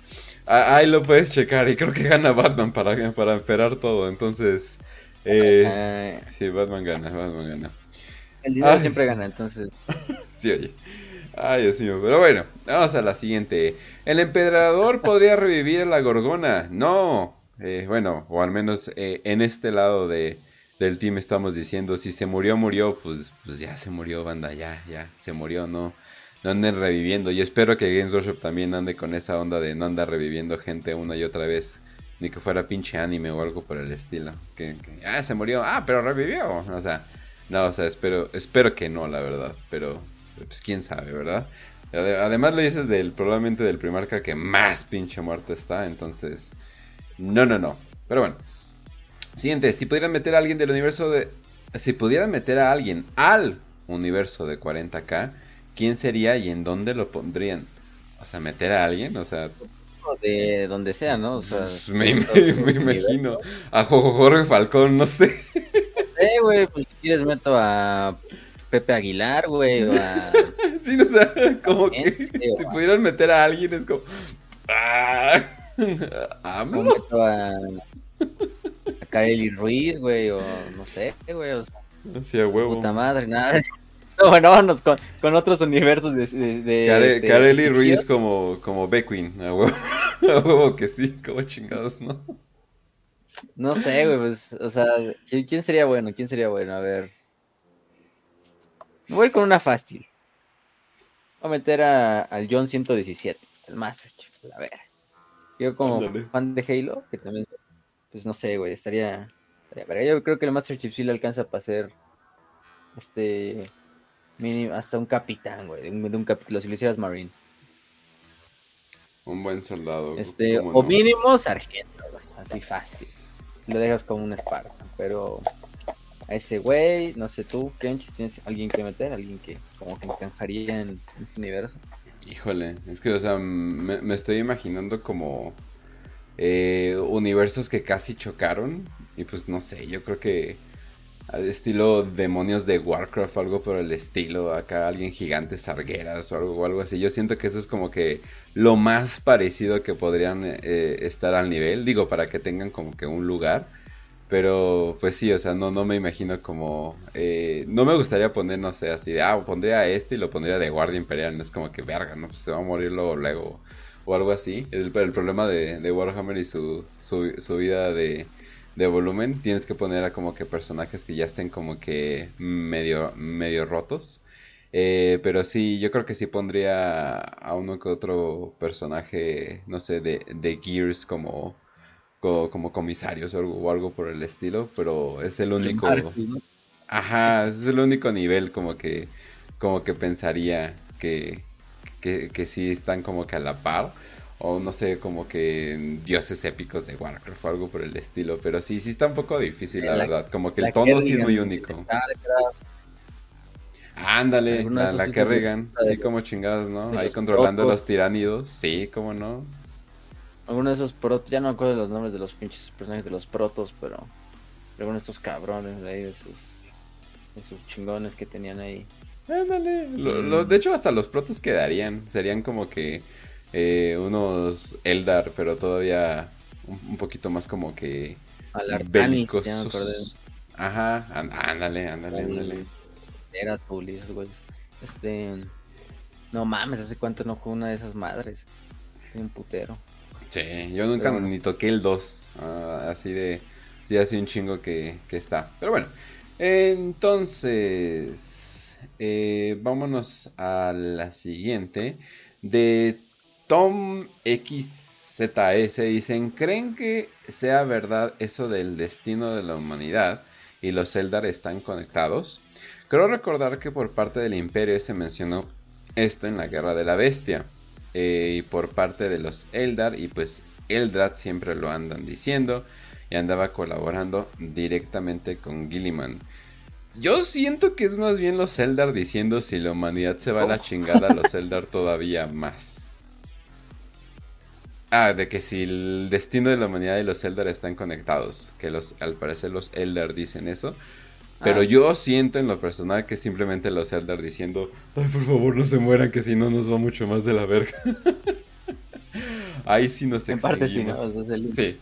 Ahí lo puedes checar y creo que gana Batman para, para esperar todo. Entonces, eh, sí, Batman gana, Batman gana. El dinero siempre gana, entonces. [laughs] sí, oye. Ay, Dios mío. Pero bueno, vamos a la siguiente. ¿El emperador podría revivir a la gorgona? No. Eh, bueno, o al menos eh, en este lado de, del team estamos diciendo, si se murió, murió, pues, pues ya se murió, banda, ya, ya, se murió, no, no anden reviviendo. Y espero que Games Workshop también ande con esa onda de no andar reviviendo gente una y otra vez, ni que fuera pinche anime o algo por el estilo. Que, que ah, se murió, ah, pero revivió, o sea no, o sea, espero, espero que no, la verdad. Pero, pues quién sabe, ¿verdad? Además le dices del probablemente del primarca que más pinche muerto está, entonces no, no, no. Pero bueno. Siguiente, si pudieran meter a alguien del universo de si pudieran meter a alguien al universo de 40K, ¿quién sería y en dónde lo pondrían? O sea, meter a alguien, o sea, de donde sea, ¿no? O sea, pues me, [laughs] imagino a Jorge Falcón, no sé. Eh, güey, pues si quieres meto a Pepe Aguilar, güey, o a... [laughs] Sí, o sea, como que si pudieran meter a alguien es como... ¡Ah! [laughs] ¿Hablo? meto a... a Kareli Ruiz, güey, o no sé, güey, o sea... Sí, a huevo. Puta madre, nada. [laughs] No, bueno, vámonos con, con otros universos de... de, de, Ruiz como, como Beckwin, a huevo. a huevo que sí, como chingados, ¿no? No sé, güey, pues, o sea, ¿quién sería bueno? ¿Quién sería bueno? A ver. voy con una fácil. Voy a meter a, al John 117, el Master Chief, a ver. Yo como fan de Halo, que también, pues no sé, güey, estaría, estaría Yo creo que el Master Chief sí le alcanza para ser, este, mínimo, hasta un capitán, güey, de un, capítulo, si lo hicieras Marine. Un buen soldado. Este, o mínimo sargento, güey, así fácil lo dejas como un Spartan. Pero a ese güey, no sé tú, Kench, ¿tienes alguien que meter? ¿Alguien que como que encajaría en, este universo? Híjole, es que, o sea, me, estoy imaginando como eh, universos que casi chocaron. Y pues no sé, yo creo que al estilo demonios de Warcraft, algo por el estilo, acá alguien gigante, sargueras o algo, algo así. Yo siento que eso es como que lo más parecido que podrían eh, estar al nivel, digo, para que tengan como que un lugar. Pero pues sí, o sea, no, no me imagino como... Eh, no me gustaría poner, no sé, así de, ah, pondría este y lo pondría de guardia imperial. No es como que, verga, no, pues se va a morir luego, luego o algo así. El, el problema de, de, Warhammer y su, su vida de, de volumen, tienes que poner a como que personajes que ya estén como que medio, medio rotos. Eh, pero sí, yo creo que sí pondría a uno que otro personaje, no sé, de, de Gears como, como comisarios o algo, algo, por el estilo, pero es el único... Ajá, es el único nivel como que, como que pensaría que, que, que sí están como que a la par o no sé, como que dioses épicos de Warcraft o algo por el estilo, pero sí, sí está un poco difícil, la, verdad, como que el tono sí es muy único. Ándale, la, la Kerrigan, sí como chingados, ¿no? Ahí controlando los tiránidos, sí, cómo no. Alguno de esos protos, ya no me acuerdo los nombres de los pinches personajes de los protos, pero algunos de estos cabrones de ahí, de sus, de sus chingones que tenían ahí. Ándale, mm. de hecho hasta los protos quedarían, serían como que eh, unos Eldar, pero todavía un, poquito más como que bélicos. Ajá, ándale, ándale, ándale. Era esos güeyes. Este. No mames, ¿hace cuánto no juego una de esas madres? Un putero. Sí, yo nunca ni toqué el 2. Ah, así de. Sí, así un chingo que, que está. Pero bueno. Entonces. Eh, vámonos a la siguiente. De Tom XZS dicen, ¿creen que sea verdad eso del destino de la humanidad y los Eldar están conectados? Creo recordar que por parte del Imperio se mencionó esto en la Guerra de la Bestia eh, y por parte de los Eldar y pues Eldrad siempre lo andan diciendo y andaba colaborando directamente con Gilliman. Yo siento que es más bien los Eldar diciendo si la humanidad se va a la chingada, los [laughs] Eldar todavía más. Ah, de que si el destino de la humanidad y los Eldar están conectados. Que los, al parecer los Eldar dicen eso. Pero ah. yo siento en lo personal que simplemente los Eldar diciendo, ay, por favor no se mueran, que si no nos va mucho más de la verga. [laughs] Ahí sí nos extinguimos. sí,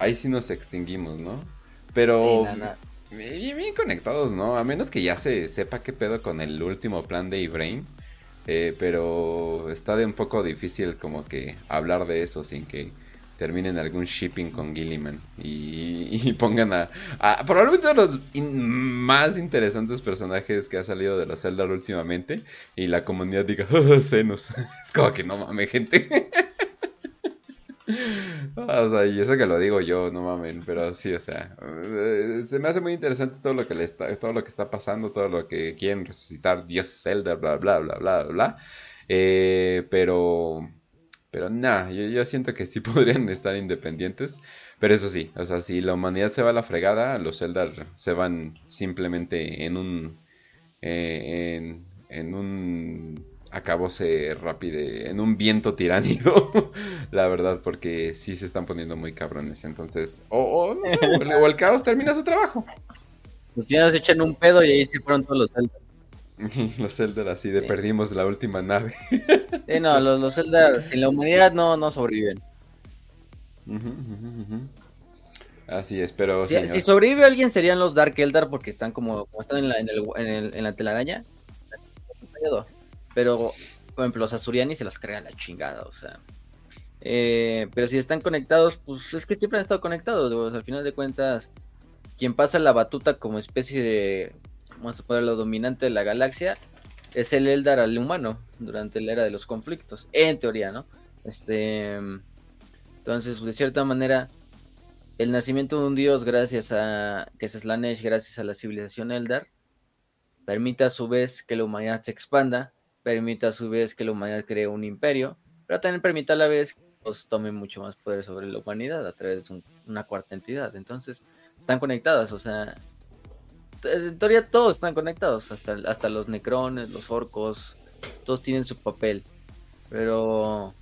Ahí sí nos extinguimos, ¿no? Pero Bien, bien, conectados, ¿no? A menos que ya se sepa qué pedo con el último plan de Ibrain. Eh, pero está de un poco difícil como que hablar de eso sin que terminen algún shipping con Gilliman y, pongan a, probablemente uno de los más interesantes personajes que ha salido de los Zelda últimamente y la comunidad diga, [laughs] oh, senos. [laughs] es como que no mames, gente. [laughs] o sea, y eso que lo digo yo, no mames, pero sí, o sea, eh, se me hace muy interesante todo lo que le está, todo lo que está pasando, todo lo que quieren resucitar Dios Zelda, bla, bla, bla, bla, bla, eh, pero, pero nada, yo, siento que sí [laughs] podrían estar independientes, pero eso sí, o sea, si la humanidad se va a la fregada, los Zelda se van simplemente en un, eh, en, en un acabóse rápido en un viento tiránico, [laughs] la verdad, porque sí se están poniendo muy cabrones. Entonces, o, no sé, o [laughs] el caos termina su trabajo. Pues ya se echan un pedo y ahí se fueron todos los Eldar. [laughs] los Eldar así de perdimos la última nave. sí, no, los, los Eldar sin la humanidad no, no sobreviven. Así es, pero... Si, sobrevive alguien serían los Dark Eldar porque están como, como están en la, en, el, en, en la telaraña. Pero, por ejemplo, los Azuriani se las carga la chingada, o sea. Eh, pero si están conectados, pues es que siempre han estado conectados. al final de cuentas, quien pasa la batuta como especie de, vamos a ponerlo, dominante de la galaxia, es el Eldar al humano durante la era de los conflictos. En teoría, ¿no? Este. Entonces, de cierta manera, el nacimiento de un dios, gracias a. que es Slanesh, gracias a la civilización Eldar, permite a su vez que la humanidad se expanda permite a su vez que la humanidad cree un imperio, pero también permite a la vez que pues, tome mucho más poder sobre la humanidad a través de una cuarta entidad. Entonces, están conectadas, o sea, en teoría todos están conectados, hasta, hasta los necrones, los orcos, todos tienen su papel, pero,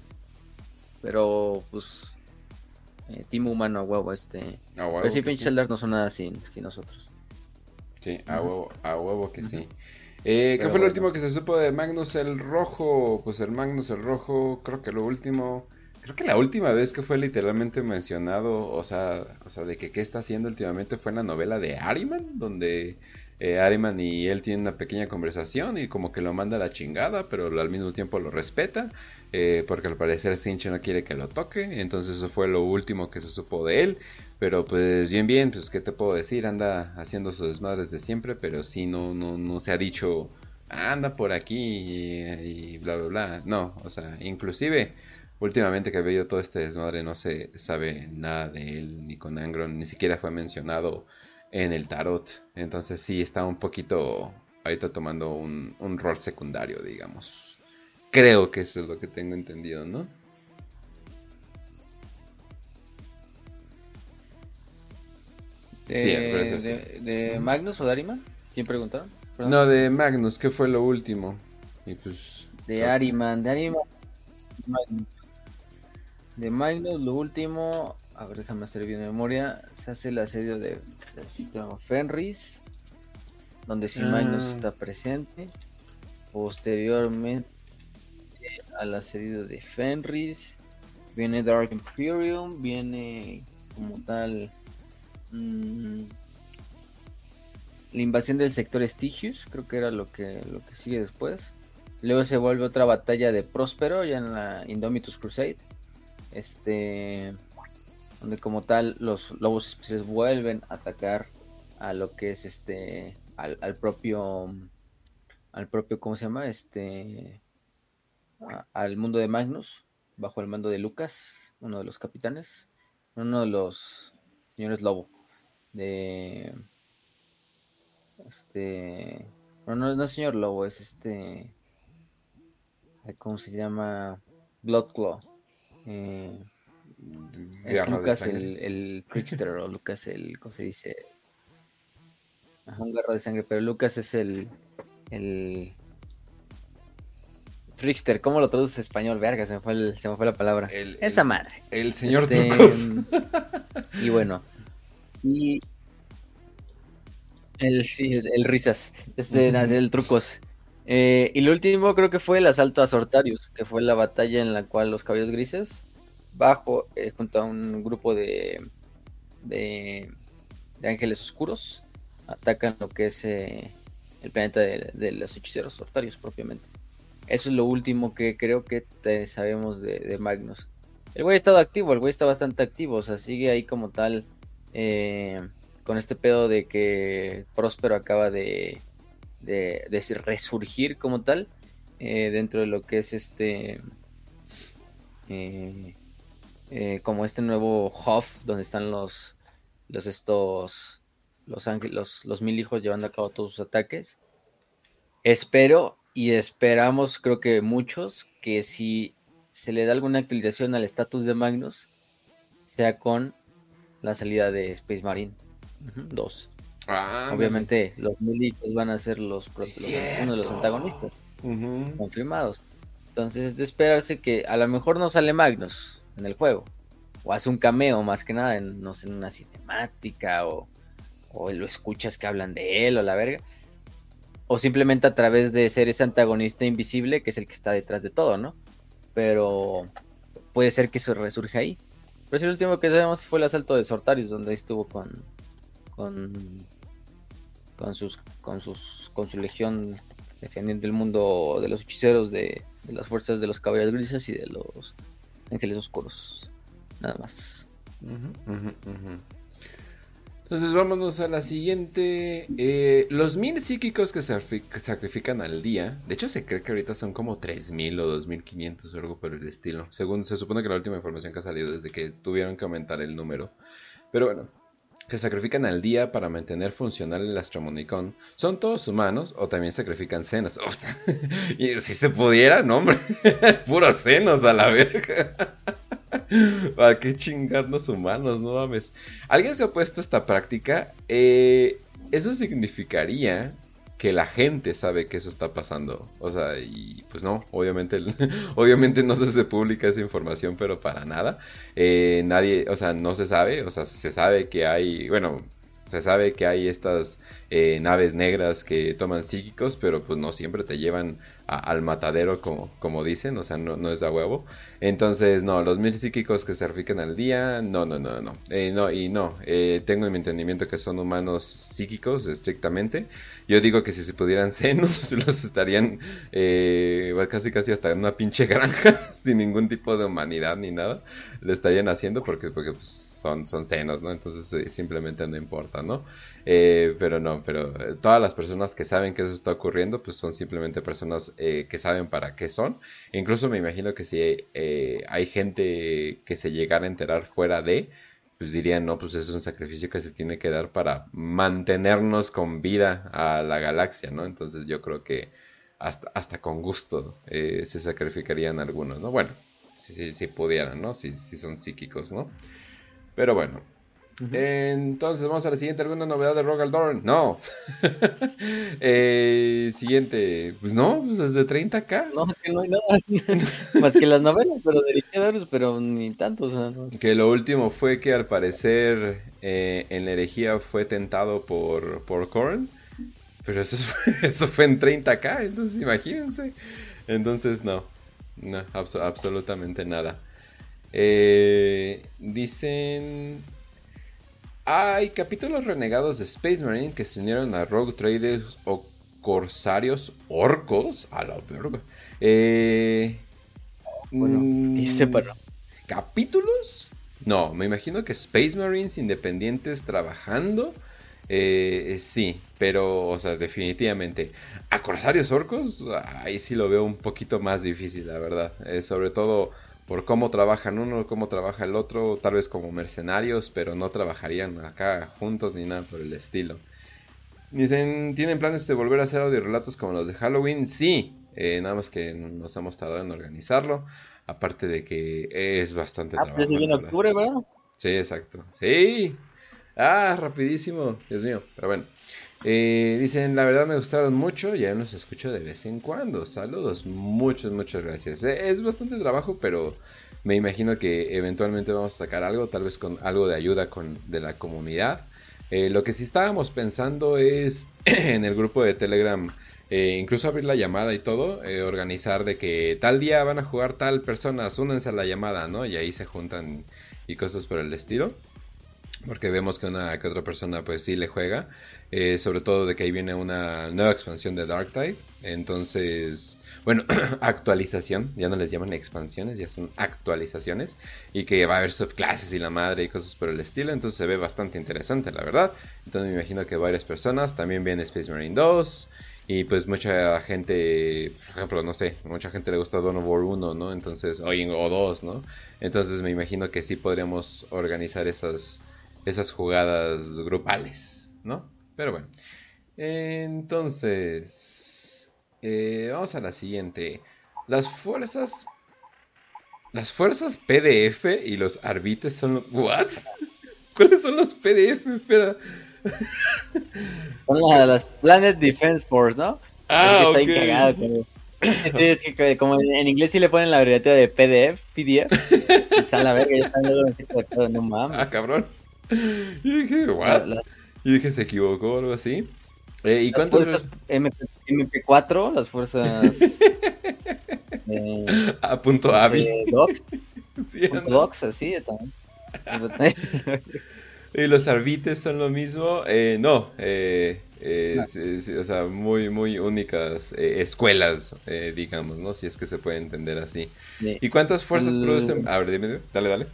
pero, pues, eh, Team Humano a huevo, este, a huevo pero sí, pinches no son nada sin, sin nosotros. Sí, a huevo, a huevo que sí. Eh, ¿Qué fue lo último que se supo de Magnus el Rojo? Pues el Magnus el Rojo, creo que lo último, creo que la última vez que fue literalmente mencionado, o sea, o sea, de que qué está haciendo últimamente fue en la novela de Ariman, donde eh, Ariman y él tienen una pequeña conversación y como que lo manda a la chingada, pero al mismo tiempo lo respeta, eh, porque al parecer Sinch no quiere que lo toque, entonces eso fue lo último que se supo de él. Pero pues bien, bien, pues qué te puedo decir, anda haciendo sus desmadres de siempre, pero sí no, no, no se ha dicho, anda por aquí y, bla, bla, bla. No, o sea, inclusive últimamente que veo todo este desmadre no se sabe nada de él, ni con Angron, ni siquiera fue mencionado en el tarot. Entonces sí está un poquito ahorita tomando un, un rol secundario, digamos. Creo que eso es lo que tengo entendido, ¿no? De, Magnus o de ¿Quién preguntaron? No, de Magnus, ¿qué fue lo último? Y pues, de Ariman, de Ariman. De Magnus, lo último. A ver, déjame hacer bien memoria. Se hace el asedio de, Fenris. Donde si Magnus ah. está presente. Posteriormente al asedio de Fenris. Viene Dark Imperium. Viene como tal Mm. la invasión del sector Estigius, creo que era lo que, lo que sigue después. Luego se vuelve otra batalla de Próspero, ya en la Indomitus Crusade. Este. Donde como tal los lobos especiales vuelven a atacar a lo que es este. Al, propio. Al propio, ¿cómo se llama? Este. al mundo de Magnus. Bajo el mando de Lucas, uno de los capitanes. Uno de los señores lobo de este no, no, es señor lobo es este cómo se llama Bloodclaw. Eh, es Lucas el, el trickster o [laughs] Lucas el cómo se dice un garro de sangre pero Lucas es el el trickster. Cómo lo traduce español verga se me fue se me fue la palabra. Esa madre. el señor este, trucos. [laughs] y bueno y el, sí, el risas, este, el trucos. Eh, y lo último creo que fue el asalto a Sortarius, que fue la batalla en la cual los caballos grises, bajo, eh, junto a un grupo de, de, ángeles oscuros, atacan lo que es eh, el planeta de, los hechiceros Sortarius propiamente. Eso es lo último que creo que sabemos de, de Magnus. El güey ha estado activo, el güey está bastante activo, o sea, sigue ahí como tal eh, con este pedo de que Próspero acaba de, resurgir como tal eh, dentro de lo que es este eh, como este nuevo Huff donde están los los estos los ángeles los, mil hijos llevando a cabo todos sus ataques. Espero y esperamos creo que muchos que si se le da alguna actualización al estatus de Magnus sea con la salida de Space Marine 2. Ah, Obviamente los milicos van a ser los, uno de los antagonistas confirmados. Entonces es de esperarse que a lo mejor no sale Magnus en el juego. O hace un cameo más que nada en, no sé, en una cinemática o, o lo escuchas que hablan de él o la verga. O simplemente a través de ser ese antagonista invisible que es el que está detrás de todo, ¿no? Pero puede ser que eso resurja ahí. Pero si el último que sabemos fue el asalto de Sortarius, donde estuvo con. con. con sus. con sus. con su legión defendiendo el mundo de los hechiceros, de, de las fuerzas de los caballeros grises y de los ángeles oscuros. Nada más. Entonces vámonos a la siguiente. Eh, los mil psíquicos que sacrifican al día. De hecho se cree que ahorita son como 3000 o 2500 o algo por el estilo. Según se supone que la última información que ha salido desde que tuvieron que aumentar el número. Pero bueno. Que sacrifican al día para mantener funcional el Astromonicon. ¿Son todos humanos o también sacrifican senos? [laughs] y si se pudiera, no hombre. [laughs] Puros senos a la verga. [laughs] ¿Para qué chingarnos humanos? No mames. ¿Alguien se ha puesto esta práctica? Eh, eso significaría que la gente sabe que eso está pasando. O sea, y pues no, obviamente, [laughs] obviamente no se hace pública esa información, pero para nada. Eh, nadie, o sea, no se sabe, o sea, se sabe que hay, bueno, se sabe que hay estas eh, naves negras que toman psíquicos, pero pues no siempre te llevan al matadero como, como dicen, o sea, no, no es a huevo. Entonces, no, los mil psíquicos que se sacrifican al día, no, no, no, no. Eh, no y no, eh, tengo en mi entendimiento que son humanos psíquicos estrictamente. Yo digo que si se pudieran [laughs] senos, los estarían casi casi hasta en una pinche granja, [laughs] sin ningún tipo de humanidad ni nada, lo estarían haciendo porque, porque pues son, son senos, ¿no? Entonces eh, simplemente no importa, ¿no? Eh, pero no, pero todas las personas que saben que eso está ocurriendo, pues son simplemente personas que saben para qué son. incluso me imagino que si hay gente que se llegara a enterar fuera de, pues dirían, no, pues es un sacrificio que se tiene que dar para mantenernos con vida a la galaxia, ¿no? Entonces yo creo que hasta, hasta con gusto eh, se sacrificarían algunos, ¿no? Bueno, si, si, si pudieran, ¿no? Si, si son psíquicos, ¿no? Pero bueno, entonces vamos a la siguiente. ¿Alguna novedad de Rogal Doran? No. [laughs] eh, siguiente. Pues no, pues es de 30k. No, es que no hay nada. [laughs] Más que las novelas, pero de liquidadores, pero ni tanto. O sea, no. Que lo último fue que al parecer eh, en la herejía fue tentado por, por Korn. Pero eso fue, [laughs] eso fue en 30k, entonces imagínense. Entonces no, no, absolutamente nada. Eh, dicen hay capítulos renegados de Space Marine que se unieron a Rogue Traders o Corsarios Orcos. A la verga. Eh, bueno, y mm, separó. ¿Capítulos? No, me imagino que Space Marines independientes trabajando. Eh, sí, pero, o sea, definitivamente. A Corsarios Orcos, ahí sí lo veo un poquito más difícil, la verdad. Eh, sobre todo por cómo trabajan uno, cómo trabaja el otro, tal vez como mercenarios, pero no trabajarían acá juntos ni nada por el estilo. Dicen, ¿tienen planes de volver a hacer audio relatos como los de Halloween? Sí, eh, nada más que nos hemos tardado en organizarlo. Aparte de que es bastante ah, pues trabajo. en octubre, ¿verdad? Sí, exacto. Sí. Ah, rapidísimo. Dios mío. Pero bueno. Eh, dicen, la verdad me gustaron mucho, ya los escucho de vez en cuando. Saludos, muchas, muchas gracias. Eh, es bastante trabajo, pero me imagino que eventualmente vamos a sacar algo, tal vez con algo de ayuda con, de la comunidad. Eh, lo que sí estábamos pensando es [clears throat] en el grupo de Telegram, incluso abrir la llamada y todo, organizar de que tal día van a jugar tal personas, únense a la llamada, ¿no? Y ahí se juntan y cosas por el estilo porque vemos que una que otra persona pues sí le juega, eh, sobre todo de que ahí viene una nueva expansión de Dark Tide, entonces, bueno, [clears throat] actualización, ya no les llaman expansiones, ya son actualizaciones, y que va a haber subclases y la madre y cosas por el estilo, entonces se ve bastante interesante, la verdad, entonces me imagino que varias personas, también viene Space Marine 2, y pues mucha gente, por ejemplo, no sé, mucha gente le gusta Dawn of War 1, ¿no? Entonces, o, o 2, ¿no? Entonces me imagino que sí podríamos organizar esas esas jugadas grupales, ¿no? Pero bueno. Entonces, eh, vamos a la siguiente. Las fuerzas... Las fuerzas PDF y los arbites son... ¿What? [laughs] ¿Cuáles son los PDF? Espera. Son las Planet Defense Force, ¿no? Ah, ok. [laughs] Es, que como en inglés sí le ponen la abreviatura de PDF, PDF, pues, a la verga, ya están luego no mames. Ah, cabrón. [laughs] Y dije, ¿what? Y dije, ¿se equivocó o algo así? Eh, ¿Y cuántas fuerzas MP, 4 las fuerzas. [laughs] eh, a punto AVI. Docs. [laughs] Sí, Docs, así también. [laughs] ¿Y los arbites son lo mismo? Eh, no, eh, eh, o sea, muy, muy únicas escuelas, digamos, ¿no? Si es que se puede entender así. ¿Y cuántas fuerzas producen? A ver, dime, dale, dale.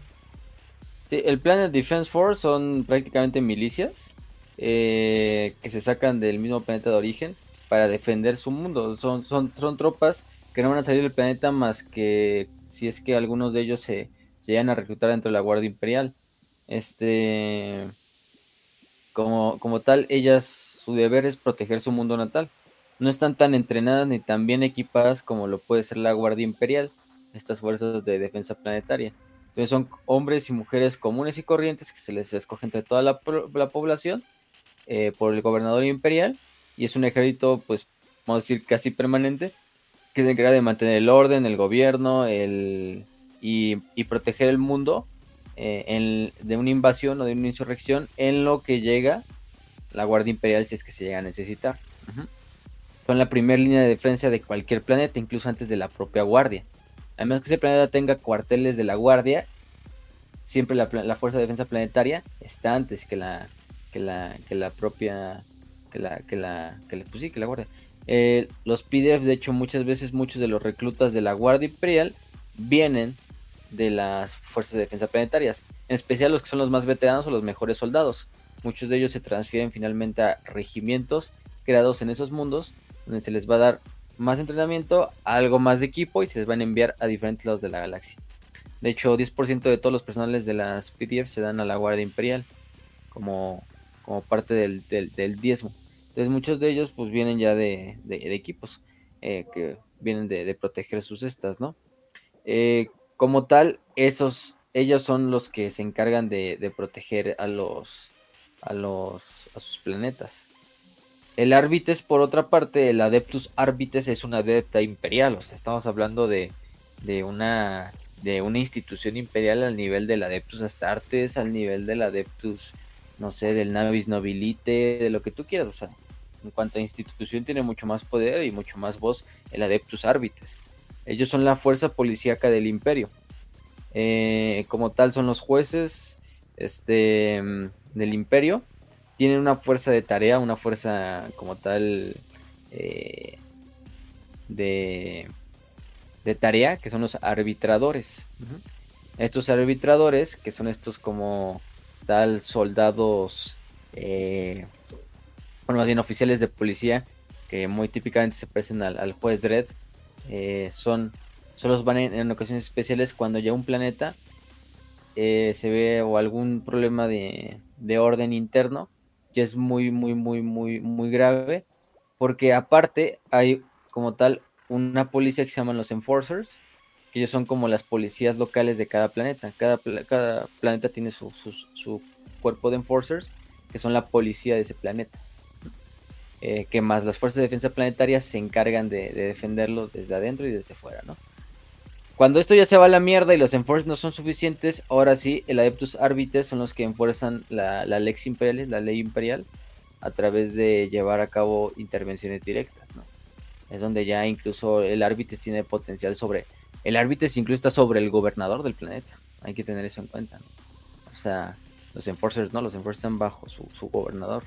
El Planet Defense Force son prácticamente milicias eh, que se sacan del mismo planeta de origen para defender su mundo. Son, son, son tropas que no van a salir del planeta más que si es que algunos de ellos se, se llegan a reclutar dentro de la Guardia Imperial. Este, como, como tal, ellas, su deber es proteger su mundo natal. No están tan entrenadas ni tan bien equipadas como lo puede ser la Guardia Imperial, estas fuerzas de defensa planetaria. Entonces son hombres y mujeres comunes y corrientes que se les escoge entre toda la, población eh, por el gobernador imperial y es un ejército, pues, vamos a decir, casi permanente que se encarga de mantener el orden, el gobierno el, y, proteger el mundo eh, de una invasión o de una insurrección en lo que llega la Guardia Imperial si es que se llega a necesitar. Son la primera línea de defensa de cualquier planeta, incluso antes de la propia Guardia. Además que ese planeta tenga cuarteles de la Guardia, siempre la, Fuerza de Defensa Planetaria está antes que la, que la, que la propia, que la, que la, que pues sí, que la Guardia. Eh, los PDF, de hecho, muchas veces muchos de los reclutas de la Guardia Imperial vienen de las Fuerzas de Defensa Planetarias. en especial los que son los más veteranos o los mejores soldados. Muchos de ellos se transfieren finalmente a regimientos creados en esos mundos, donde se les va a dar más entrenamiento, algo más de equipo y se les van a enviar a diferentes lados de la galaxia. De hecho, 10% de todos los personales de las PDF se dan a la Guardia Imperial como, como parte del, diezmo. Entonces muchos de ellos pues vienen ya de, equipos eh, que vienen de, proteger sus estas, ¿no? Eh, como tal, esos, ellos son los que se encargan de, proteger a los, a los, a sus planetas. El Arbites, por otra parte, el Adeptus Arbites es una adepta imperial, o sea, estamos hablando de, de una de una institución imperial al nivel del Adeptus Astartes, al nivel del Adeptus, no sé, del Navis Nobilite, de lo que tú quieras, o sea, en cuanto a institución tiene mucho más poder y mucho más voz el Adeptus Arbites. Ellos son la fuerza policíaca del imperio. Eh, como tal son los jueces este, del imperio tienen una fuerza de tarea, una fuerza como tal eh, de, de, tarea, que son los arbitradores. Estos arbitradores, que son estos como tal soldados, eh, bueno, más bien oficiales de policía, que muy típicamente se presentan al, juez Dredd, eh, son, solo van en, ocasiones especiales cuando ya un planeta se ve o algún problema de, de orden interno es muy, muy, muy, muy, muy grave, porque aparte hay como tal una policía que se llaman los Enforcers, que ellos son como las policías locales de cada planeta. Cada, planeta tiene su, cuerpo de Enforcers, que son la policía de ese planeta. Eh, que más las fuerzas de defensa planetarias se encargan de, defenderlo desde adentro y desde fuera, ¿no? Cuando esto ya se va a la mierda y los enforcers no son suficientes, ahora sí, el Adeptus Arbites son los que enfuerzan la, Lex Imperialis, la ley imperial, a través de llevar a cabo intervenciones directas, ¿no? Es donde ya incluso el Arbites tiene potencial sobre... El Arbites incluso está sobre el gobernador del planeta. Hay que tener eso en cuenta, ¿no? O sea, los Enforcers no, los Enforcers están bajo su, gobernador.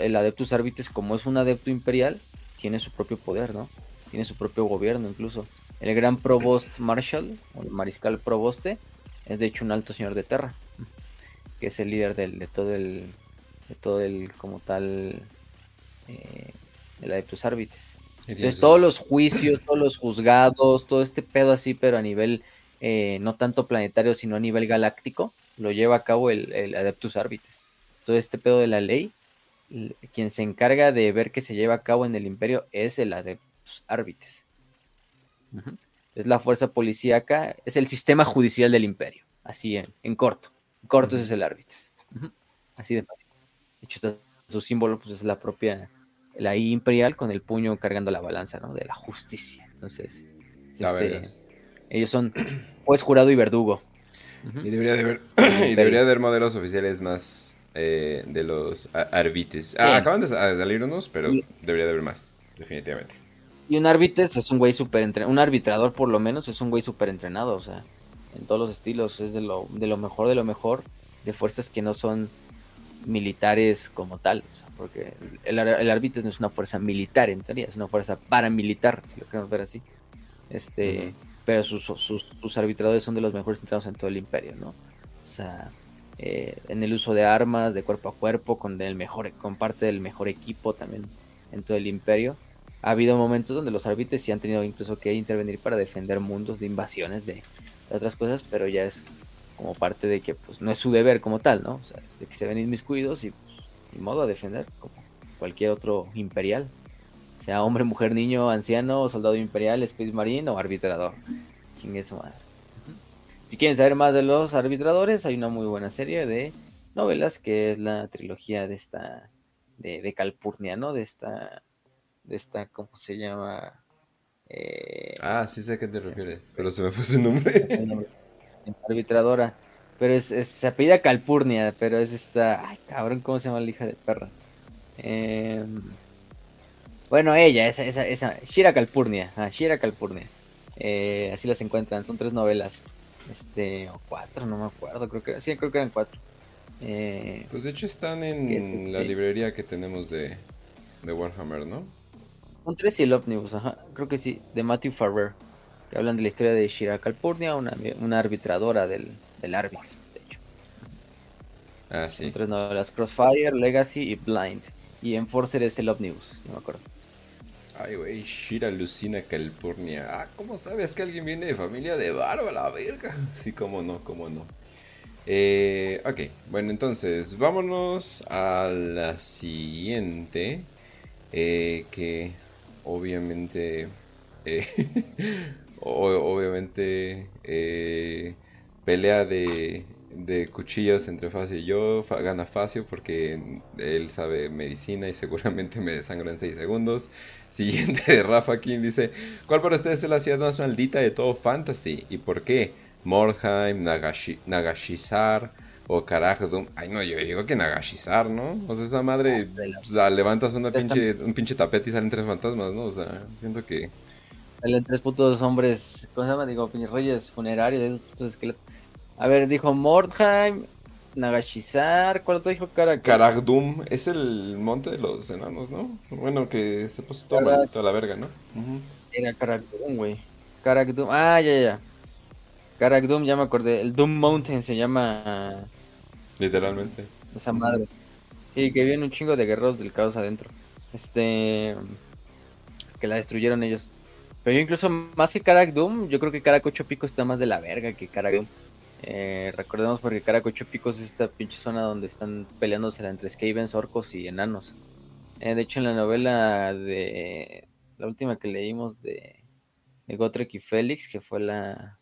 el Adeptus Arbites, como es un adepto imperial, tiene su propio poder, ¿no? Tiene su propio gobierno incluso. El gran provost marshal, o el mariscal provoste, es de hecho un alto señor de Terra, que es el líder del, de todo el, de todo el, como tal, eh, el Adeptus Arbites. Entonces todos los juicios, todos los juzgados, todo este pedo así, pero a nivel eh, no tanto planetario, sino a nivel galáctico, lo lleva a cabo el, el Adeptus Arbites. Todo este pedo de la ley, quien se encarga de ver que se lleva a cabo en el imperio es el Adeptus Arbites. Es la fuerza policíaca, es el sistema judicial del imperio. Así en, corto. En corto ese es el árbitro. Así de fácil. De hecho, su símbolo pues, es la propia, la I imperial con el puño cargando la balanza, ¿no? De la justicia. Entonces, este, ellos son juez, jurado y verdugo. Y debería de haber, [coughs] y debería haber modelos oficiales más eh, de los arbites. Ah, acaban de salir unos, pero debería de haber más, definitivamente. Y un árbitro es un güey súper entrenado, un arbitrador por lo menos es un güey súper entrenado, o sea, en todos los estilos, es de lo, de lo mejor de lo mejor, de fuerzas que no son militares como tal, o sea, porque el, el árbitro no es una fuerza militar en teoría, es una fuerza paramilitar, si lo queremos ver así. Este, pero sus, sus, sus, arbitradores son de los mejores entrenados en todo el imperio, ¿no? O sea, eh, en el uso de armas, de cuerpo a cuerpo, con el mejor, con parte del mejor equipo también en todo el imperio ha habido momentos donde los árbitros sí han tenido incluso que intervenir para defender mundos de invasiones de, otras cosas, pero ya es como parte de que pues no es su deber como tal, ¿no? O sea, de que se ven inmiscuidos y pues modo a defender como cualquier otro imperial, sea hombre, mujer, niño, anciano, soldado imperial, space marine o arbitrador. Chingue su madre. Si quieren saber más de los arbitradores, hay una muy buena serie de novelas que es la trilogía de esta de, de Calpurnia, ¿no? De esta de esta, ¿cómo se llama? Eh, ah, sí sé a qué te refieres, pero se me fue su nombre. [laughs] arbitradora. Pero es, se apellida Calpurnia, pero es esta. Ay, cabrón, ¿cómo se llama la hija de perra? Em, bueno, ella, esa, esa, esa. Shira Calpurnia. Ah, Shira Calpurnia. Eh, así las encuentran, son tres novelas. Este, o cuatro, no me acuerdo, creo que sí, creo que eran cuatro. Eh, pues de hecho están en este, la librería que tenemos de, de Warhammer, ¿no? Un 3 y el Omnibus, ajá. Creo que sí, de Matthew Farrer. Que hablan de la historia de Shira Calpurnia, una, una arbitradora del, del de hecho. Ah, sí. Novelas, Crossfire, Legacy y Blind. Y Enforcer es el Omnibus, no me acuerdo. Ay, güey, Shira Lucina Calpurnia. Ah, ¿cómo sabes que alguien viene de familia de barba, la verga? [laughs] Sí, cómo no, cómo no. Eh, ok, bueno, entonces vámonos a la siguiente. Eh, que obviamente. Eh, [laughs] obviamente. Eh, pelea de, de cuchillos entre Facio y yo. Gana Facio porque él sabe medicina y seguramente me desangra en 6 segundos. Siguiente de Rafa King dice: ¿Cuál para ustedes es la ciudad más maldita de todo Fantasy? ¿Y por qué? Mordheim, Nagashi, Nagashizar o Karagdum. Ay, no, yo digo que Nagashizar, ¿no? O sea, esa madre, o sea, levantas una pinche, un pinche tapete y salen tres fantasmas, ¿no? O sea, siento que... Salen tres putos hombres, ¿cómo se llama? Digo, reyes funerarios, esqueletos. A ver, dijo Mordheim, Nagashizar, ¿cuál otro dijo Karagdum? Karagdum es el monte de los enanos, ¿no? Bueno, que se puso todo maldito a la verga, ¿no? Era Karagdum, güey. Karagdum, ah, ya, ya. Karak Doom, ya me acordé. El Doom Mountain se llama. Literalmente. Esa madre. Sí, que viene un chingo de guerreros del caos adentro. Este. Que la destruyeron ellos. Pero yo incluso más que Karak Doom, yo creo que Karak Ocho Picos está más de la verga que Karak Doom. Eh, recordemos porque Karak Ocho Picos es esta pinche zona donde están peleándose entre Skavens, orcos y enanos. Eh, de hecho, en la novela de. La última que leímos de, de Gotrek y Félix, que fue la,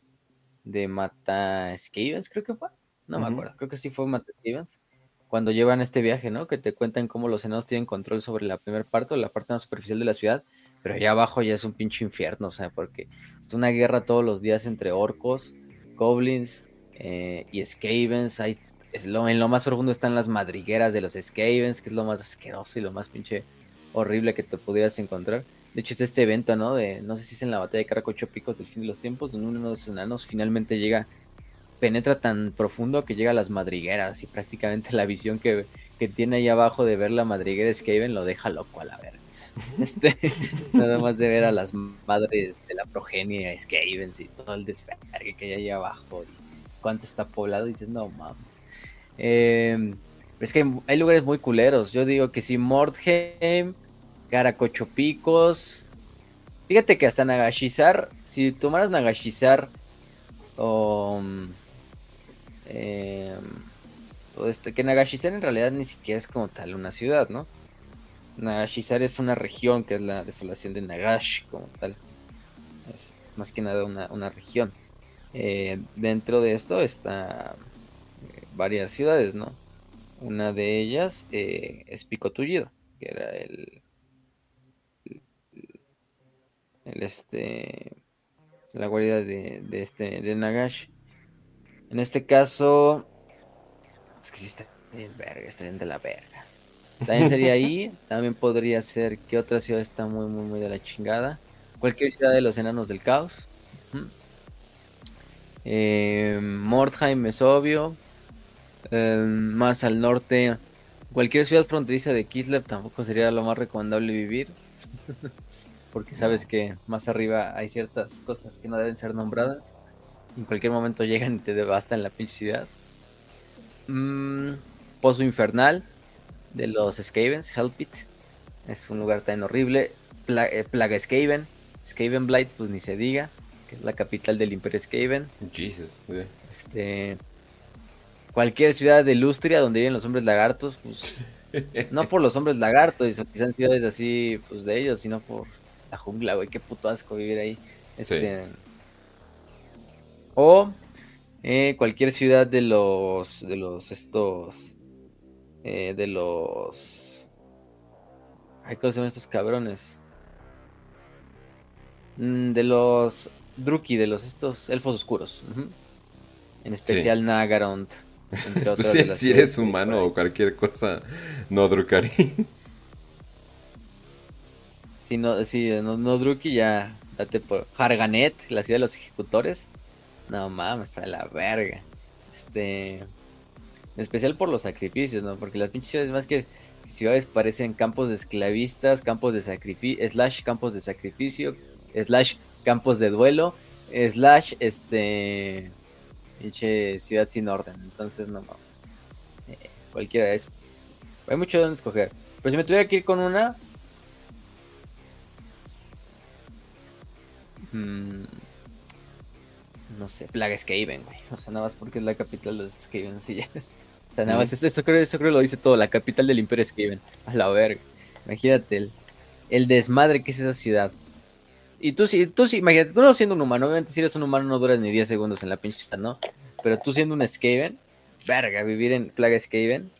de Mata Skavens, creo que fue. No me acuerdo, creo que sí fue Mata Skavens. Cuando llevan este viaje, ¿no? Que te cuentan cómo los enanos tienen control sobre la primera parte o la parte más superficial de la ciudad, pero allá abajo ya es un pinche infierno, o sea, porque es una guerra todos los días entre orcos, goblins eh, y Skavens. Hay, es lo, en lo más profundo están las madrigueras de los Skavens, que es lo más asqueroso y lo más pinche horrible que te pudieras encontrar. De hecho, es este evento, ¿no? De, no sé si es en la batalla de Caracocho Picos del fin de los tiempos, donde uno de los enanos finalmente llega, penetra tan profundo que llega a las madrigueras y prácticamente la visión que, tiene ahí abajo de ver la madriguera Skaven lo deja loco a la verga. [laughs] Este, nada más de ver a las madres de la progenie Skavens y todo el desvergue que hay ahí abajo y cuánto está poblado, dices, no mames. Eh, es que hay lugares muy culeros. Yo digo que si Mordheim Caracochopicos. Fíjate que hasta Nagashizar, si tomaras Nagashizar o, eh, este, que Nagashizar en realidad ni siquiera es como tal una ciudad, ¿no? Nagashizar es una región que es la desolación de Nagash como tal. Es, más que nada una, región. Eh, dentro de esto está eh, varias ciudades, ¿no? Una de ellas es Pico Tullido, que era el, el este la guarida de, este de Nagash. En este caso es que sí está bien verga, está bien de la verga. También sería ahí, también podría ser que otra ciudad está muy muy muy de la chingada. Cualquier ciudad de los enanos del caos. Eh, Mordheim es obvio. Eh, más al norte, cualquier ciudad fronteriza de Kislev tampoco sería lo más recomendable vivir. porque sabes que más arriba hay ciertas cosas que no deben ser nombradas. En cualquier momento llegan y te devastan la pinche ciudad. Mm, Pozo Infernal de los Skavens, Help It. Es un lugar tan horrible. Eh, Plaga Skaven, Skaven Blight, pues ni se diga, que es la capital del Imperio Skaven. Jesus, este, cualquier ciudad de Lustria donde viven los hombres lagartos, pues [laughs] no por los hombres lagartos, quizás ciudades así, pues de ellos, sino por la jungla, güey, qué puto asco vivir ahí. Este, O eh, cualquier ciudad de los, de los, estos, eh, de los... Ay, ¿cómo se llaman estos cabrones? Mm, de los Druki, de los estos elfos oscuros. En especial Nagarond, entre [laughs] otras de las Si eres humano o cualquier cosa, no Drukari. [laughs] Si no, si no, no Druki, ya date por Harganet, la ciudad de los ejecutores. No mames, está de la verga. Este. En especial por los sacrificios, ¿no? Porque las pinches ciudades más que ciudades parecen campos de esclavistas, campos de sacrificio, slash campos de sacrificio, slash campos de duelo, slash este pinche ciudad sin orden. Entonces no vamos. Eh, cualquiera de esos. Hay mucho de dónde escoger. Pero si me tuviera que ir con una... Mm, no sé, Plaga Skaven, güey. O sea, nada más porque es la capital de los Skaven, así ya es. O sea, nada más, eso, eso creo, eso creo lo dice todo, la capital del Imperio Skaven. A la verga. Imagínate el, el desmadre que es esa ciudad. Y tú sí, tú sí, imagínate, tú no siendo un humano, obviamente si eres un humano no duras ni 10 segundos en la pinche ciudad, ¿no? Pero tú siendo un Skaven, verga, vivir en Plaga Skaven.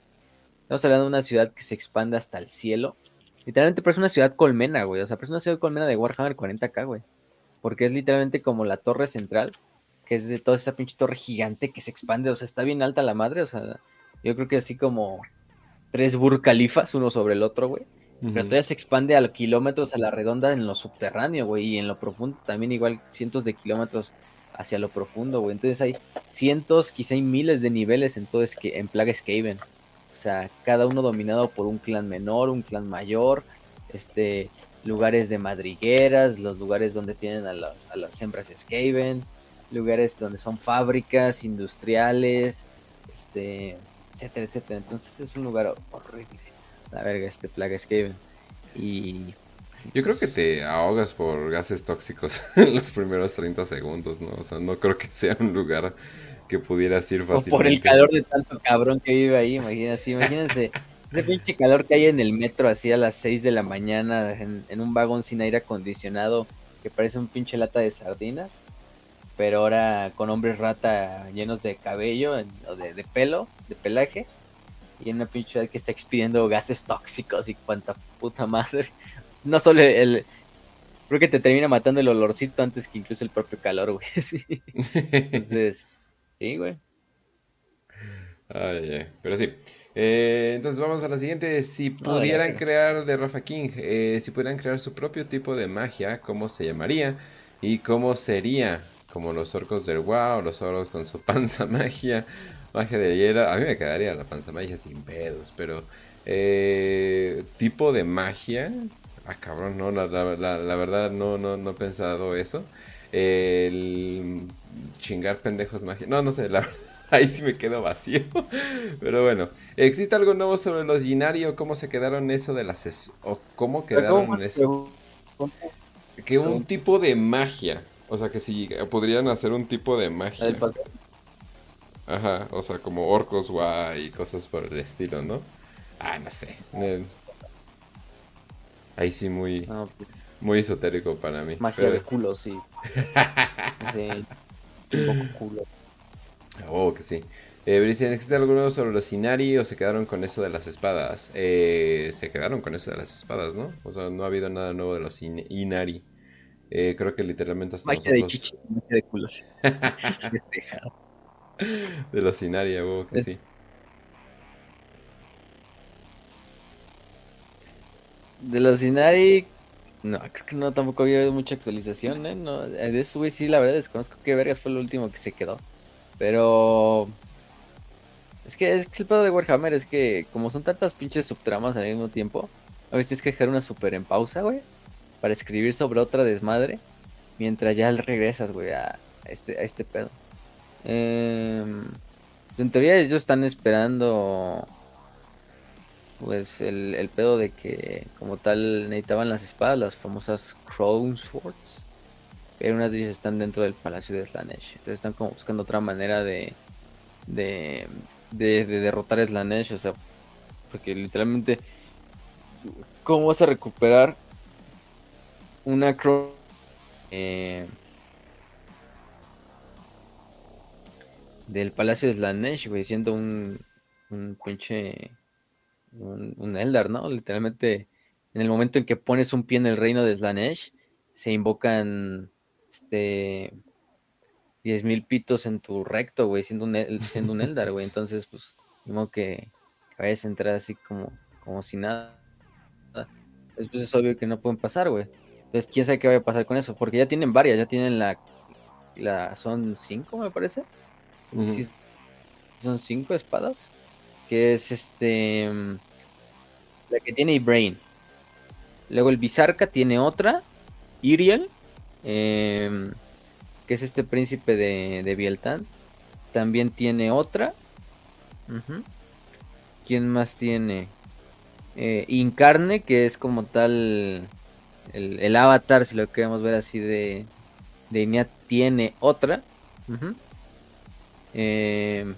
Estamos hablando de una ciudad que se expande hasta el cielo. Literalmente parece una ciudad colmena, güey. O sea, parece una ciudad colmena de Warhammer 40k, güey. Porque es literalmente como la torre central, que es de toda esa pinche torre gigante que se expande. O sea, está bien alta la madre. O sea, yo creo que así como tres Burj Khalifas, uno sobre el otro, güey. Pero todavía se expande a kilómetros a la redonda en lo subterráneo, güey. Y en lo profundo también igual cientos de kilómetros hacia lo profundo, güey. Entonces hay cientos, quizá hay miles de niveles en todo es que en Plaga Skaven. O sea, cada uno dominado por un clan menor, un clan mayor, este, lugares de madrigueras, los lugares donde tienen a, las a las hembras Skaven, lugares donde son fábricas industriales, este, etcétera, etcétera. Entonces es un lugar horrible. La verga, este Plaga Skaven. Y yo creo que te ahogas por gases tóxicos [laughs] en los primeros 30 segundos, ¿no? O sea, no creo que sea un lugar que pudieras ir fácilmente. O por el calor de tanto cabrón que vive ahí, imagínense, imagínense. [laughs] Ese pinche calor que hay en el metro así a las 6 de la mañana en, un vagón sin aire acondicionado que parece un pinche lata de sardinas, pero ahora con hombres rata llenos de cabello o de, de pelo, de pelaje, y en una pinche ciudad que está expidiendo gases tóxicos y cuanta puta madre [laughs] no solo el... Creo que te termina matando el olorcito antes que incluso el propio calor, güey. [laughs] Sí. Entonces, sí, güey. Ay, ay, pero sí. Eh, entonces vamos a la siguiente. Si pudieran crear de Rafa King, eh, si pudieran crear su propio tipo de magia, ¿cómo se llamaría? ¿Y cómo sería? Como los orcos del WoW, los orcos con su [laughs] panza magia, magia de hielo. A mí me quedaría la panza magia sin pedos, pero eh, tipo de magia, Ah, cabrón, no, la, verdad no, no, no he pensado eso. El chingar pendejos mágicos. No, no sé, la [laughs] ahí sí me quedo vacío. [laughs] Pero bueno, ¿existe algo nuevo sobre los Ginari o cómo se quedaron eso de las... o cómo quedaron eso? Que un tipo de magia. O sea, que si podrían hacer un tipo de magia. Ajá, o sea, como orcos guay y cosas por el estilo, ¿no? Ah, no sé. Ahí sí muy, pues, muy esotérico para mí. Magia de culo, sí. [laughs] sí. Un poco culo. Oh, que sí. Eh, ¿existe algo nuevo sobre los Inari o se quedaron con eso de las espadas? Eh, se quedaron con eso de las espadas, ¿no? O sea, no ha habido nada nuevo de los Inari. Eh, creo que literalmente hasta magia de chichi, magia de culos. [laughs] de los Inari, oh, que sí. De los Inari, no, creo que no, tampoco había habido mucha actualización, ¿eh? No, de eso, güey, sí, la verdad desconozco qué vergas fue lo último que se quedó. Pero... Es que, es que el pedo de Warhammer es que como son tantas pinches subtramas al mismo tiempo, a veces tienes que dejar una super en pausa, güey, para escribir sobre otra desmadre, mientras ya regresas, güey, a este, a este pedo. Em, en teoría ellos están esperando pues el, pedo de que como tal necesitaban las espadas, las famosas Crown Swords. Pero unas de ellas están dentro del palacio de Slanesh. Entonces están como buscando otra manera de, de, de, derrotar a Slanesh. O sea, porque literalmente, ¿cómo vas a recuperar una? Eh, del palacio de Slanesh, güey, siendo un, un pinche un, Eldar, ¿no? Literalmente, en el momento en que pones un pie en el reino de Slanesh, se invocan este 10.000 pitos en tu recto, güey, siendo un, siendo un [laughs] Eldar, güey. Entonces, pues, como que, vayas a entrar así como, como si nada. Después es obvio que no pueden pasar, güey. Entonces, quién sabe qué va a pasar con eso, porque ya tienen varias, ya tienen la. la son cinco, me parece. son cinco espadas que es este la que tiene Brain. Luego el Bizarca tiene otra, Iriel, em, que es este príncipe de, de Bieltan. También tiene otra. ¿Quién más tiene? Eh, Incarne, que es como tal el, avatar, si lo queremos ver así de, de Iñat, tiene otra. Eh,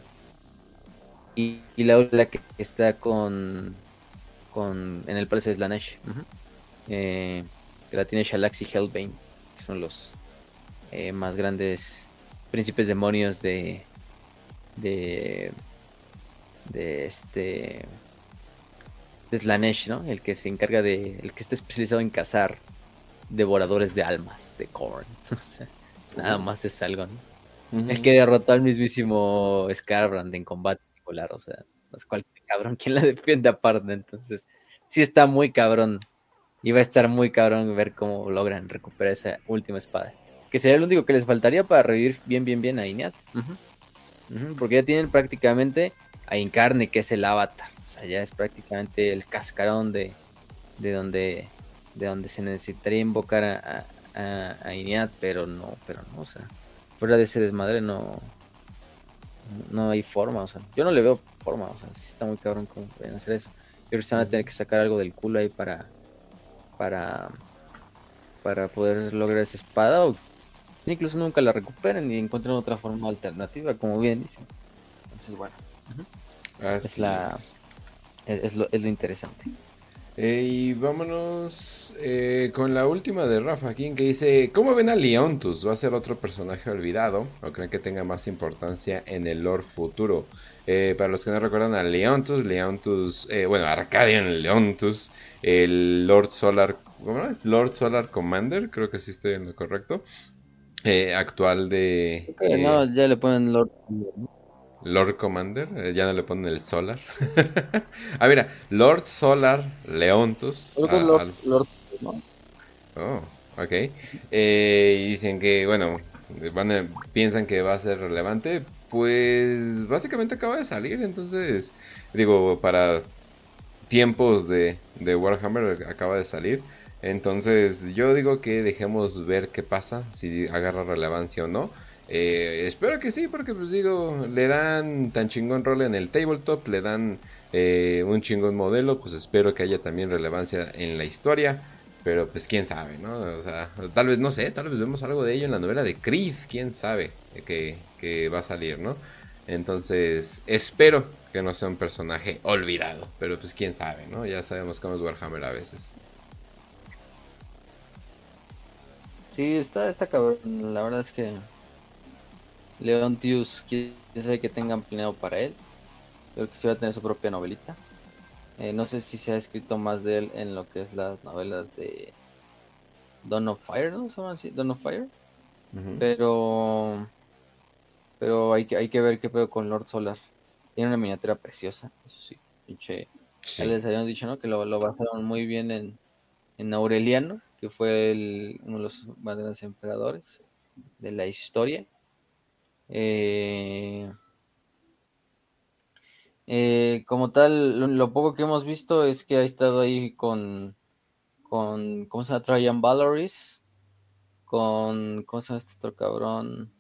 y, la otra que está con, con en el Palacio de Slanesh. Eh, que la tiene Shalax y Hellbane, que son los más grandes príncipes demonios de, de, de este Slanesh, ¿no? El que se encarga de, el que está especializado en cazar devoradores de almas de Korn. [laughs] nada más es algo, ¿no? El que derrotó al mismísimo Scarbrand en combate singular, o sea, no es cualquier cabrón [laughs] quien la defiende aparte, entonces sí está muy cabrón. Y va a estar muy cabrón ver cómo logran recuperar esa última espada. Que sería lo único que les faltaría para revivir bien, bien, bien a Iñat. porque ya tienen prácticamente a Incarne, que es el avatar. O sea, ya es prácticamente el cascarón de, de donde de donde se necesitaría invocar a, a, Iñat, pero no, pero no, o sea, fuera de ese desmadre no, no hay forma, o sea, yo no le veo forma, o sea, sí está muy cabrón cómo pueden hacer eso. Creo que van a tener que sacar algo del culo ahí para, para, para poder lograr esa espada o incluso nunca la recuperen y encuentren otra forma alternativa, como bien dicen. Entonces, bueno, es la es. lo, es lo interesante. Eh, y vámonos eh, con la última de Rafa King que dice, ¿cómo ven a Leontus? ¿Va a ser otro personaje olvidado o creen que tenga más importancia en el lore futuro? Eh, para los que no recuerdan a Leontus, Leontus, bueno, Arcadian Leontus, el Lord Solar, ¿cómo es? Lord Solar Commander, creo que sí estoy en lo correcto, actual de... no, ya le ponen Lord Lord Commander, eh, ya no le ponen el Solar. [laughs] ah, mira, Lord Solar Leontus. Lord, Lord, Oh, ok. Eh, dicen que, bueno, van piensan que va a ser relevante. Pues básicamente acaba de salir, entonces, digo, para tiempos de, de Warhammer acaba de salir. Entonces yo digo que dejemos ver qué pasa, si agarra relevancia o no. Eh, espero que sí, porque pues digo, le dan tan chingón rol en el tabletop, le dan eh, un chingón modelo, pues espero que haya también relevancia en la historia. Pero pues quién sabe, ¿no? O sea, tal vez, no sé, tal vez vemos algo de ello en la novela de Creed, quién sabe que, que va a salir, ¿no? Entonces, espero que no sea un personaje olvidado, pero pues quién sabe, ¿no? Ya sabemos cómo es Warhammer a veces. Sí, está, está cabrón, la verdad es que Leontius, quién sabe que tengan planeado para él. Creo que sí va a tener su propia novelita. Eh, no sé si se ha escrito más de él en lo que es las novelas de Dawn of Fire, ¿no? ¿Se así? Dawn of Fire. Pero. Pero hay que, hay que ver qué pedo con Lord Solar. Tiene una miniatura preciosa, eso sí. Pinche. Ya les habían dicho, ¿no? Que lo, lo basaron muy bien en, en Aureliano, que fue el, uno de los más grandes emperadores de la historia. Eh, eh, como tal, lo, poco que hemos visto es que ha estado ahí con, con ¿cómo se llama? Trajan Valoris, con, ¿cómo se llama este otro cabrón?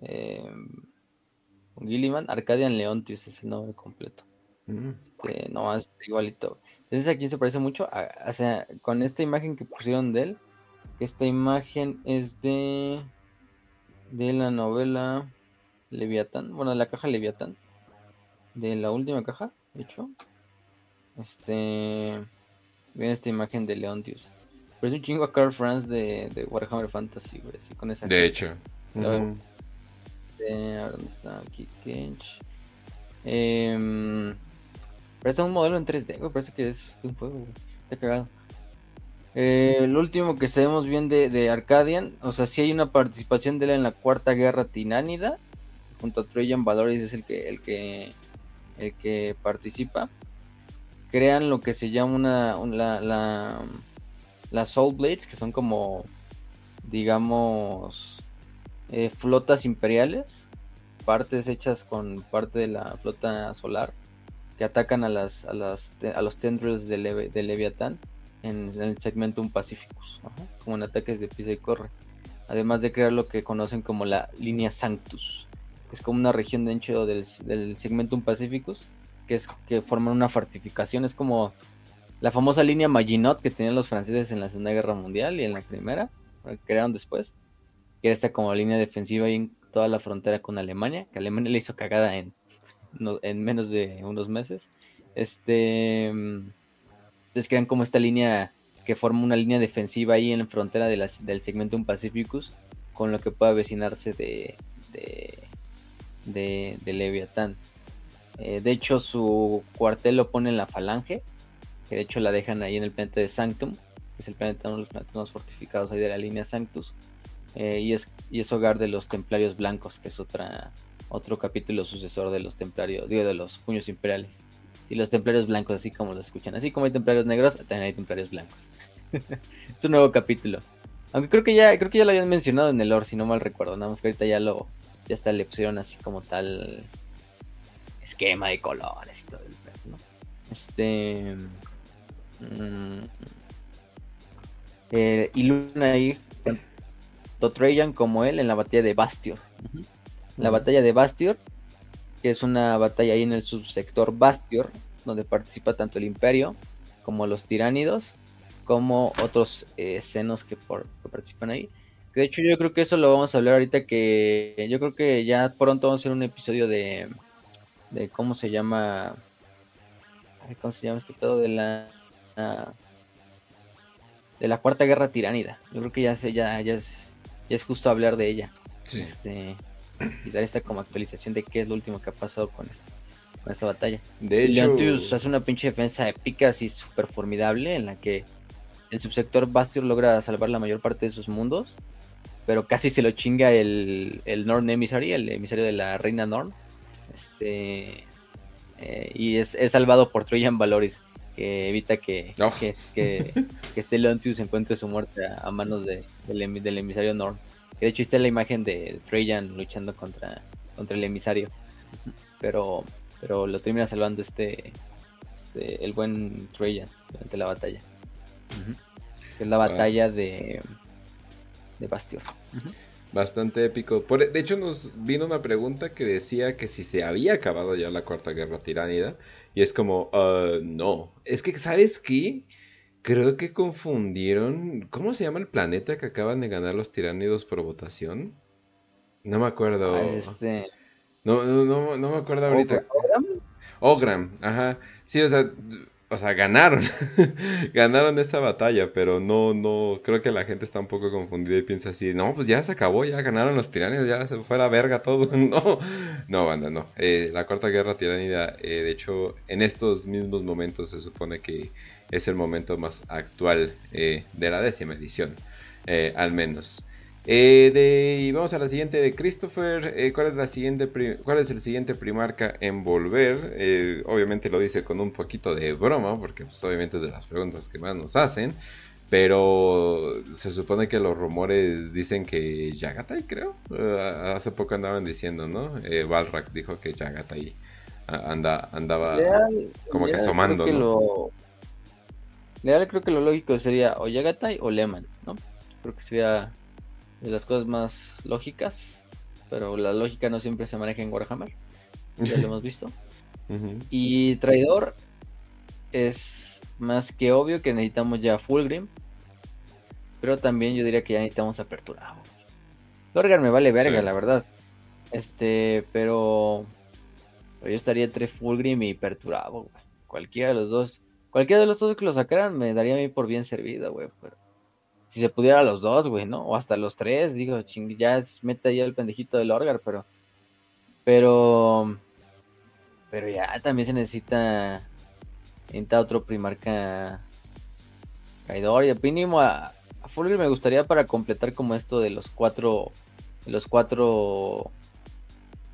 Eh, Gilliman, Arcadian Leontius es el nombre completo. Mm. Este, no más igualito. Entonces aquí se parece mucho, o sea, con esta imagen que pusieron de él, esta imagen es de de la novela Leviatán, bueno, de la caja Leviatán, de la última caja, de hecho. Este. Ven esta imagen de Leontius. Pero es un chingo a Carl France de, de Warhammer Fantasy, güey, así con esa. De hecho. ¿dónde está? Aquí, Kench. Eh, pero está un modelo en 3D, güey, parece que es de un juego, güey. Está cagado. Eh, el último que sabemos bien de, Arcadian, o sea, si hay una participación de él en la Cuarta Guerra Tinánida, junto a Trojan Valores es el que, el que, el que participa. Crean lo que se llama una, la, la, las Soul Blades, que son como, digamos, eh, flotas imperiales, partes hechas con parte de la flota solar, que atacan a, las, a, las, a los tendrils de, de Leviatán en, el segmento un Pacificus, como en ataques de pisa y corre. Además de crear lo que conocen como la línea Sanctus, que es como una región de ancho del, del segmentum Pacificus, que es que forman una fortificación, es como la famosa línea Maginot que tenían los franceses en la Segunda Guerra Mundial y en la Primera, que crearon después, que era esta como línea defensiva ahí en toda la frontera con Alemania, que Alemania le hizo cagada en, en menos de unos meses. Este, entonces crean como esta línea que forma una línea defensiva ahí en la frontera de del segmento Pacificus, con lo que pueda avecinarse de, de, de, Leviatán. Eh, de hecho, su cuartel lo pone en la Falange, que de hecho la dejan ahí en el planeta de Sanctum, que es el planeta, uno de los planetas más fortificados ahí de la línea Sanctus, eh, y, es, y es hogar de los Templarios Blancos, que es otra, otro capítulo sucesor de los Templarios, digo, de los Puños Imperiales. Y los Templarios Blancos, así como lo escuchan, así como hay Templarios Negros, también hay Templarios Blancos. [laughs] es un nuevo capítulo. Aunque creo que ya creo que ya lo habían mencionado en el lore, si no mal recuerdo. Nada más que ahorita ya lo ya está le pusieron así como tal esquema de colores y todo el ¿no? Este Mm. Eh, y Luna ahí tanto Trajan como él en la batalla de Bastior. La batalla de Bastior, que es una batalla ahí en el subsector Bastior, donde participa tanto el Imperio como los tiránidos, como otros eh, senos que, participan ahí. de hecho yo creo que eso lo vamos a hablar ahorita que yo creo que ya pronto vamos a hacer un episodio de, de cómo se llama, cómo se llama este pedo de la de la cuarta guerra tiránida. Yo creo que ya sé, ya, ya es, ya es justo hablar de ella. Este, y dar esta como actualización de qué es lo último que ha pasado con, este, con esta batalla. De hecho, hace una pinche defensa épica así súper formidable en la que el subsector Bastion logra salvar la mayor parte de sus mundos, pero casi se lo chinga el, el Norn Emissary, el emisario de la reina Norn. Este, eh, y es, es, salvado por Troyan Valoris que evita que, que, que, este Leontius encuentre su muerte a, manos de, del, emisario Norn. De hecho está la imagen de Trajan luchando contra, contra el emisario. Pero, pero lo termina salvando este, este el buen Trajan durante la batalla. es la batalla de, de Bastion. Bastante épico. Por, de hecho, nos vino una pregunta que decía que si se había acabado ya la Cuarta Guerra Tiránida. Y es como, uh, no. Es que, ¿sabes qué? Creo que confundieron. ¿Cómo se llama el planeta que acaban de ganar los tiránidos por votación? No me acuerdo. Ah, este... No, no, no, no me acuerdo ahorita. ¿Ogram? Ogram, ajá. Sí, o sea, o sea, ganaron, [laughs] ganaron esa batalla, pero no, no, creo que la gente está un poco confundida y piensa así, no, pues ya se acabó, ya ganaron los tiranidos, ya se fue a la verga todo, [laughs] no, no, banda, no, eh, la cuarta guerra tiránida, eh, de hecho, en estos mismos momentos se supone que es el momento más actual eh, de la décima edición, al menos. Eh, y vamos a la siguiente de Christopher. Eh, ¿cuál, es la siguiente ¿Cuál es el siguiente primarca en volver? Eh, obviamente lo dice con un poquito de broma, porque pues, obviamente es de las preguntas que más nos hacen. Pero se supone que los rumores dicen que Yagatai, creo. hace poco andaban diciendo, ¿no? Balrak dijo que Yagatai anda, andaba como que asomando. Leal creo que lo lógico sería o Yagatai o Lehman, ¿no? Creo que sería de las cosas más lógicas, pero la lógica no siempre se maneja en Warhammer, ya lo [laughs] hemos visto. Y traidor es más que obvio que necesitamos ya Fulgrim, pero también yo diría que ya necesitamos apertura. Lorgar me vale verga, la verdad. Este, pero, yo estaría entre Fulgrim y Perturabo, Cualquiera de los dos, cualquiera de los dos que lo sacaran me daría a mí por bien servido, güey. Pero si se pudiera los dos, güey, ¿no? O hasta los tres, digo, ching, ya mete ahí el pendejito del Orgar, pero. Pero. Pero ya también se necesita. Necesita otro primarca. Caidor. Y mínimo a, a Fulgrim me gustaría para completar como esto de los cuatro. De los cuatro.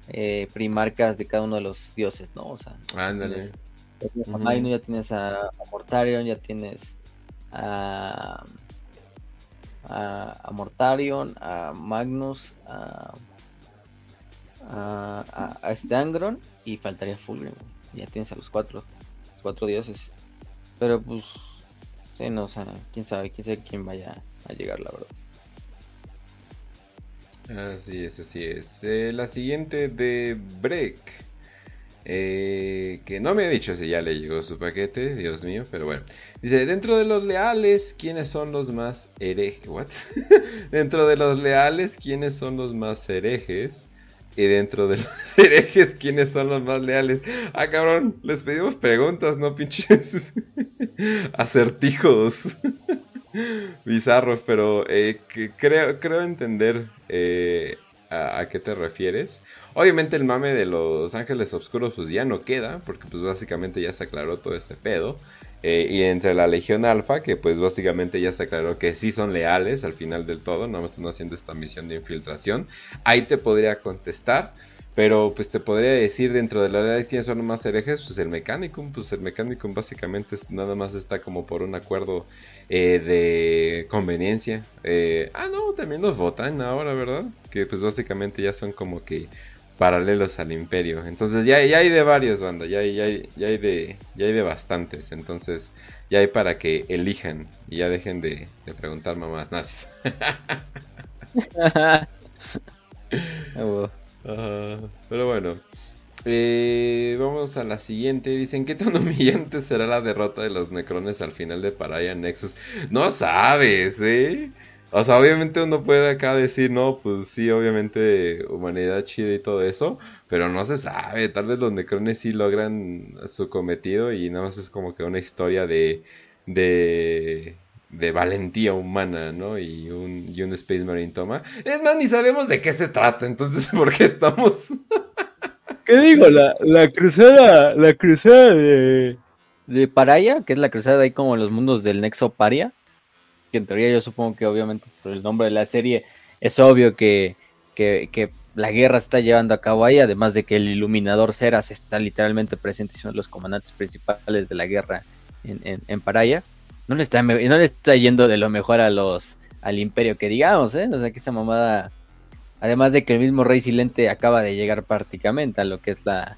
Eh, primarcas de cada uno de los dioses, ¿no? O sea, Ándale. Ya tienes a ya tienes a, a Mortarion, ya tienes a a, Mortarion, a Magnus, a, a, a, Stangron y faltaría Fulgrim. Ya tienes a los cuatro, cuatro dioses. Pero pues, sí, no, o sea, quién sabe, quién sabe quién vaya a llegar, la verdad. Así es, así es. Eh, la siguiente de Break. Eh, que no me ha dicho si ya le llegó su paquete, Dios mío, pero bueno. Dice, dentro de los leales, ¿quiénes son los más herejes? ¿What? [laughs] dentro de los leales, ¿quiénes son los más herejes? Y dentro de los [laughs] herejes, ¿quiénes son los más leales? Ah, cabrón, les pedimos preguntas, no pinches [laughs] acertijos bizarros, pero eh, creo, creo entender eh, a, qué te refieres. Obviamente el mame de los ángeles oscuros pues ya no queda, porque pues básicamente ya se aclaró todo ese pedo. Eh, y entre la Legión Alfa, que pues básicamente ya se aclaró que sí son leales al final del todo, no están haciendo esta misión de infiltración. Ahí te podría contestar. Pero pues te podría decir dentro de la ley quiénes son los más herejes, pues el Mechanicum, pues el Mechanicum básicamente nada más está como por un acuerdo eh, de conveniencia. Eh, ah, no, también los votan ahora, ¿verdad? Que pues básicamente ya son como que paralelos al imperio. Entonces ya, ya hay de varios, banda, ya, ya, ya, hay de, ya hay de bastantes. Entonces ya hay para que elijan y ya dejen de, preguntar mamás nazis. [laughs] Pero bueno. Eh, vamos a la siguiente. Dicen, ¿qué tan [laughs] humillante será la derrota de los necrones al final de Paraya Nexus? No sabes, ¿eh? O sea, obviamente uno puede acá decir, no, pues sí, obviamente humanidad chida y todo eso, pero no se sabe, tal vez los necrones sí logran su cometido y nada más es como que una historia de, de, de valentía humana, ¿no? Y un, y un Space Marine toma. Es más, ni sabemos de qué se trata, entonces, [laughs] ¿por qué estamos? ¿Qué digo? La, la cruzada, la cruzada de, de Paraya, que es la cruzada ahí como en los mundos del Nexo Paria, que en teoría yo supongo que obviamente por el nombre de la serie es obvio que, que, que la guerra está llevando a cabo ahí, además de que el iluminador Ceras está literalmente presente, es uno de los comandantes principales de la guerra en, en, en Paraya no le está, no le está yendo de lo mejor a los al imperio que digamos, ¿eh? O sea que esa mamada, además de que el mismo rey silente acaba de llegar prácticamente a lo que es la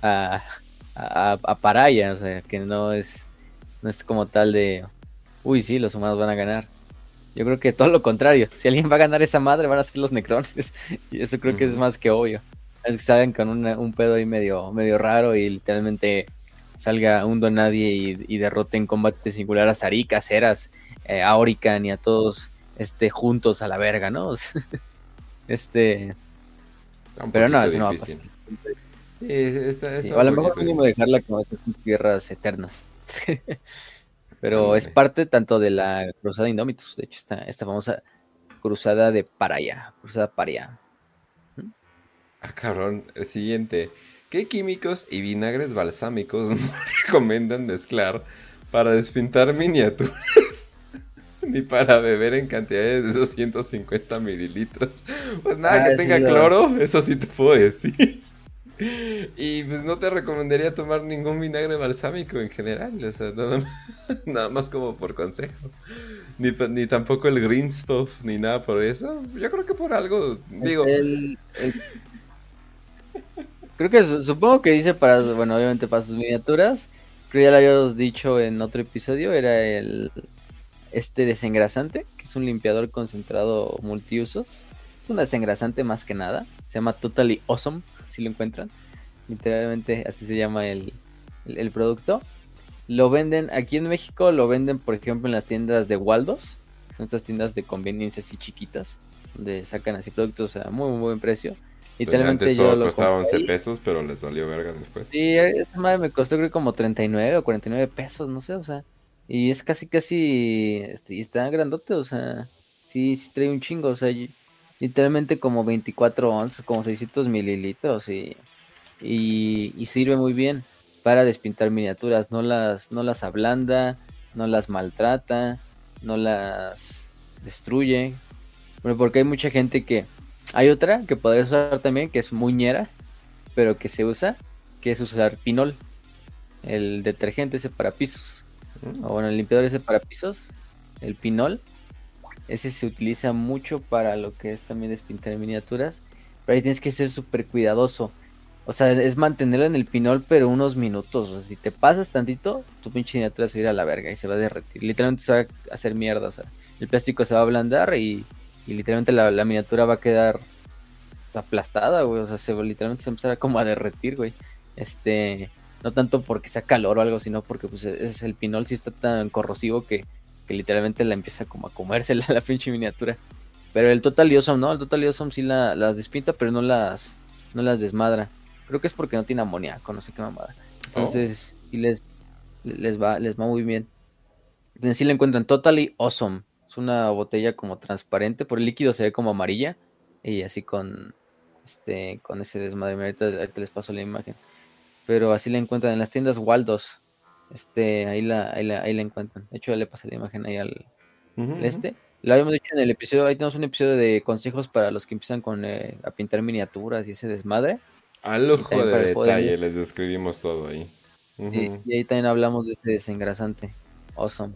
a, a, Paraya, o sea que no es no es como tal de, uy sí, los humanos van a ganar. Yo creo que todo lo contrario. Si alguien va a ganar esa madre, van a ser los necrones. [laughs] Y eso creo que es más que obvio. Es que salen con un pedo ahí medio, medio raro y literalmente salga un donadie y, y derrote en combate singular a Sarika, a Ceras, eh, a Orican y a todos este, juntos a la verga, ¿no? [laughs] este. Pero no, eso no va a pasar. o a lo mejor mínimo dejarla como estas tierras eternas. [laughs] Pero es parte tanto de la Cruzada Indómitos, de hecho, esta, esta famosa Cruzada de Paraya, Cruzada Paria. Ah, cabrón, el siguiente. ¿Qué químicos y vinagres balsámicos [laughs] recomiendan mezclar para despintar miniaturas? [laughs] Ni para beber en cantidades de 250 mililitros. Pues nada, que ah, tenga cloro, eso sí te puedo decir. Y pues no te recomendaría tomar ningún vinagre balsámico en general, o sea, nada, más, [laughs] como por consejo. Ni, ni, tampoco el green stuff, ni nada por eso. Yo creo que por algo, digo... el, Creo que supongo que dice para, bueno, obviamente para sus miniaturas. Creo ya lo habíamos dicho en otro episodio, era el este desengrasante, que es un limpiador concentrado multiusos. Es un desengrasante más que nada. Se llama Totally Awesome, si lo encuentran. Literalmente así se llama el, el, producto. Lo venden aquí en México, lo venden por ejemplo en las tiendas de Waldos. son estas tiendas de conveniencia así chiquitas. Donde sacan así productos a muy, muy buen precio. Literalmente yo lo costaba 11 pesos, pero les valió verga después. Sí, esta madre me costó creo como 39 o 49 pesos, no sé, o sea. Y es casi, casi, este, y está grandote, o sea, sí, sí trae un chingo, o sea, literalmente como 24 onzas, como 600 mililitros y, y, sirve muy bien para despintar miniaturas, no las, no las ablanda, no las maltrata, no las destruye, bueno, porque hay mucha gente que hay otra que podrías usar también, que es muñera, pero que se usa, que es usar pinol. El detergente ese para pisos. Mm. O bueno, el limpiador ese para pisos, el pinol. Ese se utiliza mucho para lo que es también despintar miniaturas. Pero ahí tienes que ser súper cuidadoso. O sea, es mantenerlo en el pinol, pero unos minutos. O sea, si te pasas tantito, tu pinche miniatura se va a ir a la verga y se va a derretir. Literalmente se va a hacer mierda. O sea, el plástico se va a ablandar y y literalmente la, miniatura va a quedar aplastada, güey. O sea, se, literalmente se empezará como a derretir, güey. Este, no tanto porque sea calor o algo, sino porque pues es el pinol sí está tan corrosivo que, literalmente la empieza como a comerse [laughs] la, pinche miniatura. Pero el Total Awesome, ¿no? El Total Awesome sí la, las despinta, pero no las, no las desmadra. Creo que es porque no tiene amoníaco, no sé qué mamada. Entonces, sí les, les va, les va muy bien. Entonces sí la encuentran Totally Awesome. Es una botella como transparente, por el líquido se ve como amarilla. Y así con este, con ese desmadre. Ahorita, les paso la imagen. Pero así la encuentran en las tiendas Waldos. Este, ahí la, ahí la, ahí la encuentran. De hecho, ya le pasé la imagen ahí al este. Lo habíamos dicho en el episodio, ahí tenemos un episodio de consejos para los que empiezan con eh, a pintar miniaturas y ese desmadre. Al ojo de detalle, les describimos todo ahí. y ahí también hablamos de este desengrasante. Awesome.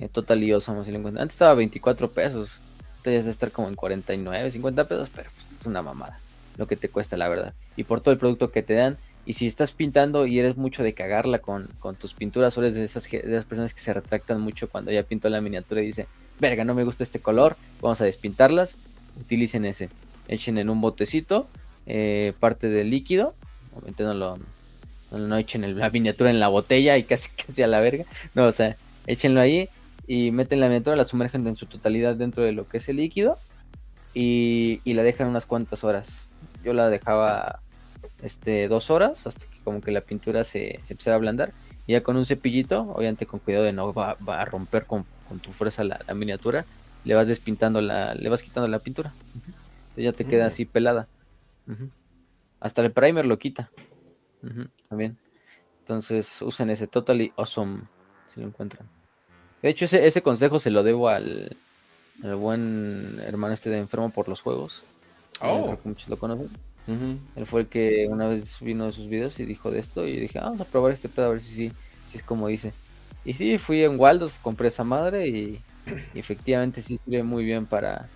Eh, total y awesome, si lo encuentran. Antes estaba 24 pesos. Ahorita ya debe estar como en 49, 50 pesos, pero pues, es una mamada lo que te cuesta, la verdad. Y por todo el producto que te dan. Y si estás pintando y eres mucho de cagarla con, con tus pinturas, o de esas, de esas personas que se retractan mucho cuando ya pintó la miniatura y dice, verga, no me gusta este color, vamos a despintarlas, utilicen ese. Echen en un botecito eh, parte del líquido, obviamente no lo no, echen la miniatura en la botella y casi [laughs] casi a la verga, no, o sea, échenlo ahí y meten la miniatura, la sumergen en su totalidad dentro de lo que es el líquido y, y la dejan unas cuantas horas. Yo la dejaba este, dos horas hasta que como que la pintura se, se empezara a ablandar. Y ya con un cepillito, obviamente con cuidado de no va, a romper con, tu fuerza la, miniatura, le vas despintando la, le vas quitando la pintura. ya te queda así pelada. Hasta el primer lo quita. También. Entonces usen ese Totally Awesome si lo encuentran. De hecho, ese, ese consejo se lo debo al, al buen hermano este de enfermo por los juegos. Oh. muchos lo conocen. Él fue el que una vez vino de sus videos y dijo de esto y dije, ah, vamos a probar este pedo a ver si, si, si es como dice. Y sí, fui en Waldos, compré esa madre y, efectivamente sí sirve muy bien para,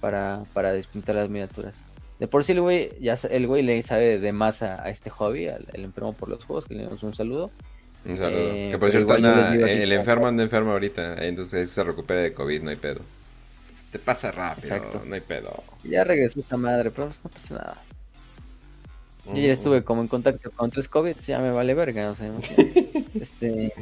para, para despintar las miniaturas. De por sí el güey, ya el güey le sabe de más a, este hobby, al, el enfermo por los juegos, que le damos un saludo. Un saludo. Eh, que por cierto, el enfermo anda enfermo ahorita, entonces se recupera de COVID, no hay pedo. Te pasa rápido, no hay pedo. Ya regresó esta madre, pero no pasa nada. Yo ya estuve como en contacto con tres COVID, ya me vale verga, o sea, [laughs] este,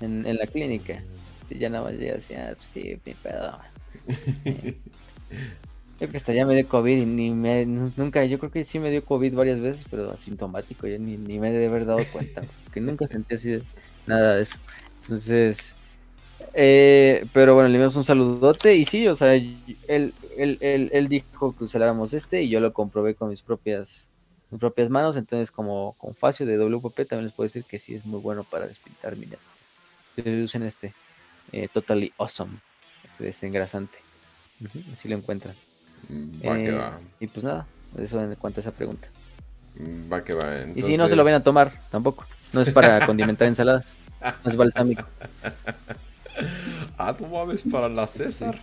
en, en, la clínica. Ya nada más llega así, ah, pues sí, mi pedo. [laughs] Yo creo que hasta ya me dio COVID y ni me, nunca, yo creo que sí me dio COVID varias veces, pero asintomático, yo ni, me he de haber dado cuenta, que nunca sentí así nada de eso. Entonces, eh, pero bueno, le dimos un saludote y sí, o sea, él, él, él, él dijo que usáramos este y yo lo comprobé con mis propias mis propias manos, entonces como con Facio de WPP también les puedo decir que sí es muy bueno para despintar miniaturas. Usen este eh, Totally Awesome, este desengrasante. así lo encuentran. Va que eh, va. Y pues nada, eso en cuanto a esa pregunta. Va que va. Y si no se lo ven a tomar, tampoco. No es para [laughs] condimentar ensaladas. No es balsámico. [laughs] ah, tú mames para la César.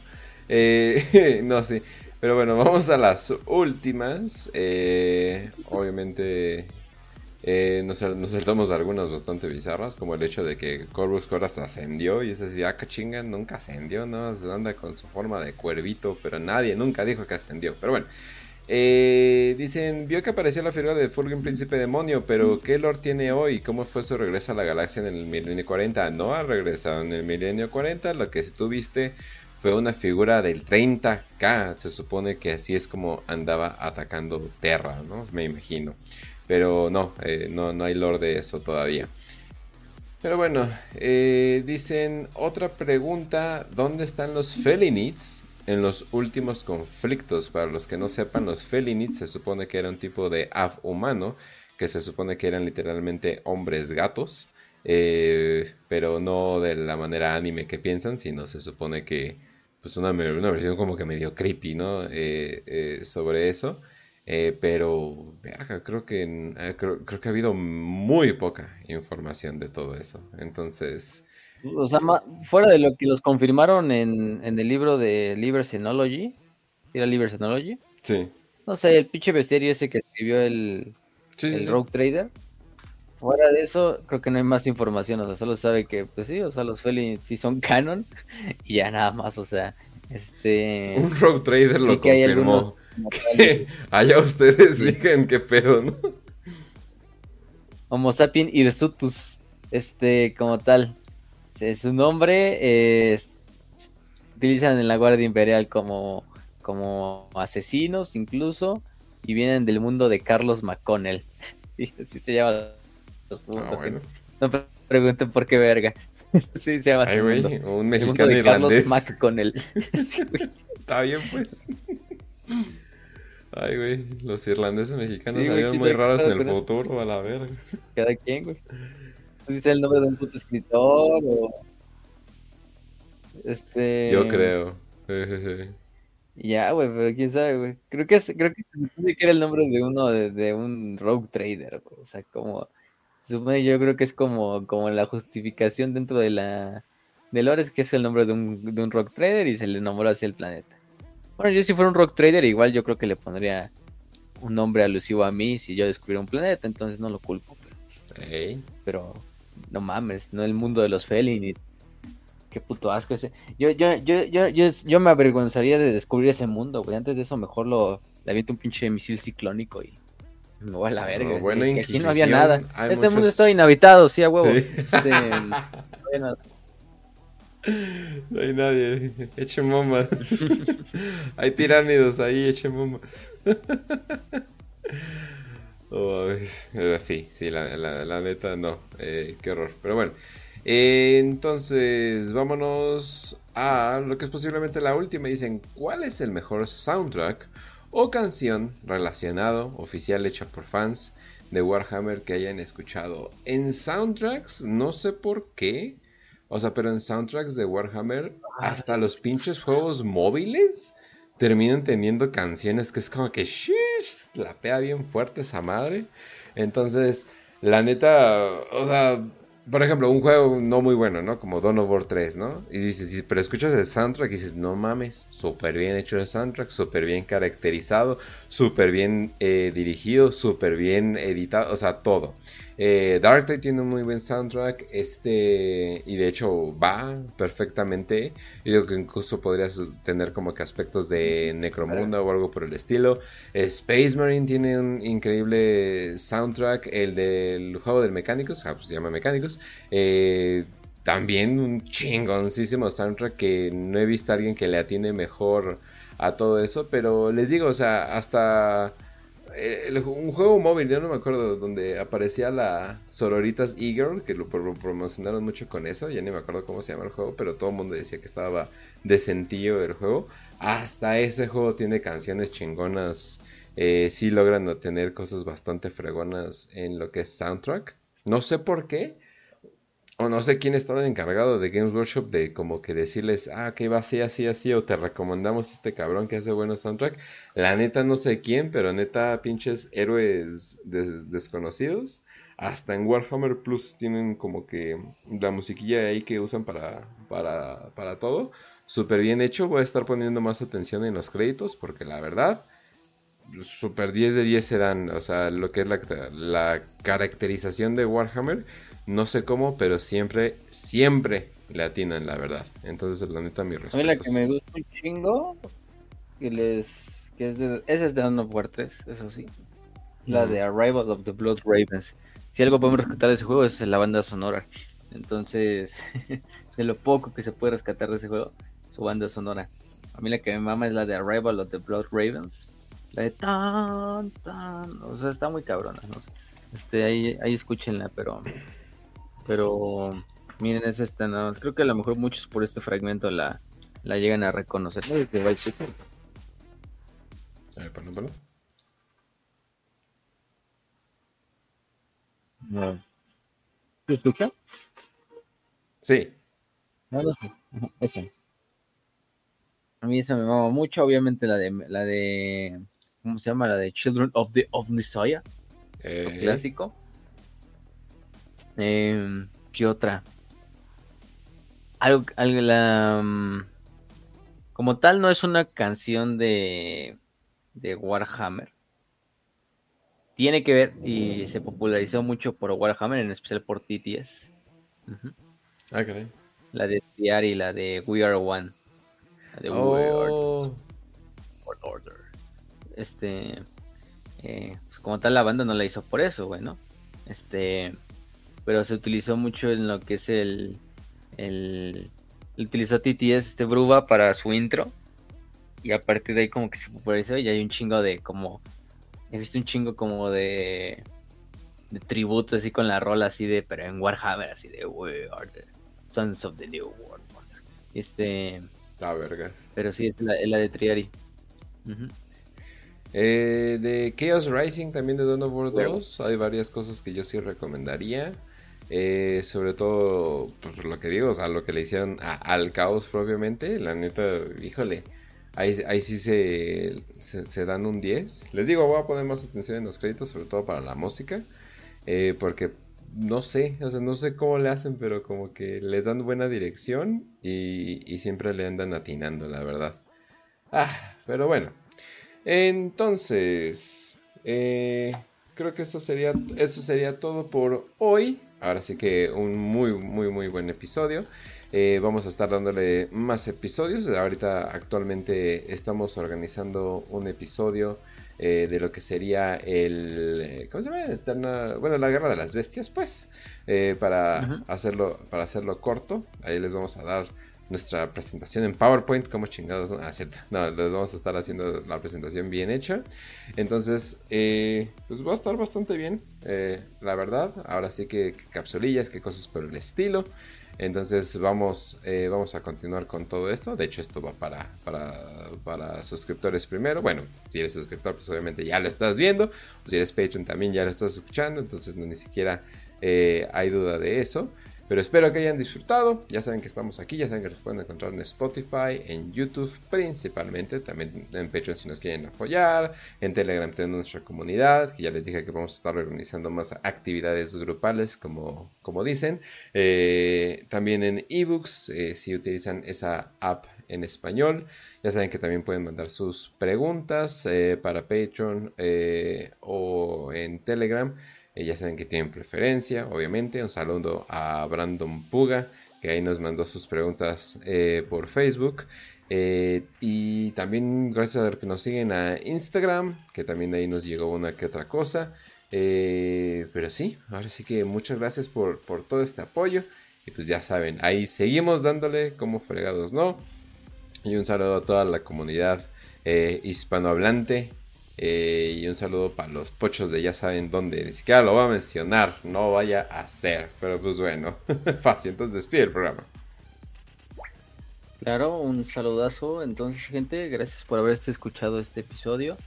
Eh, [laughs] no, sí. Pero bueno, vamos a las últimas. Eh, obviamente eh, nos, nos, saltamos algunas bastante bizarras, como el hecho de que Corvus Coras ascendió y es así, ah, chinga, nunca ascendió, ¿no? Se anda con su forma de cuervito, pero nadie nunca dijo que ascendió. Pero bueno, eh, dicen, vio que apareció la figura de Fulgrim Príncipe Demonio, pero ¿qué lore tiene hoy? ¿Cómo fue su regreso a la galaxia en el milenio 40? No ha regresado en el milenio 40, lo que tuviste fue una figura del 30k, se supone que así es como andaba atacando Terra, ¿no? Me imagino. Pero no, eh, no, no hay lore de eso todavía. Pero bueno, eh, dicen otra pregunta, ¿dónde están los Felinids en los últimos conflictos? Para los que no sepan, los Felinids se supone que era un tipo de Av humano, que se supone que eran literalmente hombres gatos, eh, pero no de la manera anime que piensan, sino se supone que pues una, versión como que medio creepy, ¿no? Sobre eso. Eh, pero, creo que, creo, que ha habido muy poca información de todo eso. Entonces... O sea, fuera de lo que los confirmaron en, en el libro de Liber Xenology, ¿era Liber Xenology? Sí. No sé, el pinche bestiario ese que escribió el, el Rogue Trader. Fuera de eso, creo que no hay más información, o sea, solo sabe que, pues sí, o sea, los Felins sí son [laughs] canon y ya nada más, o sea, este... Un Rogue Trader lo confirmó. [laughs] allá ustedes digan qué pedo, ¿no? Homo sapien hirsutus, este, como tal. Su nombre es, utilizan en la Guardia Imperial como, como asesinos incluso, y vienen del mundo de Carlos McConnell. [laughs] Y así se llama los Ah, bueno. No pregunten por qué verga. [laughs] sí, se llama Ay, güey, un El mundo mexicano de Carlos irlandés. McConnell. Sí, güey. Está bien, pues. Ay, güey, los irlandeses mexicanos Sí, salieron muy raros en el eso. futuro, a la verga. Cada quien, güey. No sé si el nombre de un puto escritor o. Este. Yo creo. Sí, sí, sí. Ya, güey, pero quién sabe, güey. Creo que, es, creo que se supone que era el nombre de uno, de, de un rogue trader, güey. O sea, como. Se supone, yo creo que es como, como la justificación dentro de la. De lore es que es el nombre de un, de un rogue trader y se le nombró así el planeta. Bueno, yo si fuera un rogue trader, igual yo creo que le pondría un nombre alusivo a mí si yo descubriera un planeta, entonces no lo culpo. Pero, Ey. pero no mames, no el mundo de los Felin. Qué puto asco ese. Yo, yo, yo, yo, yo, yo me avergonzaría de descubrir ese mundo, güey. Antes de eso, mejor lo le aviento un pinche misil ciclónico y me voy a la verga. No, buena que aquí no había nada. Este mundo está inhabitado, sí, a huevo. Sí. Este, [laughs] no había nada. No hay nadie. Echen bombas. hay tiránidos ahí, echen bombas. Oh. Pero sí, sí, la, la- la neta no. Eh, qué horror. Pero bueno. Eh, entonces, vámonos a lo que es posiblemente la última. Dicen, ¿cuál es el mejor soundtrack o canción relacionado, oficial, hecha por fans de Warhammer que hayan escuchado? En soundtracks, no sé por qué. O sea, pero en soundtracks de Warhammer, hasta los pinches juegos móviles terminan teniendo canciones que es como que shish, la pega bien fuerte esa madre. Entonces, la neta, o sea, por ejemplo, un juego no muy bueno, ¿no? Como Dawn of War 3, ¿no? Y dices, pero escuchas el soundtrack y dices, no mames, súper bien hecho el soundtrack, súper bien caracterizado, súper bien eh, dirigido, súper bien editado, o sea, todo. Eh, Darklight tiene un muy buen soundtrack, este, y de hecho va perfectamente. Y digo que incluso podrías tener como que aspectos de Necromunda o algo por el estilo. Space Marine tiene un increíble soundtrack, el del juego del Mecánicos, ah, pues se llama Mecánicos. Eh, también un chingoncísimo soundtrack que no he visto a alguien que le atiene mejor a todo eso, pero les digo, o sea, hasta el- un juego móvil, yo no me acuerdo, donde aparecía la Sororitas E-Girl, que lo, pro- promocionaron mucho con eso, ya ni me acuerdo cómo se llama el juego, pero todo el mundo decía que estaba decentillo el juego. Hasta ese juego tiene canciones chingonas, eh, sí logran obtener cosas bastante fregonas en lo que es soundtrack. No sé por qué, o no sé quién estaba encargado de Games Workshop de como que decirles, ah, que va así, así, así, o te recomendamos este cabrón que hace buenos soundtrack. La neta no sé quién, pero neta pinches héroes des- desconocidos. Hasta en Warhammer Plus tienen como que la musiquilla ahí que usan para, para, para todo. Súper bien hecho, voy a estar poniendo más atención en los créditos porque la verdad, super 10 de 10 se dan. O sea, lo que es la, la caracterización de Warhammer, no sé cómo, pero siempre, siempre le atinan, la verdad. Entonces, la neta, mi A mí respeto. la que me gusta un chingo, que les, que es de, esa es de Dawn of War 3, eso sí. La Ujú. de Arrival of the Blood Ravens. Si algo podemos rescatar de ese juego es la banda sonora. Entonces, [laughs] de lo poco que se puede rescatar de ese juego, su banda sonora. A mí la que me mama es la de Arrival of the Blood Ravens. La de tan, tan. O sea, está muy cabrona. ¿no? Este, ahí, ahí escúchenla, pero. Pero. Miren, es esta, ¿no? Creo que a lo mejor muchos por este fragmento la, la llegan a reconocer. ¿no? Desde Vice City. A ver, ponlo. No. ¿Lo escucha? Sí. No, no sé. Ajá, Esa. A mí esa me mama mucho, obviamente la de la de ¿cómo se llama? La de Children of the Omnisaya, Eh, clásico. Em, ¿Qué otra? Algo, algo la mm, como tal no es una canción de de Warhammer. Tiene que ver y se popularizó mucho por Warhammer, en especial por TTS. Ujú. Ah, caray. La de TR y la de We Are One. La de We Are Oh, Or- Order. Este. eh, pues como tal, la banda no la hizo por eso, güey, ¿no? Este, pero se utilizó mucho en lo que es el, el, utilizó TTS este Bruba para su intro. Y a partir de ahí como que se popularizó y hay un chingo de como he visto un chingo como de de tributo así con la rola así de pero en Warhammer así de We are the Sons of the New World este la verga pero sí es la, de Triari. Eh, de Chaos Rising también de Dawn of War 2 hay varias cosas que yo sí recomendaría eh, sobre todo pues, lo que digo o sea lo que le hicieron al caos propiamente la neta híjole Ahí, sí se, se, dan un 10. Les digo, voy a poner más atención en los créditos, sobre todo para la música. Eh, porque no sé, o sea, no sé cómo le hacen, pero como que les dan buena dirección y, siempre le andan atinando, la verdad. Ah, pero bueno. Entonces, eh, creo que eso sería, eso sería todo por hoy. Ahora sí que un muy, muy, muy buen episodio. Eh, vamos a estar dándole más episodios. Ahorita actualmente estamos organizando un episodio eh, de lo que sería el... Eh, ¿Cómo se llama? bueno, la guerra de las bestias, pues. para, hacerlo, para hacerlo corto. Ahí les vamos a dar nuestra presentación en PowerPoint, como chingados, ah, cierto, no, les vamos a estar haciendo la presentación bien hecha, entonces, pues va a estar bastante bien, la verdad, ahora sí que, capsulillas, que cosas por el estilo, entonces vamos, eh, vamos a continuar con todo esto. De hecho, esto va para, para, suscriptores primero. Bueno, si eres suscriptor, pues obviamente ya lo estás viendo. si eres Patreon también ya lo estás escuchando. Entonces no, ni siquiera eh, hay duda de eso. Pero espero que hayan disfrutado. Ya saben que estamos aquí, ya saben que nos pueden encontrar en Spotify, en YouTube principalmente, también en Patreon si nos quieren apoyar, en Telegram tenemos nuestra comunidad, ya les dije que vamos a estar organizando más actividades grupales, como, como dicen. Eh, también en ebooks, eh, si utilizan esa app en español. Ya saben que también pueden mandar sus preguntas eh, para Patreon o en Telegram. Eh, ya saben que tienen preferencia, obviamente. Un saludo a Brandon Puga, que ahí nos mandó sus preguntas eh, por Facebook. Eh, y también gracias a los que nos siguen a Instagram, que también ahí nos llegó una que otra cosa. pero sí, ahora sí que muchas gracias por, por, todo este apoyo. Y pues ya saben, ahí seguimos dándole como fregados, ¿no? Y un saludo a toda la comunidad hispanohablante eh, y un saludo para los pochos de ya saben dónde. Ni siquiera lo voy a mencionar, no vaya a ser. Pero pues bueno, [laughs] fácil. Entonces despide el programa. Claro, un saludazo. Entonces, gente, gracias por haber escuchado este episodio.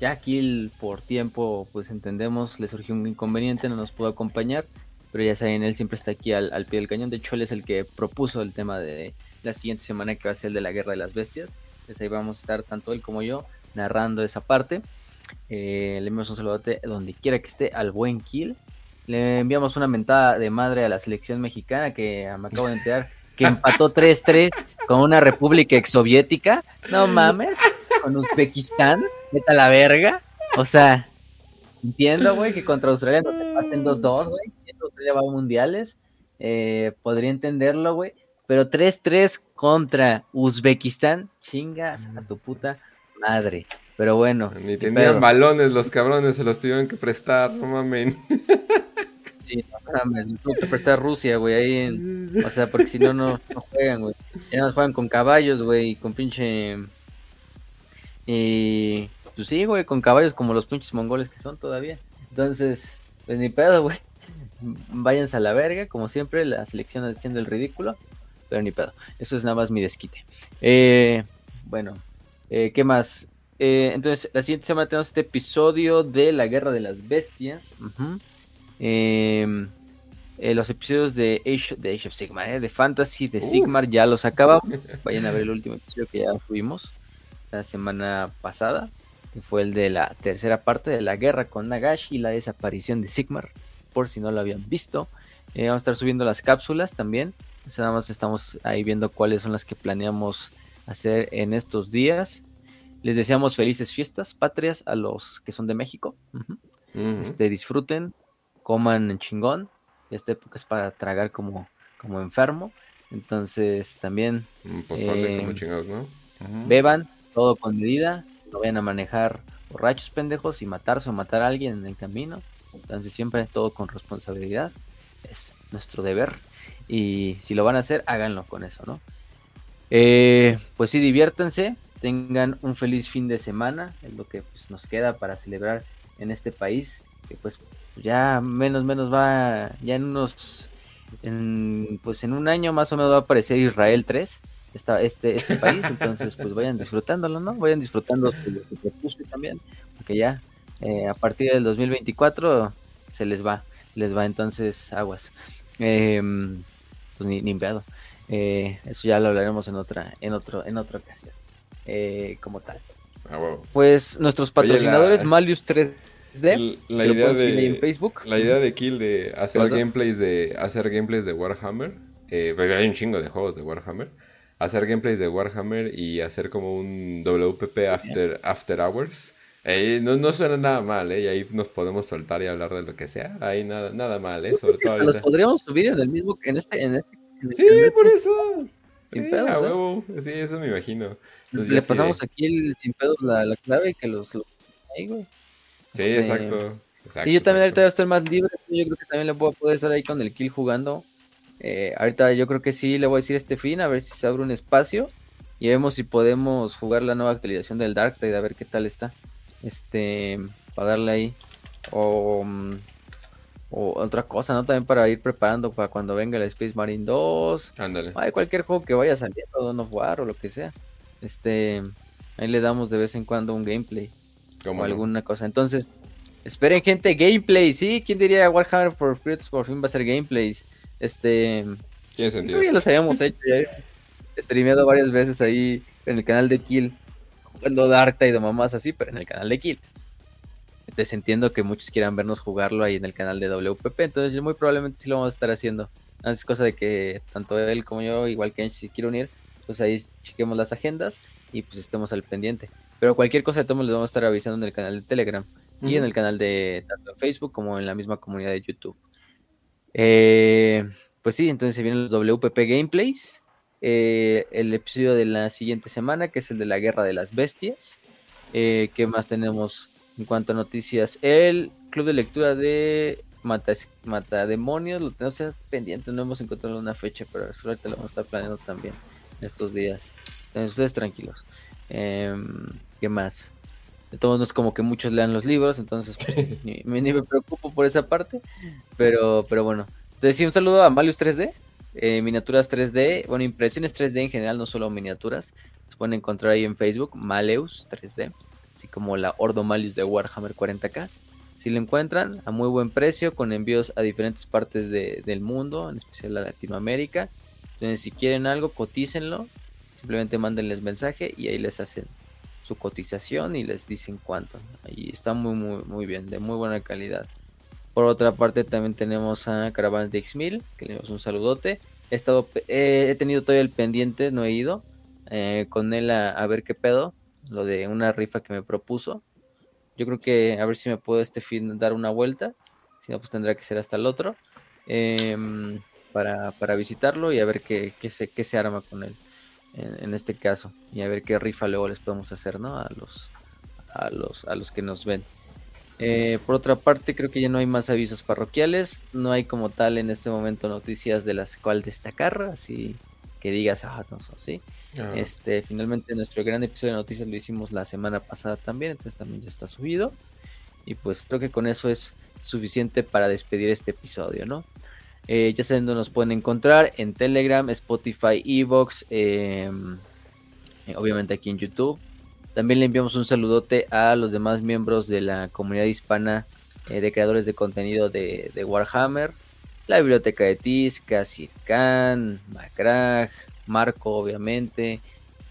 Ya aquí por tiempo, pues entendemos, le surgió un inconveniente, no nos pudo acompañar. Pero ya saben, él siempre está aquí al pie del cañón. De hecho, él es el que propuso el tema de la siguiente semana que va a ser el de la guerra de las bestias. Entonces ahí vamos a estar tanto él como yo narrando esa parte. Eh, le enviamos un saludote donde quiera que esté al buen Kill. Le enviamos una mentada de madre a la selección mexicana que me acabo de enterar que empató [laughs] 3-3 con una república exsoviética. No mames, con Uzbekistán, meta la verga. O sea, entiendo, güey, que contra Australia no te pasen 2-2, güey. Australia va a mundiales. Eh, podría entenderlo, güey. Pero 3-3 contra Uzbekistán, chingas a tu puta madre. Pero bueno. Ni tenían balones los cabrones, se los tuvieron que prestar, no mamen. Sí, no mames, tuvo que prestar Rusia, güey, ahí en... O sea, porque si no, no, juegan, güey. Ya nos juegan con caballos, güey, y con pinche... Y... Pues sí, güey, con caballos como los pinches mongoles que son todavía. Entonces, pues ni pedo, güey. Váyanse a la verga, como siempre, la selección haciendo el ridículo. Pero ni pedo. Eso es nada más mi desquite. Eh, bueno, eh, ¿qué más? Eh, entonces, la siguiente semana tenemos este episodio de La Guerra de las Bestias. Em, eh, los episodios de Age, de of Sigmar, eh, de Fantasy, de uh. Sigmar, ya los acabamos. [laughs] Vayan a ver el último episodio que ya fuimos la semana pasada, que fue el de la tercera parte de la guerra con Nagash y la desaparición de Sigmar, por si no lo habían visto. vamos a estar subiendo las cápsulas también. Nada más estamos ahí viendo cuáles son las que planeamos hacer en estos días. Les deseamos felices fiestas patrias a los que son de México. este, disfruten, coman en chingón. Esta época es para tragar como, como enfermo. Entonces también eh, beban todo con medida. No vayan a manejar borrachos pendejos y matarse o matar a alguien en el camino. Entonces siempre todo con responsabilidad. Es nuestro deber. Y si lo van a hacer, háganlo con eso, ¿no? Eh, pues sí, diviértanse. Tengan un feliz fin de semana. Es lo que pues, nos queda para celebrar en este país. Que pues ya menos menos va, ya en unos, en, pues en un año más o menos va a aparecer Israel 3 este, este [laughs] país, entonces pues vayan disfrutándolo, ¿no? Vayan disfrutando lo que también, porque ya eh, a partir del 2024 se les va, les va entonces aguas. Em, pues ni, ni eh, eso ya lo hablaremos en otra, en otro, en otra ocasión. Eh, como tal. Ah, pues nuestros patrocinadores, Malius 3D, la idea de en Facebook. La idea de Kill de hacer gameplays de hacer gameplays de Warhammer. hay un chingo de juegos de Warhammer hacer gameplays de Warhammer y hacer como un WPP After, after Hours. no, no suena nada mal, ¿eh? Y ahí nos podemos soltar y hablar de lo que sea. Ahí nada, nada mal, ¿eh? Sobre todo los podríamos subir en el mismo, en este, en este. sí, por eso. Sin sí, pedos, a ¿eh? Sí, eso me imagino. Le pasamos aquí el, sin pedos la, la clave que los, ahí, güey. Sí, este, exacto. Sí, yo también ahorita voy a estar más libre. Yo creo que también le puedo poder estar ahí con el kill jugando. Eh, ahorita yo creo que sí le voy a decir este fin, a ver si se abre un espacio y vemos si podemos jugar la nueva actualización del Dark Tide, a ver qué tal está. Este, para darle ahí. O, mm, o otra cosa, ¿no? También para ir preparando para cuando venga el Space Marine 2. Ándale. Hay cualquier juego que vaya saliendo, Don of War o lo que sea. Este, ahí le damos de vez en cuando un gameplay. o alguna cosa. Entonces, esperen gente, gameplay, ¿sí? ¿Quién diría Warhammer for Fruits por fin va a ser gameplays? Este. Tiene sentido. Ya los habíamos hecho, ya he streameado varias veces ahí en el canal de Kill, jugando Dark y de mamás así, pero en el canal de Kill. Entonces entiendo que muchos quieran vernos jugarlo ahí en el canal de WPP, entonces muy probablemente sí lo vamos a estar haciendo. Es cosa de que tanto él como yo, igual que si quiere unir, pues ahí chequemos las agendas y pues estemos al pendiente. Pero cualquier cosa de todos les vamos a estar avisando en el canal de Telegram y en el canal de tanto en Facebook como en la misma comunidad de YouTube. Eh, pues sí, entonces se vienen los WPP Gameplays. Eh, el episodio de la siguiente semana, que es el de la Guerra de las Bestias. Eh, ¿Qué más tenemos en cuanto a noticias? El club de lectura de Mata, Mata Demonios, lo tenemos pendiente, no hemos encontrado una fecha, pero suerte lo vamos a estar planeando también estos días. Entonces ustedes tranquilos. Em, ¿Qué más? De todos modos, como que muchos lean los libros, entonces pues, [laughs] ni, me preocupo por esa parte. Pero, pero bueno. Entonces, sí, un saludo a Malius 3D, eh, miniaturas 3D, bueno, impresiones 3D en general, no solo miniaturas. Se pueden encontrar ahí en Facebook, Maleus 3D, así como la Ordo Malius de Warhammer 40k. Si lo encuentran a muy buen precio, con envíos a diferentes partes del mundo, en especial a Latinoamérica. Entonces, si quieren algo, cotícenlo. Simplemente mándenles mensaje y ahí les hacen su cotización y les dicen cuánto. Ahí está muy, muy, muy bien, de muy buena calidad. Por otra parte, también tenemos a Caravans de X1000, que le damos un saludote. He, estado, he tenido todavía el pendiente, no he ido eh, con él a, ver qué pedo, lo de una rifa que me propuso. Yo creo que a ver si me puedo este fin dar una vuelta, si no, pues tendrá que ser hasta el otro, em, para, para, visitarlo y a ver qué, qué, se, qué se arma con él en, este caso y a ver qué rifa luego les podemos hacer no a los a los a los que nos ven. Eh, por otra parte creo que ya no hay más avisos parroquiales no hay como tal en este momento noticias de las cuales destacar así que digas ah no sí este finalmente nuestro gran episodio de noticias lo hicimos la semana pasada también entonces también ya está subido y pues creo que con eso es suficiente para despedir este episodio no eh, ya saben dónde nos pueden encontrar en Telegram, Spotify, Evox, em, eh, obviamente aquí en YouTube. También le enviamos un saludote a los demás miembros de la comunidad hispana eh, de creadores de contenido de, Warhammer. La biblioteca de Tis, Casir Khan, Macrag, Marco, obviamente.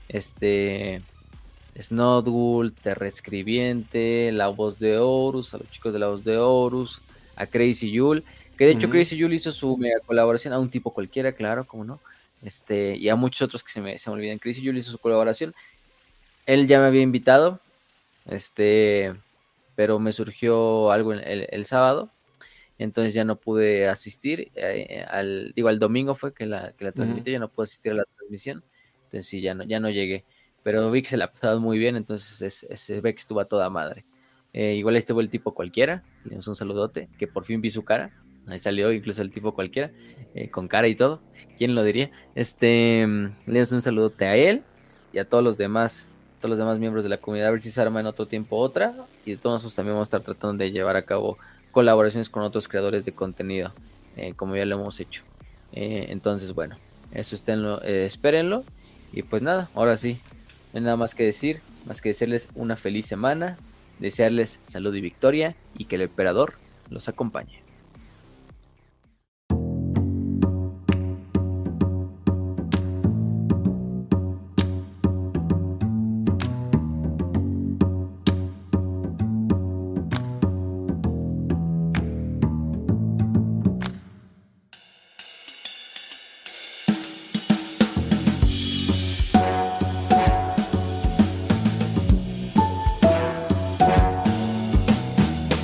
Este. Snodgul, Terrescribiente, La Voz de Horus, a los chicos de La Voz de Horus, a Crazy Yule. Que de hecho Crazy Jules hizo su mega colaboración a un tipo cualquiera, claro, como no. Este, y a muchos otros que se me, se me olvidan. Crazy Jules hizo su colaboración. Él ya me había invitado. Este, pero me surgió algo el, sábado. Entonces ya no pude asistir. Eh, al, digo, al domingo fue que la, que la transmití, ya no pude asistir a la transmisión. Entonces sí, ya no, ya no llegué. Pero vi que se la pasaron muy bien, entonces se ve que estuvo a toda madre. Eh, igual este fue el tipo cualquiera. Le damos un saludote, que por fin vi su cara. Ahí salió incluso el tipo cualquiera, eh, con cara y todo. ¿Quién lo diría? Este, le damos un saludote a él y a todos los demás, todos los demás miembros de la comunidad. A ver si se arma en otro tiempo otra. Y de todos nosotros también vamos a estar tratando de llevar a cabo colaboraciones con otros creadores de contenido, eh, como ya lo hemos hecho. entonces, bueno, eso esténlo, espérenlo. Y pues nada, ahora sí, no hay nada más que decir, más que desearles una feliz semana, desearles salud y victoria y que el emperador los acompañe.